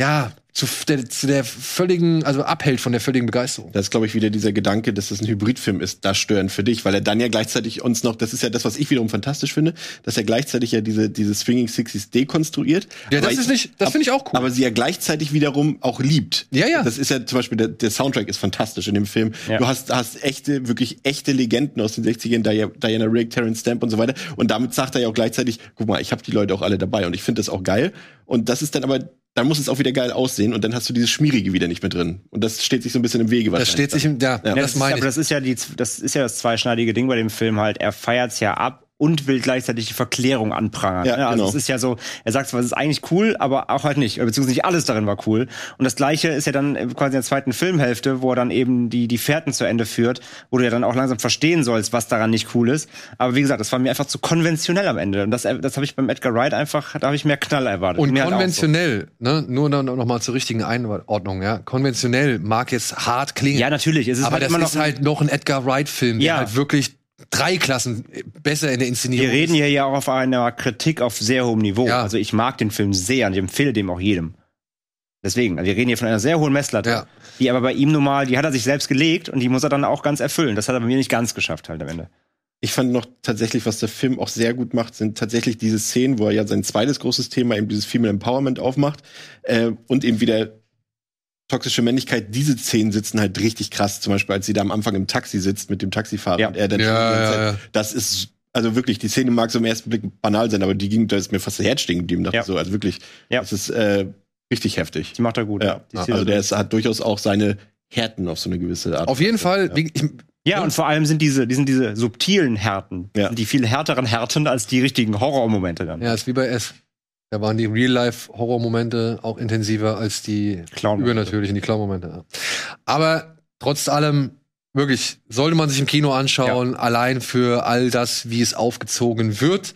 ja, zu der, zu der völligen, also abhält von der völligen Begeisterung. Das ist, glaube ich, wieder dieser Gedanke, dass das ein Hybridfilm ist, das störend für dich, weil er dann ja gleichzeitig uns noch, das ist ja das, was ich wiederum fantastisch finde, dass er gleichzeitig ja diese, diese Swinging Sixties dekonstruiert. Ja, das ist nicht, das finde ich auch cool. Aber sie ja gleichzeitig wiederum auch liebt. Ja, ja. Das ist ja zum Beispiel, der, der Soundtrack ist fantastisch in dem Film. Ja. Du hast, hast echte, wirklich echte Legenden aus den 60ern, Dia- Diana Rigg, Terrence Stamp und so weiter. Und damit sagt er ja auch gleichzeitig, guck mal, ich habe die Leute auch alle dabei und ich finde das auch geil. Und das ist dann aber, dann muss es auch wieder geil aussehen und dann hast du dieses Schmierige wieder nicht mehr drin. Und das steht sich so ein bisschen im Wege. das steht sich im, ja, Ja, Ja, das ist, meine aber ich. das ist ja die, das ist ja das zweischneidige Ding bei dem Film halt. Er feiert's ja ab und will gleichzeitig die Verklärung anprangern. Ja, also genau. es ist ja so, er sagt zwar, es ist eigentlich cool, aber auch halt nicht. Beziehungsweise nicht alles darin war cool. Und das Gleiche ist ja dann quasi in der zweiten Filmhälfte, wo er dann eben die, die Fährten zu Ende führt, wo du ja dann auch langsam verstehen sollst, was daran nicht cool ist. Aber wie gesagt, das war mir einfach zu konventionell am Ende. Und das, das habe ich beim Edgar Wright einfach, da habe ich mehr Knall erwartet. Und Mir halt so. konventionell, ne, nur noch, noch mal zur richtigen Einordnung, ja. Konventionell mag jetzt hart klingen. Ja, natürlich. Es ist aber halt das noch ist halt noch ein Edgar Wright-Film, der Ja. halt wirklich drei Klassen besser in der Inszenierung Wir reden hier ja auch auf einer Kritik auf sehr hohem Niveau. Ja. Also ich mag den Film sehr und ich empfehle dem auch jedem. Deswegen, also wir reden hier von einer sehr hohen Messlatte, Ja. die aber bei ihm nun mal, die hat er sich selbst gelegt und die muss er dann auch ganz erfüllen. Das hat er bei mir nicht ganz geschafft halt am Ende. Ich fand noch tatsächlich, was der Film auch sehr gut macht, sind tatsächlich diese Szenen, wo er ja sein zweites großes Thema, eben dieses Female Empowerment aufmacht äh, und eben wieder toxische Männlichkeit. Diese Szenen sitzen halt richtig krass. Zum Beispiel, als sie da am Anfang im Taxi sitzt mit dem Taxifahrer Ja. und er dann Ja, ja, das ist also wirklich, die Szene mag so im ersten Blick banal sein, aber die ging, da ist mir fast das Herz stehen geblieben. Dachte Ja. so, also wirklich, Ja. das ist äh, richtig heftig. Die macht er gut. Ja, also der ist, hat durchaus auch seine Härten auf so eine gewisse Art. Auf jeden Fall, Ja. ich, ja, und vor allem sind diese, die sind diese subtilen Härten, Ja. sind die viel härteren Härten als die richtigen Horrormomente dann. ja, ist wie bei S. Da waren die Real-Life-Horror-Momente auch intensiver als die übernatürlichen, die Clown-Momente. Ja. Aber trotz allem, wirklich, sollte man sich im Kino anschauen, allein für all das, wie es aufgezogen wird.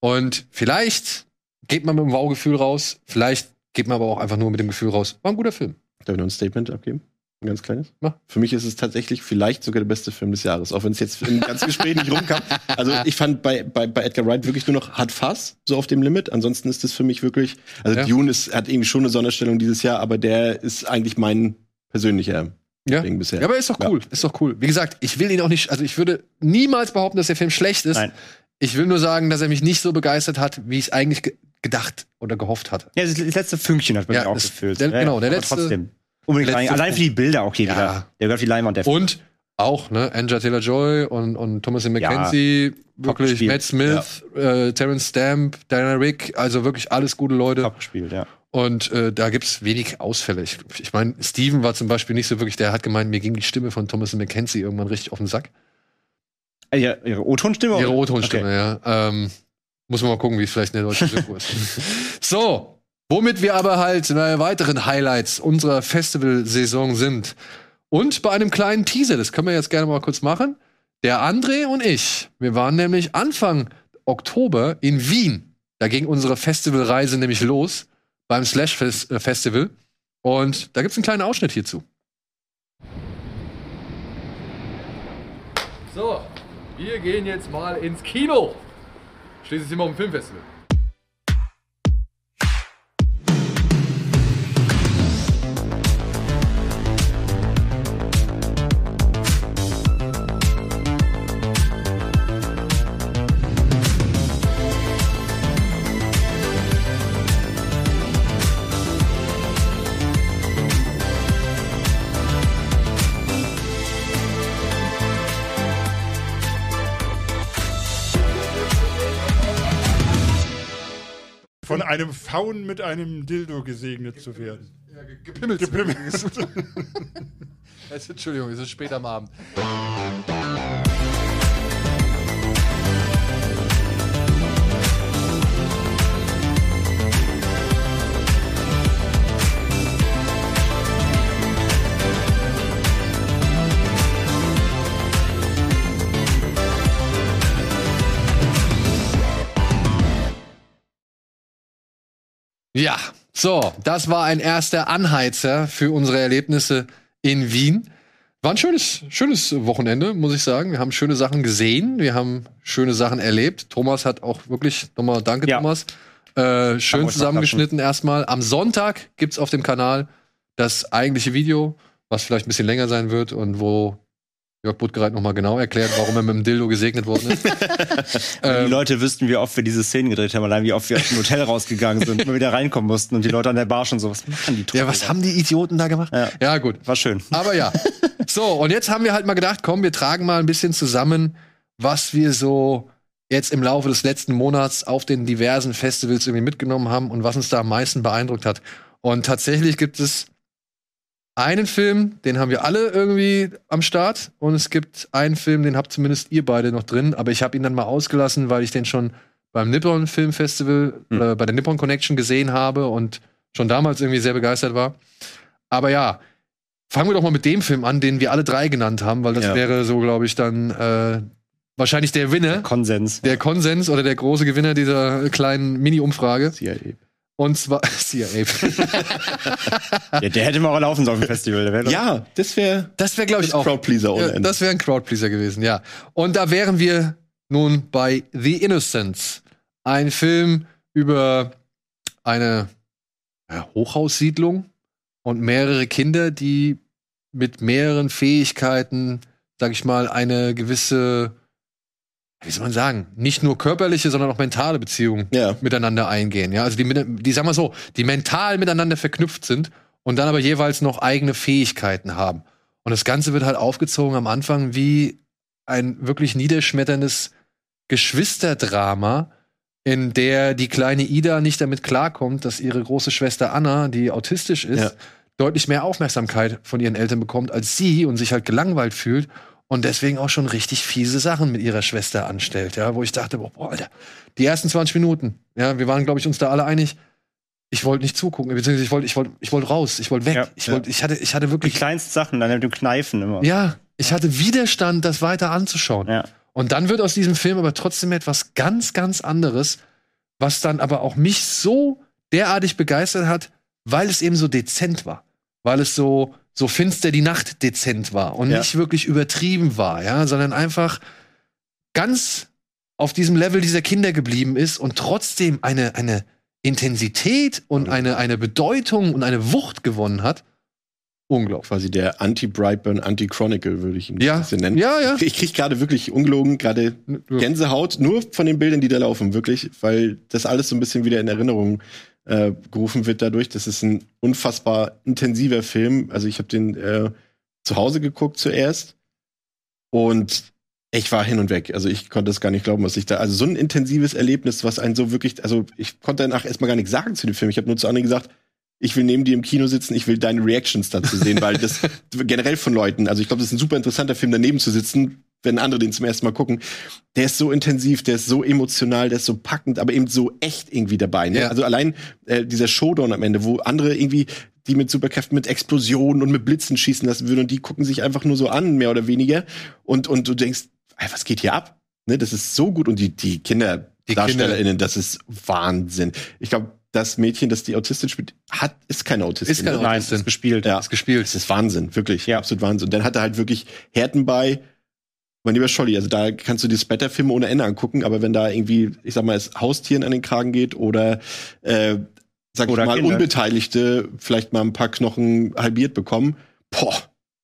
Und vielleicht geht man mit dem Wow-Gefühl raus, vielleicht geht man aber auch einfach nur mit dem Gefühl raus, war ein guter Film. Darf ich noch ein Statement abgeben? Ein ganz kleines? Mach. Für mich ist es tatsächlich vielleicht sogar der beste Film des Jahres, auch wenn es jetzt im ganzen Gespräch nicht rumkam. Also ich fand bei, bei, bei Edgar Wright wirklich nur noch hat Fass, so auf dem Limit. Ansonsten ist es für mich wirklich, also Ja. Dune ist, hat irgendwie schon eine Sonderstellung dieses Jahr, aber der ist eigentlich mein persönlicher Ja. Ding bisher. Ja, aber ist doch cool, ist doch cool. Wie gesagt, ich will ihn auch nicht, also ich würde niemals behaupten, dass der Film schlecht ist. Nein. Ich will nur sagen, dass er mich nicht so begeistert hat, wie ich es eigentlich ge gedacht oder gehofft hatte. Ja, das letzte Fünkchen hat bei Ja, mir auch das- gefüllt. der- ja, genau, der aber letzte- Trotzdem. Unbedingt rein. Allein für die Bilder auch hier Ja. wieder. Der gehört die Leinwand, der Und auch, ne, Anja Taylor-Joy und, und Thomasin McKenzie, wirklich gespielt. Matt Smith, äh, Terrence Stamp, Diana Rick, also wirklich alles gute Leute. top gespielt, ja. Und äh, da gibt's wenig Ausfälle. Ich, ich meine, Steven war zum Beispiel nicht so wirklich, der hat gemeint, mir ging die Stimme von Thomas McKenzie irgendwann richtig auf den Sack. Äh, ja, ihre O-Tonstimme? Ihre? O-Tonstimme, ja. Ähm, muss man mal gucken, wie es vielleicht in der deutschen Synchro ist. So, womit wir aber halt bei weiteren Highlights unserer Festivalsaison sind. Und bei einem kleinen Teaser, das können wir jetzt gerne mal kurz machen. Der André und ich, wir waren nämlich Anfang Oktober in Wien. Da ging unsere Festivalreise nämlich los beim Slash äh, Festival. Und da gibt's einen kleinen Ausschnitt hierzu. So, wir gehen jetzt mal ins Kino. Schließlich sind wir am Filmfestival. Einem Faun mit einem Dildo gesegnet zu werden. Ja, ge- gepimmelt. Gepimmelt. Entschuldigung, es ist spät am Abend. Ja, so, das war ein erster Anheizer für unsere Erlebnisse in Wien. War ein schönes, schönes Wochenende, muss ich sagen. Wir haben schöne Sachen gesehen, wir haben schöne Sachen erlebt. Thomas hat auch wirklich, nochmal danke, Ja. Thomas. Äh, schön zusammengeschnitten erstmal. Am Sonntag gibt's auf dem Kanal das eigentliche Video, was vielleicht ein bisschen länger sein wird und wo Jörg Buttgereit nochmal genau erklärt, warum er mit dem Dildo gesegnet worden ist. Ähm, die Leute wüssten, wie oft wir diese Szenen gedreht haben, allein wie oft wir aus dem Hotel rausgegangen sind, immer wieder reinkommen mussten und die Leute an der Bar schon so, was machen die ja, was haben die Idioten da gemacht? Ja. ja gut. War schön. Aber ja. So, und jetzt haben wir halt mal gedacht, komm, wir tragen mal ein bisschen zusammen, was wir so jetzt im Laufe des letzten Monats auf den diversen Festivals irgendwie mitgenommen haben und was uns da am meisten beeindruckt hat. Und tatsächlich gibt es einen Film, den haben wir alle irgendwie am Start. Und es gibt einen Film, den habt zumindest ihr beide noch drin. Aber ich habe ihn dann mal ausgelassen, weil ich den schon beim Nippon Film Festival Hm. oder bei der Nippon Connection gesehen habe und schon damals irgendwie sehr begeistert war. Aber ja, fangen wir doch mal mit dem Film an, den wir alle drei genannt haben, weil das Ja. wäre so, glaube ich, dann äh, wahrscheinlich der Winner, Konsens. der Konsens oder der große Gewinner dieser kleinen Mini-Umfrage. CIA. Und zwar CIA. Ja, der hätte mal auch laufen sollen auf dem Festival. Der wäre Ja, das wäre Das wäre, glaube ich, das auch. Crowdpleaser ohne Ja, Ende. das wäre ein Crowdpleaser gewesen, ja. Und da wären wir nun bei The Innocents. Ein Film über eine ja, Hochhaussiedlung und mehrere Kinder, die mit mehreren Fähigkeiten, sag ich mal, eine gewisse, wie soll man sagen, nicht nur körperliche, sondern auch mentale Beziehung Ja. miteinander eingehen. Ja, also die, die sagen wir so, die mental miteinander verknüpft sind und dann aber jeweils noch eigene Fähigkeiten haben. Und das Ganze wird halt aufgezogen am Anfang wie ein wirklich niederschmetterndes Geschwisterdrama, in der die kleine Ida nicht damit klarkommt, dass ihre große Schwester Anna, die autistisch ist, Ja. deutlich mehr Aufmerksamkeit von ihren Eltern bekommt als sie und sich halt gelangweilt fühlt und deswegen auch schon richtig fiese Sachen mit ihrer Schwester anstellt, ja, wo ich dachte, boah, Alter, die ersten 20 Minuten, ja, wir waren, glaube ich, uns da alle einig, ich wollte nicht zugucken, beziehungsweise ich wollte, ich wollte, ich wollte raus, ich wollte weg, Ja, ich ja. wollte, ich hatte, ich hatte die wirklich, kleinsten Sachen, dann mit dem Kneifen immer. ja, ich hatte Widerstand, das weiter anzuschauen. Ja. Und dann wird aus diesem Film aber trotzdem etwas ganz, ganz anderes, was dann aber auch mich so derartig begeistert hat, weil es eben so dezent war. Weil es so, so finster die Nacht dezent war und Ja. nicht wirklich übertrieben war, ja, sondern einfach ganz auf diesem Level dieser Kinder geblieben ist und trotzdem eine, eine Intensität und eine, eine Bedeutung und eine Wucht gewonnen hat. Unglaublich. Quasi der Anti-Brightburn, Anti-Chronicle, würde ich ihn Ja. ein bisschen nennen. Ja, ja. Ich krieg gerade wirklich ungelogen, gerade Gänsehaut, nur von den Bildern, die da laufen, wirklich, weil das alles so ein bisschen wieder in Erinnerung äh, gerufen wird dadurch. Das ist ein unfassbar intensiver Film. Also ich habe den äh, zu Hause geguckt zuerst und ich war hin und weg. Also ich konnte es gar nicht glauben, was ich da. Also so ein intensives Erlebnis, was einen so wirklich. Also ich konnte danach erstmal gar nichts sagen zu dem Film. Ich habe nur zu anderen gesagt, ich will neben dir im Kino sitzen, ich will deine Reactions dazu sehen, weil das generell von Leuten, also ich glaube, das ist ein super interessanter Film, daneben zu sitzen, wenn andere den zum ersten Mal gucken. Der ist so intensiv, der ist so emotional, der ist so packend, aber eben so echt irgendwie dabei. Ne? Ja. Also allein äh, dieser Showdown am Ende, wo andere irgendwie die mit Superkräften mit Explosionen und mit Blitzen schießen lassen würden und die gucken sich einfach nur so an, mehr oder weniger. Und, und du denkst, ey, was geht hier ab? Ne, das ist so gut. Und die, die KinderdarstellerInnen, das ist Wahnsinn. Ich glaube, das Mädchen, das die Autistin spielt, hat, ist keine Autistin. Ist keine ne? Nein, Autistin. ist gespielt. Ja. Ist gespielt. Das ist Wahnsinn, wirklich. Ja. Absolut Wahnsinn. Und dann hat er halt wirklich Härten bei. Mein lieber Scholli, also da kannst du die Splatter-Filme ohne Ende angucken, aber wenn da irgendwie, ich sag mal, es Haustieren an den Kragen geht oder, äh, sag Oder ich mal, Kinder. Unbeteiligte vielleicht mal ein paar Knochen halbiert bekommen, boah,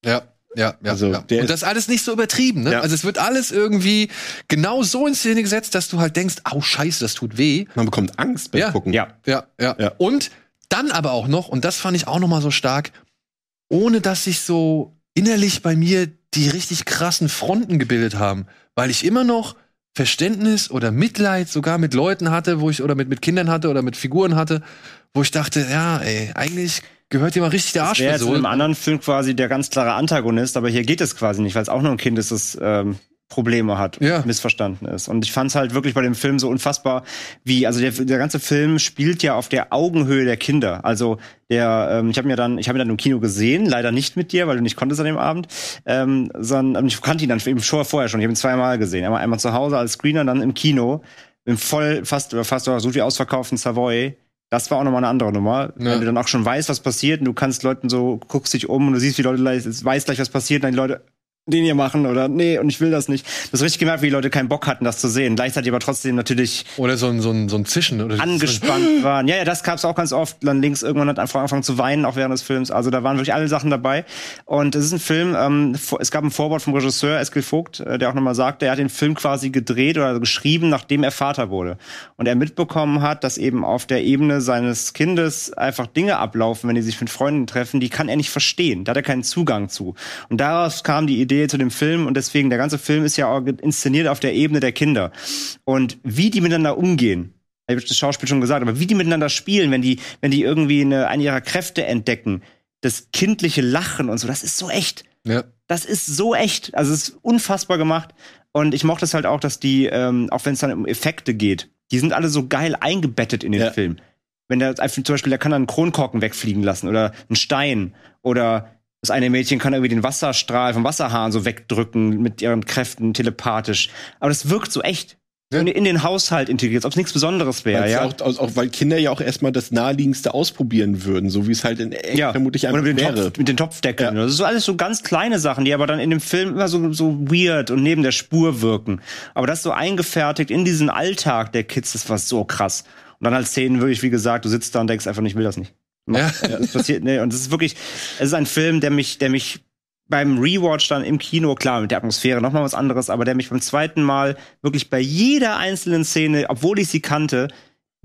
Ja. Ja, ja, Also, ja. Und das ist alles nicht so übertrieben, ne? Ja. Also es wird alles irgendwie genau so in Szene gesetzt, dass du halt denkst, au scheiße, das tut weh. man bekommt Angst beim Ja. Gucken. Ja. Ja, ja, Ja. Und dann aber auch noch, und das fand ich auch noch mal so stark, ohne dass sich so innerlich bei mir die richtig krassen Fronten gebildet haben, weil ich immer noch Verständnis oder Mitleid sogar mit Leuten hatte, wo ich oder mit, mit Kindern hatte oder mit Figuren hatte, wo ich dachte, ja, ey, eigentlich gehört dir mal richtig der Arsch Wäre jetzt in einem versohlt. anderen Film quasi der ganz klare Antagonist, aber hier geht es quasi nicht, weil es auch nur ein Kind ist, das ähm, Probleme hat, Ja. missverstanden ist. Und ich fand es halt wirklich bei dem Film so unfassbar, wie, also der, der ganze Film spielt ja auf der Augenhöhe der Kinder. Also der, ähm, ich habe mir dann, ich habe ihn dann im Kino gesehen, leider nicht mit dir, weil du nicht konntest an dem Abend, ähm, sondern ich kannte ihn dann eben schon vorher schon. Ich habe ihn zweimal gesehen, einmal, einmal zu Hause als Screener, dann im Kino, im voll fast oder fast so wie ausverkauften Savoy. Das war auch nochmal eine andere Nummer. Ja. Wenn du dann auch schon weißt, was passiert und du kannst Leuten so, guckst dich um und du siehst, wie Leute gleich, es weiß gleich, was passiert, und dann die Leute den hier machen oder nee, und ich will das nicht. Du hast richtig gemerkt, wie die Leute keinen Bock hatten, das zu sehen. Gleichzeitig aber trotzdem natürlich Oder so ein, so ein, so ein Zischen. Oder angespannt waren. Ja, ja, das gab's auch ganz oft. Dann links irgendwann hat einfach angefangen zu weinen, auch während des Films. Also da waren wirklich alle Sachen dabei. Und es ist ein Film, ähm, es gab ein Vorwort vom Regisseur Eskil Vogt, äh, der auch nochmal sagte, er hat den Film quasi gedreht oder geschrieben, nachdem er Vater wurde. Und er mitbekommen hat, dass eben auf der Ebene seines Kindes einfach Dinge ablaufen, wenn die sich mit Freunden treffen, die kann er nicht verstehen. Da hat er keinen Zugang zu. Und daraus kam die Idee zu dem Film und deswegen, der ganze Film ist ja auch inszeniert auf der Ebene der Kinder. Und wie die miteinander umgehen, ich habe das Schauspiel schon gesagt, aber wie die miteinander spielen, wenn die, wenn die irgendwie eine, eine ihrer Kräfte entdecken, das kindliche Lachen und so, das ist so echt. Ja. Das ist so echt. Also es ist unfassbar gemacht. Und ich mochte es halt auch, dass die, ähm, auch wenn es dann um Effekte geht, die sind alle so geil eingebettet in den Ja. Film. Wenn der zum Beispiel, der kann dann einen Kronkorken wegfliegen lassen oder einen Stein oder das eine Mädchen kann irgendwie den Wasserstrahl vom Wasserhahn so wegdrücken mit ihren Kräften telepathisch. Aber das wirkt so echt. Ja. In, in den Haushalt integriert, ob es nichts Besonderes wäre, ja. auch, auch, auch, weil Kinder ja auch erstmal das naheliegendste ausprobieren würden, so wie es halt in echt ja. vermutlich einfach mit, den wäre. Topf, mit den Topfdeckeln. Ja. Das ist so alles so ganz kleine Sachen, die aber dann in dem Film immer so, so weird und neben der Spur wirken. Aber das so eingefertigt in diesen Alltag der Kids, das war so krass. Und dann als Szenen wirklich, wie gesagt, du sitzt da und denkst einfach, ich will das nicht. Ja. Das passiert, nee, und es ist wirklich, es ist ein Film, der mich, der mich beim Rewatch dann im Kino, klar, mit der Atmosphäre nochmal was anderes, aber der mich beim zweiten Mal wirklich bei jeder einzelnen Szene, obwohl ich sie kannte,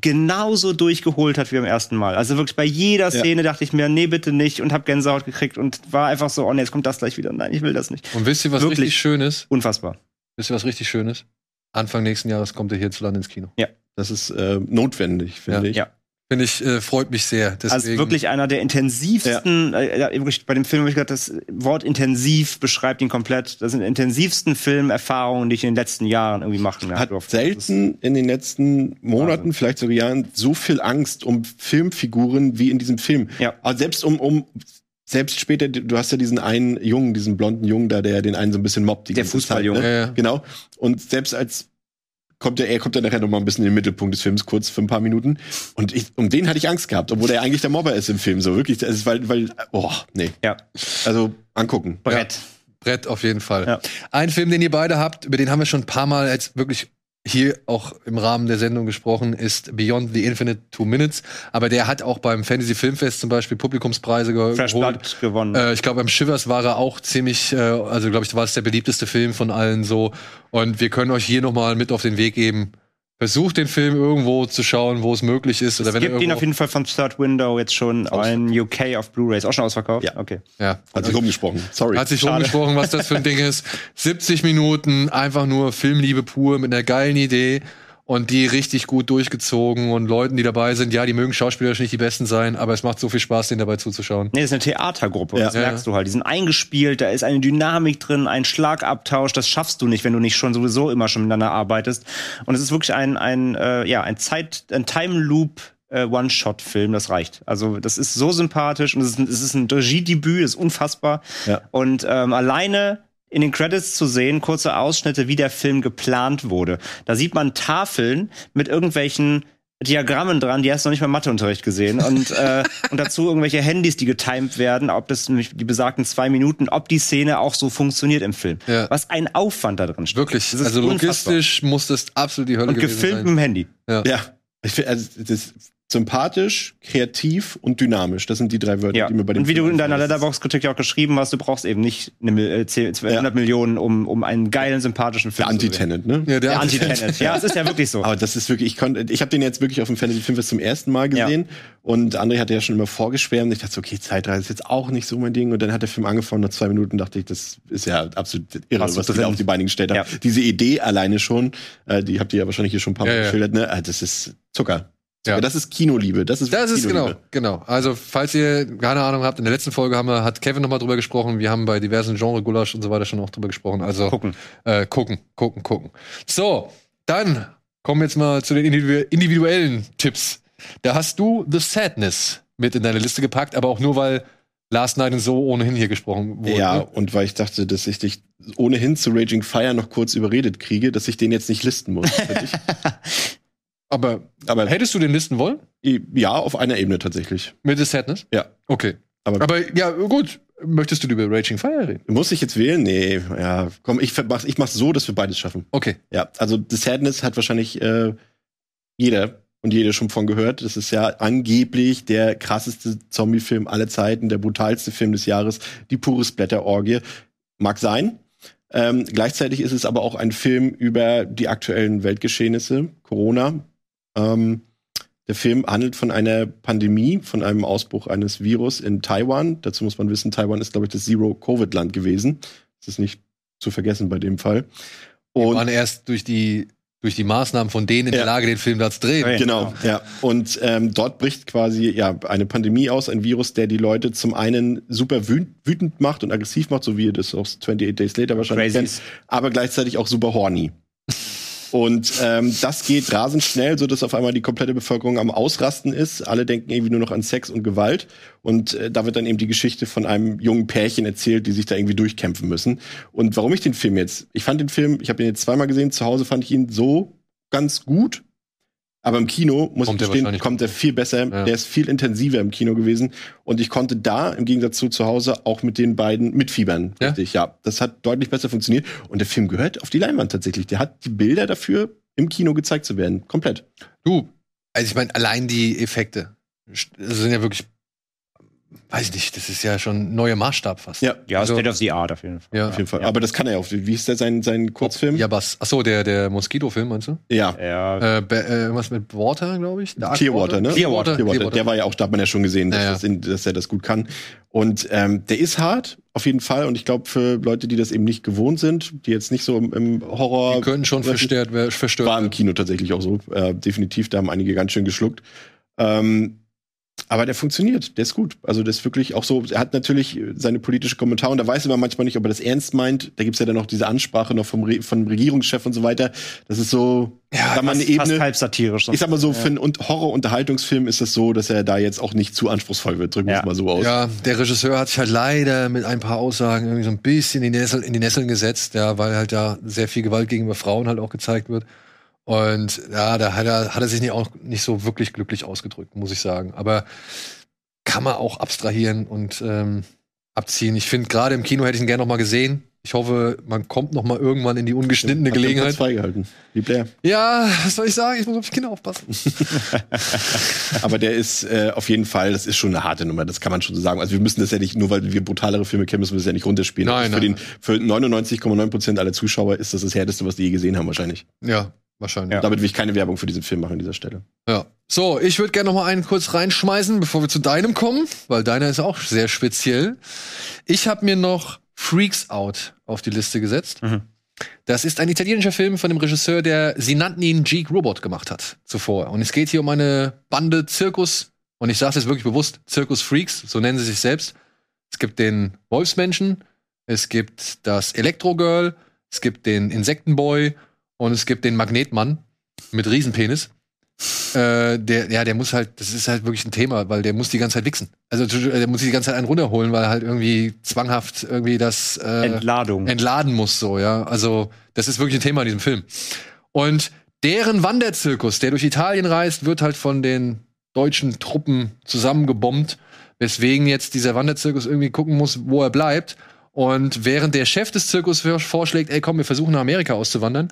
genauso durchgeholt hat wie beim ersten Mal. Also wirklich bei jeder Szene dachte ich mir, nee, bitte nicht und hab Gänsehaut gekriegt und war einfach so, oh nee, jetzt kommt das gleich wieder. Nein, ich will das nicht. Und wisst ihr, was Wirklich. richtig schön ist? Unfassbar. Wisst ihr, was richtig schön ist? Anfang nächsten Jahres kommt er hierzulande ins Kino. Das ist äh, notwendig, finde Ja. ich. Ja. Finde ich, äh, freut mich sehr. Deswegen, Also wirklich einer der intensivsten, äh, ja, wirklich bei dem Film habe ich gedacht, das Wort intensiv beschreibt ihn komplett. Das sind intensivsten Filmerfahrungen, die ich in den letzten Jahren irgendwie machen Hat durfte. selten in den letzten Monaten, vielleicht sogar Jahren, so viel Angst um Filmfiguren wie in diesem Film. Ja. Aber selbst um, um selbst später, du hast ja diesen einen Jungen, diesen blonden Jungen da, der den einen so ein bisschen mobbt. Die Der ganze Fußballjunge. Ne? Ja, ja. Genau. Und selbst als kommt er, er kommt dann nachher noch mal ein bisschen in den Mittelpunkt des Films, kurz für ein paar Minuten. Und ich, um den hatte ich Angst gehabt, obwohl er eigentlich der Mobber ist im Film, so wirklich. Das ist, weil, weil, oh, nee. Ja, Also angucken. Brett. Brett auf jeden Fall. Ja. Ein Film, den ihr beide habt, über den haben wir schon ein paar Mal jetzt wirklich hier auch im Rahmen der Sendung gesprochen, ist Beyond the Infinite Two Minutes. Aber der hat auch beim Fantasy Filmfest zum Beispiel Publikumspreise ge Fresh geholt. Gewonnen. Äh, ich glaube, beim Shivers war er auch ziemlich, äh, also glaube ich, war es der beliebteste Film von allen so. Und wir können euch hier noch mal mit auf den Weg geben. Versucht den Film irgendwo zu schauen, wo es möglich ist. Oder Es wenn gibt ihn auf jeden Fall von Third Window jetzt schon in UK auf Blu-rays. Auch schon ausverkauft? Ja. Okay. ja, Hat sich rumgesprochen. Sorry. Hat sich Schade. rumgesprochen, was das für ein Ding ist. 70 Minuten, einfach nur Filmliebe pur mit einer geilen Idee und die richtig gut durchgezogen und Leuten, die dabei sind, ja, die mögen schauspielerisch nicht die Besten sein, aber es macht so viel Spaß, denen dabei zuzuschauen. Nee, das ist eine Theatergruppe. Ja. Das merkst du halt. Die sind eingespielt, da ist eine Dynamik drin, ein Schlagabtausch. Das schaffst du nicht, wenn du nicht schon sowieso immer schon miteinander arbeitest. Und es ist wirklich ein, ein, äh, ja, ein Zeit, ein Time Loop. Äh, One-Shot-Film, das reicht. Also das ist so sympathisch und es ist, ein- es ist ein Regiedebüt, ist unfassbar. Ja. Und ähm, alleine in den Credits zu sehen, kurze Ausschnitte, wie der Film geplant wurde. Da sieht man Tafeln mit irgendwelchen Diagrammen dran, die hast du noch nicht mal Matheunterricht gesehen. Und, äh, und dazu irgendwelche Handys, die getimed werden, ob das nämlich die besagten zwei Minuten, ob die Szene auch so funktioniert im Film. Ja. Was ein Aufwand da drin steckt. Wirklich, also unfassbar. logistisch muss das absolut die Hölle Und gewesen gefilmt mit sein. dem Handy. Ja. Ich finde, also, das sympathisch, kreativ und dynamisch. Das sind die drei Wörter, Ja. die mir bei dem Und wie du Film in deiner. Letterbox-Kritik ja auch geschrieben hast, du brauchst eben nicht eine, Mil- äh, 10, 200 Millionen, um, um einen geilen, sympathischen Der Film zu sehen. Anti-Tenet, ne? Ja, der, Der Anti-Tenet. ja, es ist ja wirklich so. Aber das ist wirklich, ich konnte, ich habe den jetzt wirklich auf dem Fantasy Filmfest zum ersten Mal gesehen und André hatte ja schon immer vorgeschwärmt. Ich dachte so, okay, Zeitreise ist jetzt auch nicht so mein Ding. Und dann hat der Film angefangen, nach zwei Minuten dachte ich, das ist ja absolut irre, du was die drin? da auf die Beine gestellt haben. Ja. Diese Idee alleine schon, äh, die habt ihr ja wahrscheinlich hier schon ein paar Mal Ja, ja. geschildert, ne? Ah, Das ist Zucker. Ja. Zucker. Das ist Kinoliebe. Das ist, Das ist genau, genau. Also, falls ihr keine Ahnung habt, in der letzten Folge haben wir, hat Kevin nochmal drüber gesprochen. Wir haben bei diversen Genre Gulasch und so weiter schon auch drüber gesprochen. Also, Gucken. Äh, gucken, gucken, gucken. So, dann kommen wir jetzt mal zu den individu individuellen Tipps. Da hast du The Sadness mit in deine Liste gepackt, aber auch nur, weil Last Night and So ohnehin hier gesprochen wurde. Ja, ne? und weil ich dachte, dass ich dich ohnehin zu Raging Fire noch kurz überredet kriege, dass ich den jetzt nicht listen muss. Aber Aber hättest du den listen wollen? ja, auf einer Ebene tatsächlich. Mit The Sadness? Ja. Okay. Aber- Aber ja, gut. Möchtest du über Raging Fire reden? Muss ich jetzt wählen? Nee, ja, komm, ich mach's, ich mach's so, dass wir beides schaffen. Okay. Ja, also The Sadness hat wahrscheinlich äh, jeder und jede schon von gehört. Das ist ja angeblich der krasseste Zombie-Film aller Zeiten, der brutalste Film des Jahres, die pure Splatter-Orgie. Mag sein. Ähm, gleichzeitig ist es aber auch ein Film über die aktuellen Weltgeschehnisse, Corona. Ähm, der Film handelt von einer Pandemie, von einem Ausbruch eines Virus in Taiwan. Dazu muss man wissen, Taiwan ist, glaube ich, das Zero-Covid-Land gewesen. Das ist nicht zu vergessen bei dem Fall. Und waren erst durch die, durch die Maßnahmen von denen in der Ja. Lage, den Film da zu drehen. Ja. Genau, ja. Und ähm, dort bricht quasi ja eine Pandemie aus, ein Virus, der die Leute zum einen super wüt wütend macht und aggressiv macht, so wie ihr das auch 28 Days Later wahrscheinlich Crazies. kennt, aber gleichzeitig auch super horny. Und ähm, das geht rasend schnell, so dass auf einmal die komplette Bevölkerung am Ausrasten ist. Alle denken irgendwie nur noch an Sex und Gewalt. Und äh, da wird dann eben die Geschichte von einem jungen Pärchen erzählt, die sich da irgendwie durchkämpfen müssen. Und warum ich den Film jetzt? Ich fand den Film, ich habe ihn jetzt zweimal gesehen. Zu Hause fand ich ihn so ganz gut. Aber im Kino, muss Kommt ich gestehen, kommt er viel besser. Ja. Der ist viel intensiver im Kino gewesen. Und ich konnte da, im Gegensatz zu zu Hause, auch mit den beiden mitfiebern. Ja? Richtig, ja. Das hat deutlich besser funktioniert. Und der Film gehört auf die Leinwand tatsächlich. Der hat die Bilder dafür, im Kino gezeigt zu werden. Komplett. Du, also ich meine, allein die Effekte sind ja wirklich, weiß ich nicht, das ist ja schon ein neuer Maßstab fast. Ja, Ja, Also- State of the Art auf jeden Fall. Ja. auf jeden Fall. Aber das kann er ja auch. Wie ist der sein, sein Kurzfilm? Ja, was? Achso, der, der Moskito-Film, meinst du? Ja. Ja, Äh, äh, was mit Water, glaube ich? Dark Clearwater, ne? Clearwater. Clearwater. Der war ja auch, da hat man ja schon gesehen, dass, Ja, ja. Das in, dass er das gut kann. Und ähm, der ist hart, auf jeden Fall. Und ich glaube, für Leute, die das eben nicht gewohnt sind, die jetzt nicht so im, im Horror. Die könnten schon verstört, wer- verstört War im werden. Kino tatsächlich auch so. Äh, definitiv, da haben einige ganz schön geschluckt. Ähm, aber der funktioniert, der ist gut. Also der ist wirklich auch so, er hat natürlich seine politische Kommentare und da weiß man manchmal nicht, ob er das ernst meint. Da gibt's ja dann noch diese Ansprache noch vom, Re vom Regierungschef und so weiter. Das ist so, Ja, sag mal, eine fast, fast Ebene. halb satirisch. Ich sag mal so, für einen Un- Horror-Unterhaltungsfilm ist es so, dass er da jetzt auch nicht zu anspruchsvoll wird. Drücken wir Ja. es mal so aus. Ja, der Regisseur hat sich halt leider mit ein paar Aussagen irgendwie so ein bisschen in die, Nessel, in die Nesseln gesetzt, ja, weil halt da sehr viel Gewalt gegenüber Frauen halt auch gezeigt wird. Und ja, da hat er, hat er sich nicht, auch nicht so wirklich glücklich ausgedrückt, muss ich sagen. Aber kann man auch abstrahieren und ähm, abziehen. Ich finde, gerade im Kino hätte ich ihn gerne noch mal gesehen. Ich hoffe, man kommt noch mal irgendwann in die ungeschnittene Gelegenheit. freigehalten. Wie Blair. Ja, was soll ich sagen? Ich muss auf die Kinder aufpassen. Aber der ist äh, auf jeden Fall, das ist schon eine harte Nummer, das kann man schon so sagen. Also wir müssen das ja nicht, nur weil wir brutalere Filme kennen, müssen wir das ja nicht runterspielen. Nein, für, nein, den, für 99,9 Prozent aller Zuschauer ist das das härteste, was die je gesehen haben wahrscheinlich. Ja. Wahrscheinlich. Ja. Damit will ich keine Werbung für diesen Film machen an dieser Stelle. Ja. So, ich würde gerne noch mal einen kurz reinschmeißen, bevor wir zu deinem kommen, weil deiner ist auch sehr speziell. Ich habe mir noch Freaks Out auf die Liste gesetzt. Mhm. Das ist ein italienischer Film von dem Regisseur, der Sie nannten ihn Geek Robot gemacht hat zuvor. Und es geht hier um eine Bande Zirkus, und ich sage es wirklich bewusst, Zirkus Freaks, so nennen sie sich selbst. Es gibt den Wolfsmenschen, es gibt das Elektro-Girl, es gibt den Insektenboy und es gibt den Magnetmann mit Riesenpenis. Äh, der, ja, der muss halt, das ist halt wirklich ein Thema, weil der muss die ganze Zeit wichsen. Also der muss die ganze Zeit einen runterholen, weil er halt irgendwie zwanghaft irgendwie das äh, Entladung. entladen muss, so, ja. Also, das ist wirklich ein Thema in diesem Film. Und deren Wanderzirkus, der durch Italien reist, wird halt von den deutschen Truppen zusammengebombt, weswegen jetzt dieser Wanderzirkus irgendwie gucken muss, wo er bleibt. Und während der Chef des Zirkus vor- vorschlägt, ey, komm, wir versuchen nach Amerika auszuwandern,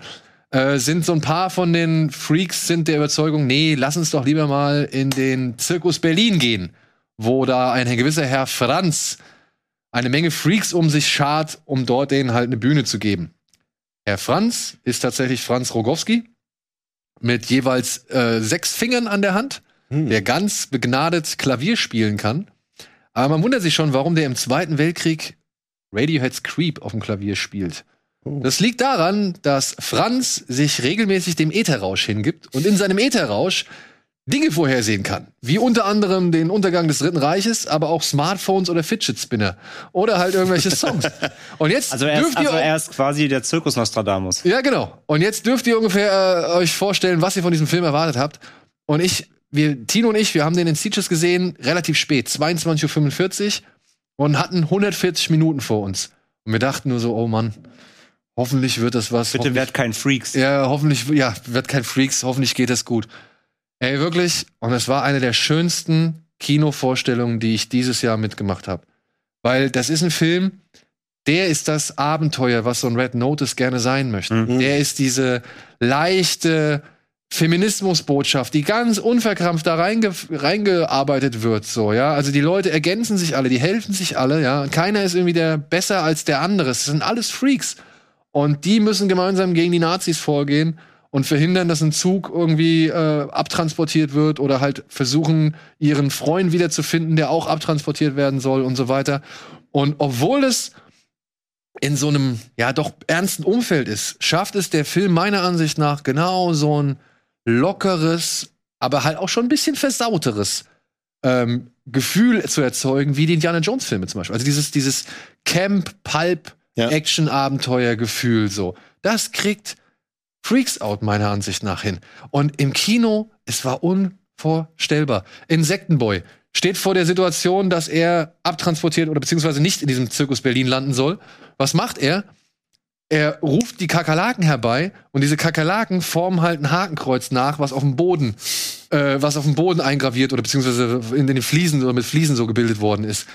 äh, sind so ein paar von den Freaks sind der Überzeugung, nee, lass uns doch lieber mal in den Zirkus Berlin gehen, wo da ein gewisser Herr Franz eine Menge Freaks um sich schart, um dort denen halt eine Bühne zu geben. Herr Franz ist tatsächlich Franz Rogowski mit jeweils äh, sechs Fingern an der Hand, Hm. der ganz begnadet Klavier spielen kann. Aber man wundert sich schon, warum der im Zweiten Weltkrieg Radioheads Creep auf dem Klavier spielt. Das liegt daran, dass Franz sich regelmäßig dem Ätherrausch hingibt und in seinem Ätherrausch Dinge vorhersehen kann. Wie unter anderem den Untergang des Dritten Reiches, aber auch Smartphones oder Fidget Spinner. Oder halt irgendwelche Songs. Und jetzt Also er, ist, dürft ihr also er ist quasi der Zirkus Nostradamus. ja, genau. Und jetzt dürft ihr ungefähr äh, euch vorstellen, was ihr von diesem Film erwartet habt. Und ich, wir, Tino und ich, wir haben den in Sieges gesehen, relativ spät, 22.45 Uhr und hatten 140 Minuten vor uns. Und wir dachten nur so, oh Mann, hoffentlich wird das was. Bitte werd kein Freaks. ja, hoffentlich, ja, wird kein Freaks, hoffentlich geht das gut. Ey, wirklich, und es war eine der schönsten Kinovorstellungen, die ich dieses Jahr mitgemacht habe. Weil das ist ein Film, der ist das Abenteuer, was so ein Red Notice gerne sein möchte. Mhm. Der ist diese leichte Feminismusbotschaft, die ganz unverkrampft da reinge reingearbeitet wird, so, ja. Also die Leute ergänzen sich alle, die helfen sich alle, ja. Und keiner ist irgendwie der besser als der andere. Es sind alles Freaks. Und die müssen gemeinsam gegen die Nazis vorgehen und verhindern, dass ein Zug irgendwie äh, abtransportiert wird oder halt versuchen, ihren Freund wiederzufinden, der auch abtransportiert werden soll und so weiter. Und obwohl es in so einem, ja, doch ernsten Umfeld ist, schafft es der Film meiner Ansicht nach genau so ein lockeres, aber halt auch schon ein bisschen versauteres ähm, Gefühl zu erzeugen, wie die Indiana Jones Filme zum Beispiel. Also dieses, dieses Camp, Pulp, Ja. Action-Abenteuer-Gefühl so. Das kriegt Freaks Out meiner Ansicht nach hin. Und im Kino, es war unvorstellbar. Insektenboy steht vor der Situation, dass er abtransportiert oder beziehungsweise nicht in diesem Zirkus Berlin landen soll. Was macht er? Er ruft die Kakerlaken herbei und diese Kakerlaken formen halt ein Hakenkreuz nach, was auf dem Boden, äh, was auf dem Boden eingraviert oder beziehungsweise in den Fliesen oder mit Fliesen so gebildet worden ist.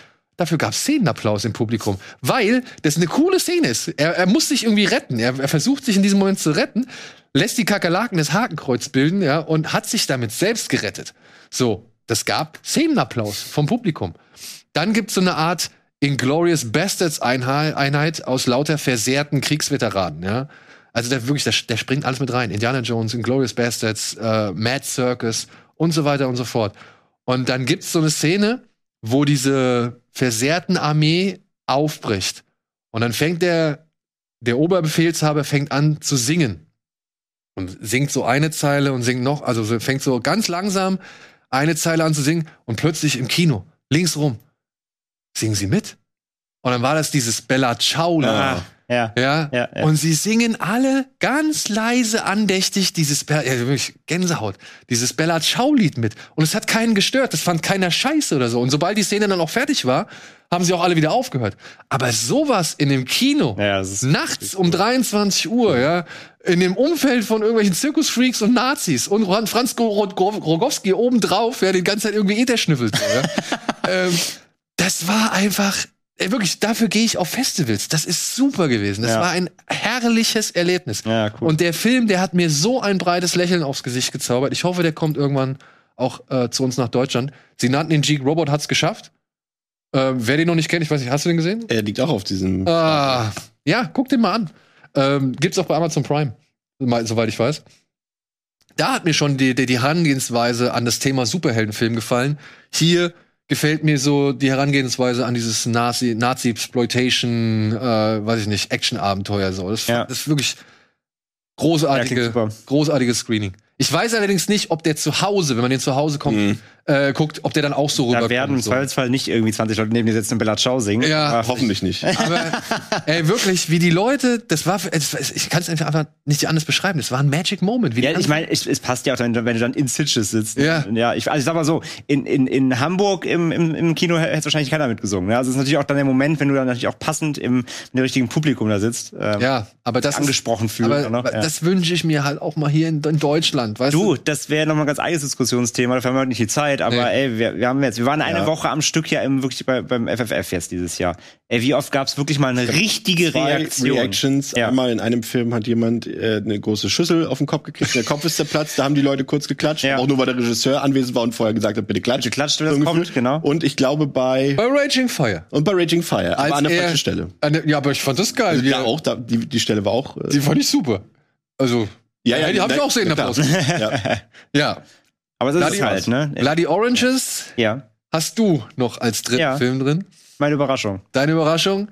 Dafür gab es Szenenapplaus im Publikum, weil das eine coole Szene ist. Er, er muss sich irgendwie retten. Er, er versucht sich in diesem Moment zu retten, lässt die Kakerlaken das Hakenkreuz bilden, ja, und hat sich damit selbst gerettet. So, das gab Szenenapplaus vom Publikum. Dann gibt's so eine Art Inglorious Bastards Einheit, aus lauter versehrten Kriegsveteranen, ja. Also der wirklich, der, der springt alles mit rein. Indiana Jones, Inglorious Bastards, äh, Mad Circus und so weiter und so fort. Und dann gibt's so eine Szene, wo diese versehrten Armee aufbricht. Und dann fängt der, der Oberbefehlshaber fängt an zu singen. Und singt so eine Zeile und singt noch, also so- fängt so ganz langsam eine Zeile an zu singen und plötzlich im Kino, links rum, singen sie mit. Und dann war das dieses Bella Ciao. Ah, ja. Ja? Ja, ja. Und sie singen alle ganz leise andächtig dieses Be ja, Gänsehaut, dieses Bella Ciao Lied mit. Und es hat keinen gestört, das fand keiner scheiße oder so. Und sobald die Szene dann auch fertig war, haben sie auch alle wieder aufgehört. Aber sowas in dem Kino, nachts um 23 Uhr, ja, in dem Umfeld von irgendwelchen Zirkusfreaks und Nazis und Franz Go- Ro- Go- Rogowski obendrauf, ja, die ganze Zeit irgendwie Ether schnüffelt. So, ja. ähm, das war einfach, ey, wirklich, dafür gehe ich auf Festivals. Das ist super gewesen. Das Ja. war ein herrliches Erlebnis. Ja, cool. Und der Film, der hat mir so ein breites Lächeln aufs Gesicht gezaubert. Ich hoffe, der kommt irgendwann auch äh, zu uns nach Deutschland. Sie nannten ihn Geek Robot, hat's geschafft. Ähm, wer den noch nicht kennt, ich weiß nicht, hast du den gesehen? Er liegt auch auf diesem. Ah, ja, guck den mal an. Ähm, gibt's auch bei Amazon Prime, soweit ich weiß. da hat mir schon die, die, die Herangehensweise an das Thema Superheldenfilm gefallen. Hier gefällt mir so die Herangehensweise an dieses Nazi, Nazi-Exploitation, äh, weiß ich nicht, Action-Abenteuer so. Das, Ja. das ist wirklich Ja, großartige, super. großartiges Screening. Ich weiß allerdings nicht, ob der zu Hause, wenn man den zu Hause kommt, äh, guckt, ob der dann auch so Da rüberkommt. werden im so. Zweifelsfall nicht irgendwie 20 Leute neben dir sitzen und Bella Ciao singen. Ja, Aber Hoffentlich nicht. Aber ey, wirklich, wie die Leute, das war, ich kann es einfach nicht anders beschreiben. Das war ein Magic Moment. Wie die Ja, ich meine, es, es passt ja auch, dann, wenn du dann in Sitges sitzt. Ja. ja ich, also ich sag mal so, in, in, in Hamburg im, im, im Kino hätte wahrscheinlich keiner mitgesungen. Ne? Also es ist natürlich auch dann der Moment, wenn du dann natürlich auch passend im, dem richtigen Publikum da sitzt. Ähm, ja, aber das angesprochen ist, fühlen Aber, aber ja. das wünsche ich mir halt auch mal hier in, in Deutschland, weißt Du, du? das wäre nochmal ein ganz eigenes Diskussionsthema, dafür haben wir heute nicht die Zeit, aber Nee. ey, wir, wir haben jetzt, wir waren eine Ja. Woche am Stück ja im, wirklich bei, beim FFF jetzt dieses Jahr. Ey, wie oft gab's wirklich mal eine richtige Zwei Reaktion? Reactions. Ja. Einmal in einem Film hat jemand äh, eine große Schüssel auf den Kopf gekriegt, der Kopf ist zerplatzt, da haben die Leute kurz geklatscht, Ja. auch nur weil der Regisseur anwesend war und vorher gesagt hat, bitte klatscht. Geklatscht, wenn das So kommt, genau. Und ich glaube bei Bei Raging Fire. und bei Raging Fire, aber an der er- falschen Stelle. Der- ja, aber ich fand das geil. Also die, da auch, da, die, die Stelle war auch. Äh, die fand ich super. Also, ja, die habe ich auch sehen in der klar. Pause. ja. Ja. Aber so ist Bloody, es halt, ne? Bloody Oranges Ja, hast du noch als dritten Ja. Film drin. meine Überraschung. Deine Überraschung.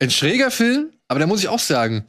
Ein schräger Film, aber da muss ich auch sagen,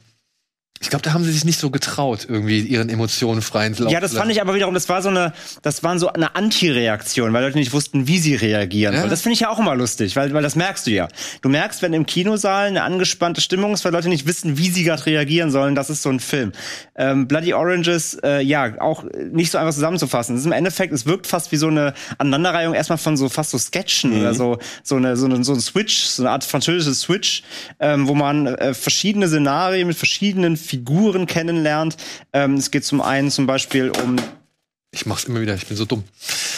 ich glaube, da haben sie sich nicht so getraut, irgendwie ihren Emotionen freien Lauf Ja, das fand ich aber wiederum, das war so eine, das waren so eine Anti-Reaktion, weil Leute nicht wussten, wie sie reagieren. Ja. sollen. Das finde ich ja auch immer lustig, weil, weil das merkst du ja. Du merkst, wenn im Kinosaal eine angespannte Stimmung ist, weil Leute nicht wissen, wie sie gerade reagieren sollen. Das ist so ein Film. Ähm, Bloody Oranges, äh, ja, auch nicht so einfach zusammenzufassen. Es ist im Endeffekt, es wirkt fast wie so eine Aneinanderreihung erstmal von so fast so Sketchen oder so, so eine, so eine, so ein Switch, so eine Art französisches Switch, ähm, wo man äh, verschiedene Szenarien mit verschiedenen Figuren kennenlernt. Ähm, es geht zum einen zum Beispiel um Ich mach's immer wieder, ich bin so dumm.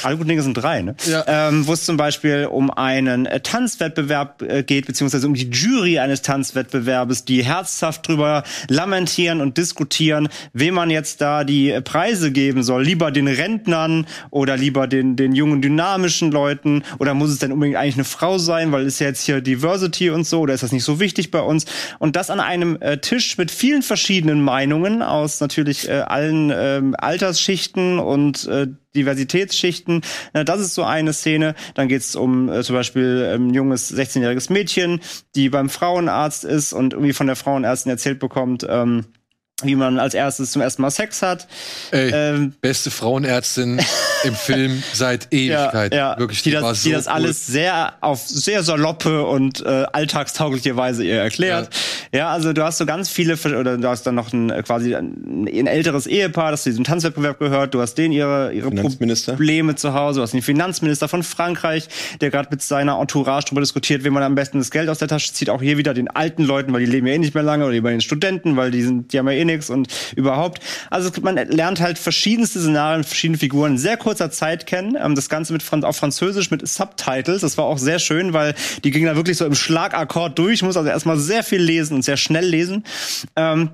alle guten Dinge sind drei, ne? Ja. Ähm, wo es zum Beispiel um einen äh, Tanzwettbewerb äh, geht, beziehungsweise um die Jury eines Tanzwettbewerbes, die herzhaft drüber lamentieren und diskutieren, wem man jetzt da die äh, Preise geben soll. Lieber den Rentnern oder lieber den, den jungen, dynamischen Leuten oder muss es denn unbedingt eigentlich eine Frau sein, weil ist ja jetzt hier Diversity und so oder ist das nicht so wichtig bei uns? Und das an einem äh, Tisch mit vielen verschiedenen Meinungen aus natürlich äh, allen ähm, Altersschichten und äh, Diversitätsschichten. Na, das ist so eine Szene. Dann geht es um äh, zum Beispiel ein junges 16-jähriges Mädchen, die beim Frauenarzt ist und irgendwie von der Frauenärztin erzählt bekommt, ähm, wie man als erstes zum ersten Mal Sex hat. Ey, Ähm, beste Frauenärztin im Film seit Ewigkeit. Wirklich, die, war das, so die das cool. alles sehr auf sehr saloppe und äh, alltagstaugliche Weise ihr erklärt. Ja. also du hast so ganz viele oder du hast dann noch ein äh, quasi ein, ein älteres Ehepaar, das zu diesem Tanzwettbewerb gehört. Du hast den ihre ihre. Probleme zu Hause. Du hast den Finanzminister von Frankreich, der gerade mit seiner Entourage darüber diskutiert, wie man am besten das Geld aus der Tasche zieht. Auch hier wieder den alten Leuten, weil die leben ja eh nicht mehr lange oder die bei den Studenten, weil die sind die haben ja eh nix und überhaupt. Also man lernt halt verschiedenste Szenarien, verschiedene Figuren sehr kurzer Zeit kennen. Ähm, das Ganze mit Fran auf Französisch mit Subtitles. Das war auch sehr schön, weil die gingen da wirklich so im Schlagakkord durch. Ich muss also erstmal sehr viel lesen und sehr schnell lesen. Ähm,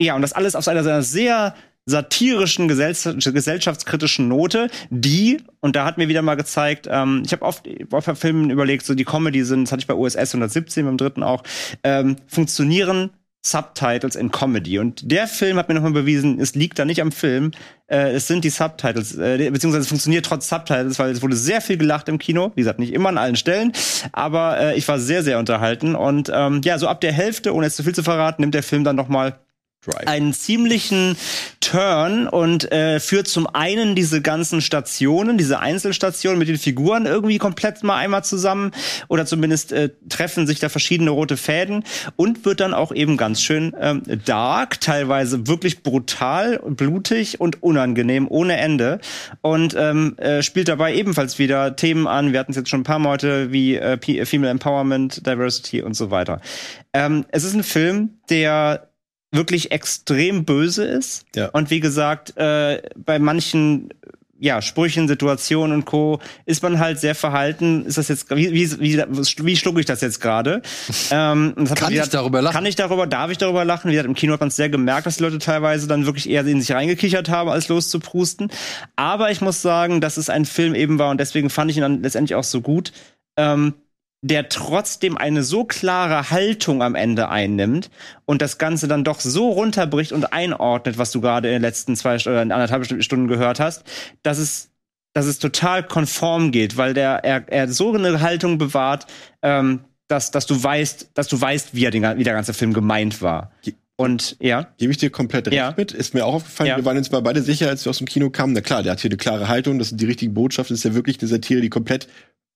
ja, und das alles auf einer einer sehr satirischen, gesell gesellschaftskritischen Note, die, und da hat mir wieder mal gezeigt, ähm, ich habe oft bei Filmen überlegt, so die Comedy sind, das hatte ich bei USS 117 beim dritten auch, ähm, funktionieren Subtitles in Comedy. Und der Film hat mir nochmal bewiesen, es liegt da nicht am Film, äh, es sind die Subtitles, äh, beziehungsweise es funktioniert trotz Subtitles, weil es wurde sehr viel gelacht im Kino. Wie gesagt, nicht immer an allen Stellen, aber äh, ich war sehr, sehr unterhalten. Und ähm, ja, so ab der Hälfte, ohne jetzt zu viel zu verraten, nimmt der Film dann nochmal einen ziemlichen Turn und äh, führt zum einen diese ganzen Stationen, diese Einzelstationen mit den Figuren irgendwie komplett mal einmal zusammen oder zumindest äh, treffen sich da verschiedene rote Fäden und wird dann auch eben ganz schön ähm, dark, teilweise wirklich brutal, blutig und unangenehm ohne Ende und ähm, äh, spielt dabei ebenfalls wieder Themen an. Wir hatten es jetzt schon ein paar Mal heute wie äh, Female Empowerment, Diversity und so weiter. Ähm, es ist ein Film, der wirklich extrem böse ist. Ja. Und wie gesagt, äh, bei manchen ja, Sprüchen, Situationen und Co. ist man halt sehr verhalten. Ist das jetzt, wie, wie, wie, wie schlucke ich das jetzt gerade? ähm, das Kann man ich wieder- darüber lachen? Kann ich darüber, darf ich darüber lachen? Wie gesagt, im Kino hat man es sehr gemerkt, dass die Leute teilweise dann wirklich eher in sich reingekichert haben, als loszuprusten. Aber ich muss sagen, dass es ein Film eben war und deswegen fand ich ihn dann letztendlich auch so gut. Ähm, der trotzdem eine so klare Haltung am Ende einnimmt und das Ganze dann doch so runterbricht und einordnet, was du gerade in den letzten zwei oder anderthalb Stunden gehört hast, dass es, dass es total konform geht, weil der, er, er so eine Haltung bewahrt, ähm, dass, dass du weißt, dass du weißt, wie, er den, wie der ganze Film gemeint war. Und ja. Gebe ich dir komplett recht Ja. mit. Ist mir auch aufgefallen. Ja. Wir waren uns mal beide sicher, als wir aus dem Kino kamen. Na klar, der hat hier eine klare Haltung. Das ist die richtige Botschaft. Das ist ja wirklich eine Satire, die komplett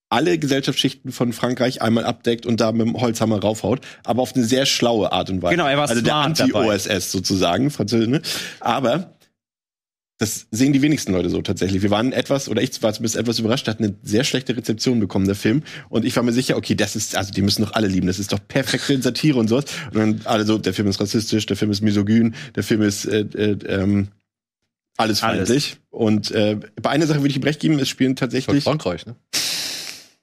alle Gesellschaftsschichten von Frankreich einmal abdeckt und da mit dem Holzhammer raufhaut. Aber auf eine sehr schlaue Art und Weise. Genau, er war Also der. Anti-OSS sozusagen, Französisch. Ne? Aber das sehen die wenigsten Leute so tatsächlich. Wir waren etwas, oder ich war zumindest etwas überrascht, hat eine sehr schlechte Rezeption bekommen, der Film. Und ich war mir sicher, okay, das ist, also die müssen doch alle lieben. Das ist doch perfekte Satire und sowas. Und dann alle so, der Film ist rassistisch, der Film ist misogyn, der Film ist äh, äh, ähm, alles Alles. feindlich. Und äh, bei einer Sache würde ich ihm recht geben, es spielen Von tatsächlich, Frankreich, ne?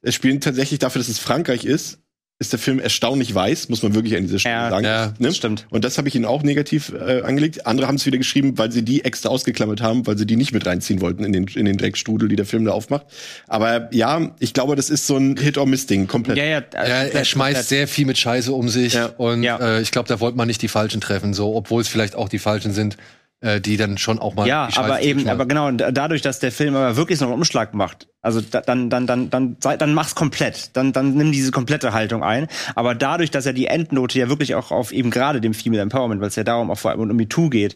Es spielen tatsächlich dafür, dass es Frankreich ist, ist der Film erstaunlich weiß, muss man wirklich an dieser Stelle Ja, sagen. ja, ne? das stimmt. Und das habe ich ihnen auch negativ äh, angelegt. Andere haben es wieder geschrieben, weil sie die extra ausgeklammert haben, weil sie die nicht mit reinziehen wollten in den, in den Dreckstrudel, die der Film da aufmacht. Aber ja, ich glaube, das ist so ein Hit-or-Miss-Ding, komplett. Ja, ja, Ja, er schmeißt komplett. sehr viel mit Scheiße um sich Ja. und Ja. Äh, ich glaube, da wollte man nicht die Falschen treffen, so, obwohl es vielleicht auch die Falschen sind, äh, die dann schon auch mal. Ja, aber eben, aber genau, dadurch, dass der Film aber wirklich so einen Umschlag macht, also da, dann, dann, dann, dann, dann mach's komplett. Dann, dann nimm diese komplette Haltung ein. Aber dadurch, dass er die Endnote ja wirklich auch auf eben gerade dem Female Empowerment, weil es ja darum auch vor allem um MeToo geht,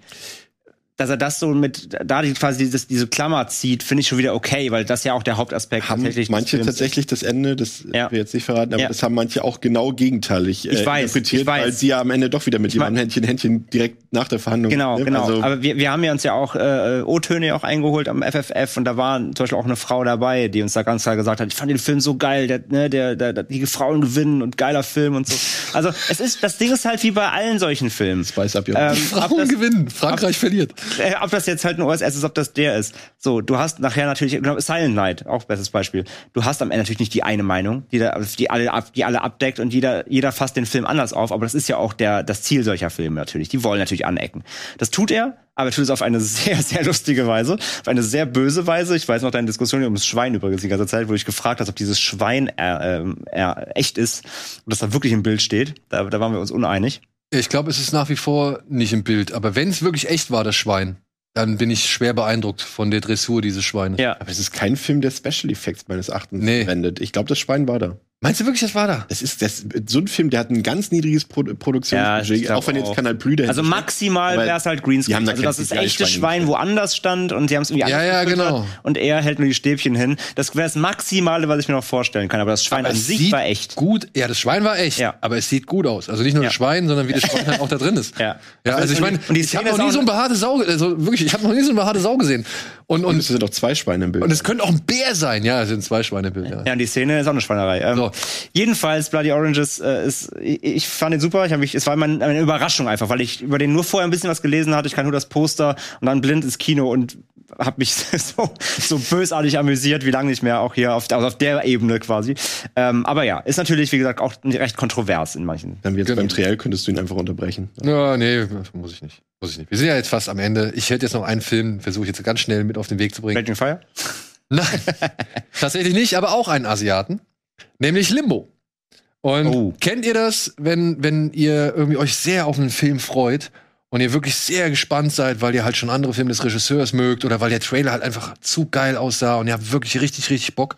dass er das so mit, da die quasi dieses, diese Klammer zieht, finde ich schon wieder okay, weil das ja auch der Hauptaspekt Haben tatsächlich des manche tatsächlich das Ende, das Ja. wir jetzt nicht verraten, aber Ja. das haben manche auch genau gegenteilig äh, Ich weiß, interpretiert, ich weiß. weil sie ja am Ende doch wieder mit jemandem Händchen Händchen direkt nach der Verhandlung. Genau, ne? genau. Also, Aber wir, wir haben ja uns ja auch äh, O-Töne auch eingeholt am FFF und da war zum Beispiel auch eine Frau dabei, die uns da ganz klar gesagt hat, ich fand den Film so geil, der, ne, der, der, der, die Frauen gewinnen und geiler Film und so. Also es ist, das Ding ist halt wie bei allen solchen Filmen. Spice up your Ähm, Frauen das- gewinnen, Frankreich verliert. Äh, ob das jetzt halt ein OSS ist, ob das der ist. So, du hast nachher natürlich, genau, Silent Night, auch bestes Beispiel. Du hast am Ende natürlich nicht die eine Meinung, die, da, die, alle, die alle abdeckt und jeder, jeder fasst den Film anders auf, aber das ist ja auch der, das Ziel solcher Filme natürlich. Die wollen natürlich anecken. Das tut er, aber er tut es auf eine sehr, sehr lustige Weise, auf eine sehr böse Weise. Ich weiß noch deine Diskussion um das Schwein übrigens die ganze Zeit, wo ich gefragt habe, ob dieses Schwein äh, ähm, äh, echt ist und das da wirklich im Bild steht. Da, da waren wir uns uneinig. Ich glaube, es ist nach wie vor nicht im Bild. Aber wenn es wirklich echt war, das Schwein, dann bin ich schwer beeindruckt von der Dressur dieses Schweines. Ja. aber es ist kein Film, der Special Effects meines Erachtens Nee. verwendet. Ich glaube, das Schwein war da. Meinst du wirklich, das war da? Das ist das, so ein Film, der hat ein ganz niedriges Pro Ja, Produktionsbudget, ich glaub auch wenn jetzt. Kanal Plü Also maximal wäre es halt Greenscreen. da Also das ist echtes Schwein woanders stand und sie haben es irgendwie Ja, ja, genau. Und er hält nur die Stäbchen hin. Das wäre das Maximale, was ich mir noch vorstellen kann. Aber das Schwein Aber an sich war echt. Gut, ja, das Schwein war echt, Ja. aber es sieht gut aus. Also nicht nur Ja. das Schwein, sondern wie das Schwein halt auch da drin ist. Ja. Ja, also ich Und- meine, ich habe Szene noch nie so auch- eine behaarte Sau, also wirklich, ich habe noch nie so eine behaarte Sau gesehen. Und, Und und, es sind doch zwei Schweine im Bild. und es könnte auch ein Bär sein. Ja, es sind zwei Schweinebilder. Ja. Ja, und die Szene ist auch eine Schweinerei. So. Jedenfalls, Bloody Oranges äh, ist, ich, ich fand ihn super. Ich hab mich, es war mein, eine Überraschung einfach, weil ich über den nur vorher ein bisschen was gelesen hatte. Ich kann nur das Poster und dann blind ins Kino und habe mich so, so bösartig amüsiert, wie lange nicht mehr, auch hier auf, also auf der Ebene quasi. Ähm, aber ja, ist natürlich, wie gesagt, auch recht kontrovers in manchen. Dann jetzt Genau. beim Triell könntest du ihn einfach unterbrechen. Ja, nee, muss ich nicht. Muss ich nicht. Wir sind ja jetzt fast am Ende. Ich hätte jetzt noch einen Film, versuche ich jetzt ganz schnell mit auf den Weg zu bringen. Raging Fire? Nein, tatsächlich nicht, aber auch einen Asiaten, nämlich Limbo. Und Oh. kennt ihr das, wenn, wenn ihr irgendwie euch sehr auf einen Film freut und ihr wirklich sehr gespannt seid, weil ihr halt schon andere Filme des Regisseurs mögt oder weil der Trailer halt einfach zu geil aussah und ihr habt wirklich richtig, richtig Bock.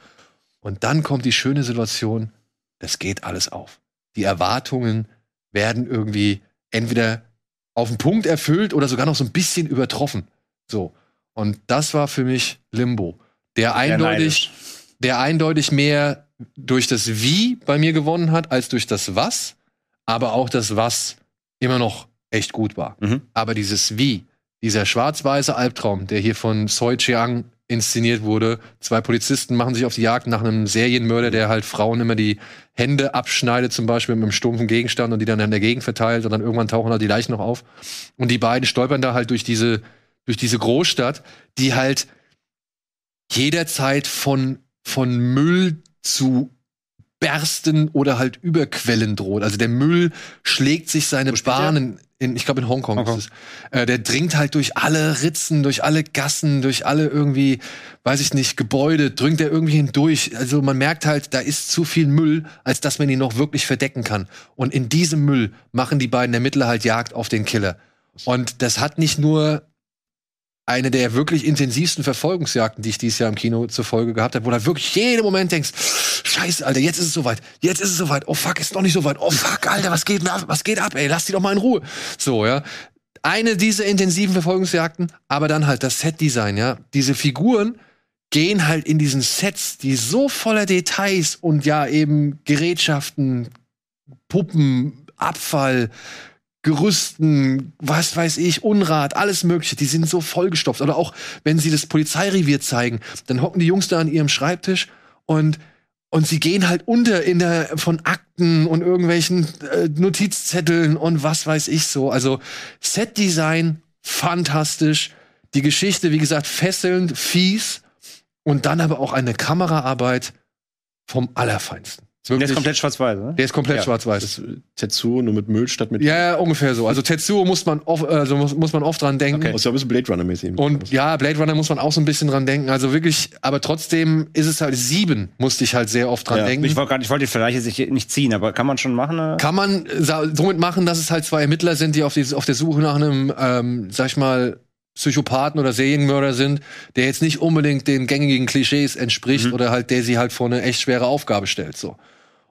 Und dann kommt die schöne Situation, es geht alles auf. Die Erwartungen werden irgendwie entweder auf den Punkt erfüllt oder sogar noch so ein bisschen übertroffen. So. Und das war für mich Limbo. Der eindeutig, der eindeutig mehr durch das Wie bei mir gewonnen hat, als durch das Was, aber auch das Was immer noch echt gut war. Mhm. Aber dieses Wie, dieser schwarz-weiße Albtraum, der hier von Soi Chiang inszeniert wurde, zwei Polizisten machen sich auf die Jagd nach einem Serienmörder, der halt Frauen immer die Hände abschneidet, zum Beispiel mit einem stumpfen Gegenstand und die dann in der Gegend verteilt und dann irgendwann tauchen halt die Leichen noch auf. Und die beiden stolpern da halt durch diese, durch diese Großstadt, die halt jederzeit von, von Müll zu bersten oder halt überquellen droht. Also der Müll schlägt sich seine? Bahnen in, ich glaube in Hongkong, Hongkong. ist es. Äh, der dringt halt durch alle Ritzen, durch alle Gassen, durch alle irgendwie, weiß ich nicht, Gebäude, dringt er irgendwie hindurch. Also man merkt halt, da ist zu viel Müll, als dass man ihn noch wirklich verdecken kann. Und in diesem Müll machen die beiden Ermittler halt Jagd auf den Killer. Und das hat nicht nur eine der wirklich intensivsten Verfolgungsjagden, die ich dieses Jahr im Kino zur Folge gehabt habe, wo du halt wirklich jeden Moment denkst, scheiße, Alter, jetzt ist es soweit, jetzt ist es soweit, oh fuck, ist noch nicht soweit, oh fuck, Alter, was geht, ab? was geht ab, ey, lass die doch mal in Ruhe. So, ja. Eine dieser intensiven Verfolgungsjagden, aber dann halt das Setdesign, ja. Diese Figuren gehen halt in diesen Sets, die so voller Details und ja eben Gerätschaften, Puppen, Abfall, Gerüsten, was weiß ich, Unrat, alles Mögliche, die sind so vollgestopft. Oder auch, wenn sie das Polizeirevier zeigen, dann hocken die Jungs da an ihrem Schreibtisch und und sie gehen halt unter in der von Akten und irgendwelchen äh, Notizzetteln und was weiß ich so. Also Setdesign fantastisch, die Geschichte wie gesagt fesselnd, fies und dann aber auch eine Kameraarbeit vom allerfeinsten. Der ist Wirklich- komplett schwarz-weiß, ne? der ist komplett Ja, schwarz-weiß. Das ist Tetsuo nur mit Müll statt mit. Ja, ja, ungefähr so. Also Tetsuo muss man oft, also muss, muss man oft dran denken. Okay. Das ist ja ein bisschen Blade Runner-mäßig. Und ja, Blade Runner muss man auch so ein bisschen dran denken. Also wirklich, aber trotzdem ist es halt sieben, musste ich halt sehr oft dran Ja. denken. Ich wollte wollte die Vergleiche sich nicht ziehen, aber kann man schon machen? ne? Kann man somit machen, dass es halt zwei Ermittler sind, die auf, die, auf der Suche nach einem, ähm, sag ich mal, Psychopathen oder Serienmörder sind, der jetzt nicht unbedingt den gängigen Klischees entspricht Mhm. oder halt der sie halt vor eine echt schwere Aufgabe stellt. So.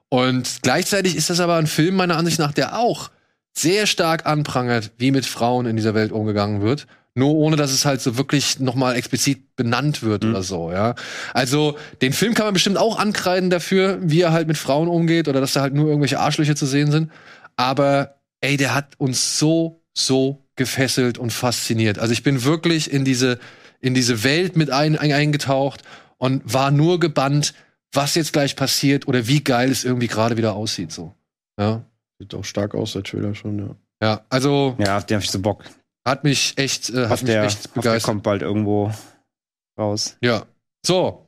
Und gleichzeitig ist das aber ein Film meiner Ansicht nach, der auch sehr stark anprangert, wie mit Frauen in dieser Welt umgegangen wird. Nur ohne, dass es halt so wirklich nochmal explizit benannt wird Mhm. oder so, ja. Also, den Film kann man bestimmt auch ankreiden dafür, wie er halt mit Frauen umgeht oder dass da halt nur irgendwelche Arschlöcher zu sehen sind. Aber, ey, der hat uns so, so gefesselt und fasziniert. Also, ich bin wirklich in diese, in diese Welt mit ein, ein, eingetaucht und war nur gebannt, was jetzt gleich passiert oder wie geil es irgendwie gerade wieder aussieht, so. Ja. Sieht auch stark aus, der Trailer schon, ja. Ja, also Ja, auf den hab ich so Bock. hat mich echt, äh, hat Auf mich der, echt auf der begeistert. kommt bald irgendwo raus. Ja. So.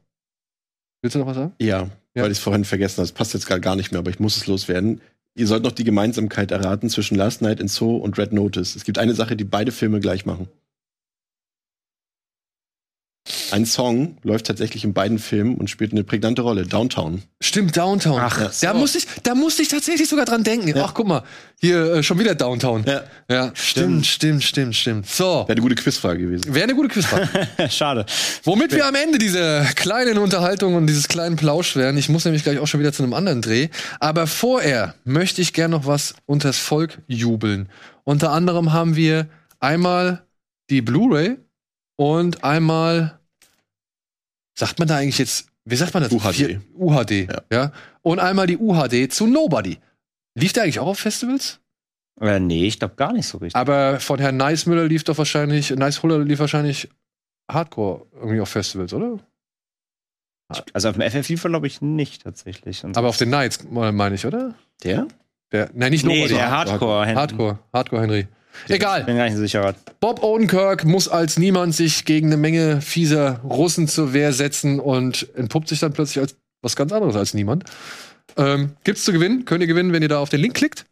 Willst du noch was sagen? Ja, Ja. weil ich es vorhin vergessen habe. Das passt jetzt gerade gar nicht mehr, aber ich muss es loswerden. Ihr sollt noch die Gemeinsamkeit erraten zwischen Last Night in Soho und Red Notice. Es gibt eine Sache, die beide Filme gleich machen. Ein Song läuft tatsächlich in beiden Filmen und spielt eine prägnante Rolle. Downtown. Stimmt, Downtown. Ach, da so. musste ich, da musste ich tatsächlich sogar dran denken. Ja. Ach, guck mal, hier äh, schon wieder Downtown. Ja. Ja, stimmt, stimmt, stimmt, stimmt. So, Wäre eine gute Quizfrage gewesen. wäre eine gute Quizfrage. Schade. Womit wir am Ende dieser kleinen Unterhaltung und dieses kleinen Plausch werden. Ich muss nämlich gleich auch schon wieder zu einem anderen Dreh. Aber vorher möchte ich gern noch was unters Volk jubeln. Unter anderem haben wir einmal die Blu-ray und einmal, sagt man da eigentlich jetzt, wie sagt man das? UHD. Vier- UHD, ja. Ja. Und einmal die UHD zu Nobody. Lief der eigentlich auch auf Festivals? Äh, nee, ich glaube gar nicht so richtig. Aber von Herrn Neismüller lief doch wahrscheinlich, Neishuller lief wahrscheinlich Hardcore irgendwie auf Festivals, oder? Also auf dem FFI glaube ich nicht tatsächlich. Und Aber auf den Nights, meine ich, oder? Der? Der, nein, nicht nee, Nobody. der Hardcore. Hardcore, Hardcore Henry. Ich Egal. bin gar nicht so sicher. Bob Odenkirk muss als niemand sich gegen eine Menge fieser Russen zur Wehr setzen und entpuppt sich dann plötzlich als was ganz anderes als niemand. Ähm, gibt's zu gewinnen, könnt ihr gewinnen, wenn ihr da auf den Link klickt.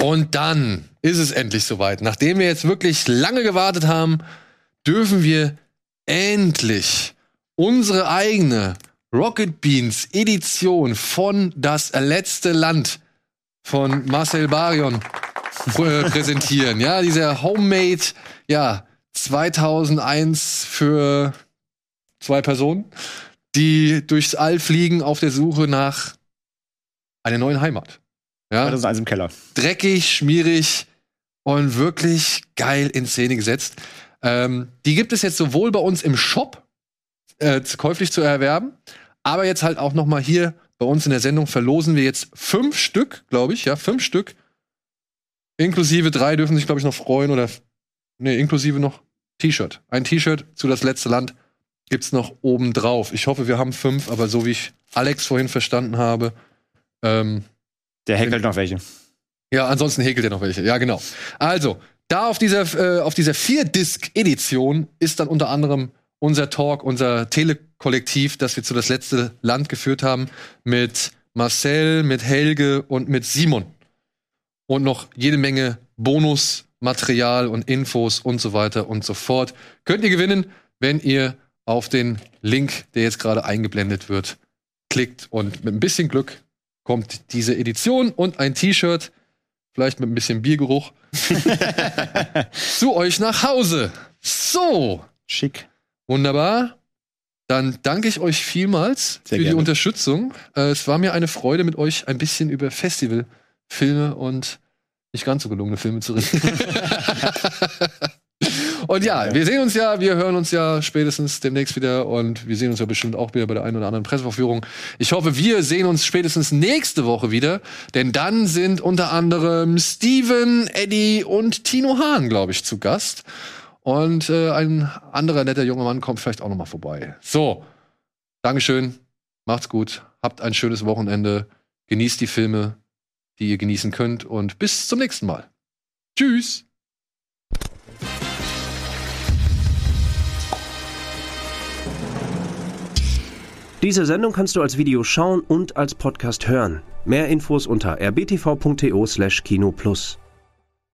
Und dann ist es endlich soweit. Nachdem wir jetzt wirklich lange gewartet haben, dürfen wir endlich unsere eigene Rocket Beans Edition von Das letzte Land von Marcel Barion präsentieren. Ja, dieser Homemade, ja, 2001 für zwei Personen, die durchs All fliegen auf der Suche nach einer neuen Heimat. Ja, Das ist eins im Keller. dreckig, schmierig und wirklich geil in Szene gesetzt. Ähm, die gibt es jetzt sowohl bei uns im Shop äh, zu- käuflich zu erwerben, aber jetzt halt auch noch mal hier bei uns in der Sendung verlosen wir jetzt fünf Stück, glaube ich, ja, fünf Stück. Inklusive drei dürfen sich, glaube ich, noch freuen oder nee, inklusive noch T-Shirt. Ein T-Shirt zu das letzte Land gibt's noch oben drauf. Ich hoffe, wir haben fünf, aber so wie ich Alex vorhin verstanden habe, ähm, Der häkelt noch welche. ja, ansonsten häkelt er noch welche. Ja, genau. Also, da auf dieser, äh, auf dieser Vier-Disc-Edition ist dann unter anderem unser Talk, unser Telekollektiv, das wir zu das letzte Land geführt haben, mit Marcel, mit Helge und mit Simon. Und noch jede Menge Bonusmaterial und Infos und so weiter und so fort. Könnt ihr gewinnen, wenn ihr auf den Link, der jetzt gerade eingeblendet wird, klickt und mit ein bisschen Glück kommt diese Edition und ein T-Shirt, vielleicht mit ein bisschen Biergeruch, zu euch nach Hause. So, Schick. wunderbar. Dann danke ich euch vielmals Sehr für die gerne. Unterstützung. Äh, es war mir eine Freude, mit euch ein bisschen über Festivalfilme und nicht ganz so gelungene Filme zu reden. und ja, wir sehen uns ja, wir hören uns ja spätestens demnächst wieder und wir sehen uns ja bestimmt auch wieder bei der einen oder anderen Presseverführung. Ich hoffe, wir sehen uns spätestens nächste Woche wieder, denn dann sind unter anderem Steven, Eddie und Tino Hahn, glaube ich, zu Gast. Und äh, ein anderer netter junger Mann kommt vielleicht auch noch mal vorbei. So, Dankeschön, macht's gut, habt ein schönes Wochenende, genießt die Filme, die ihr genießen könnt und bis zum nächsten Mal. Tschüss. Diese Sendung kannst du als Video schauen und als Podcast hören. Mehr Infos unter rbtv.to/kinoplus.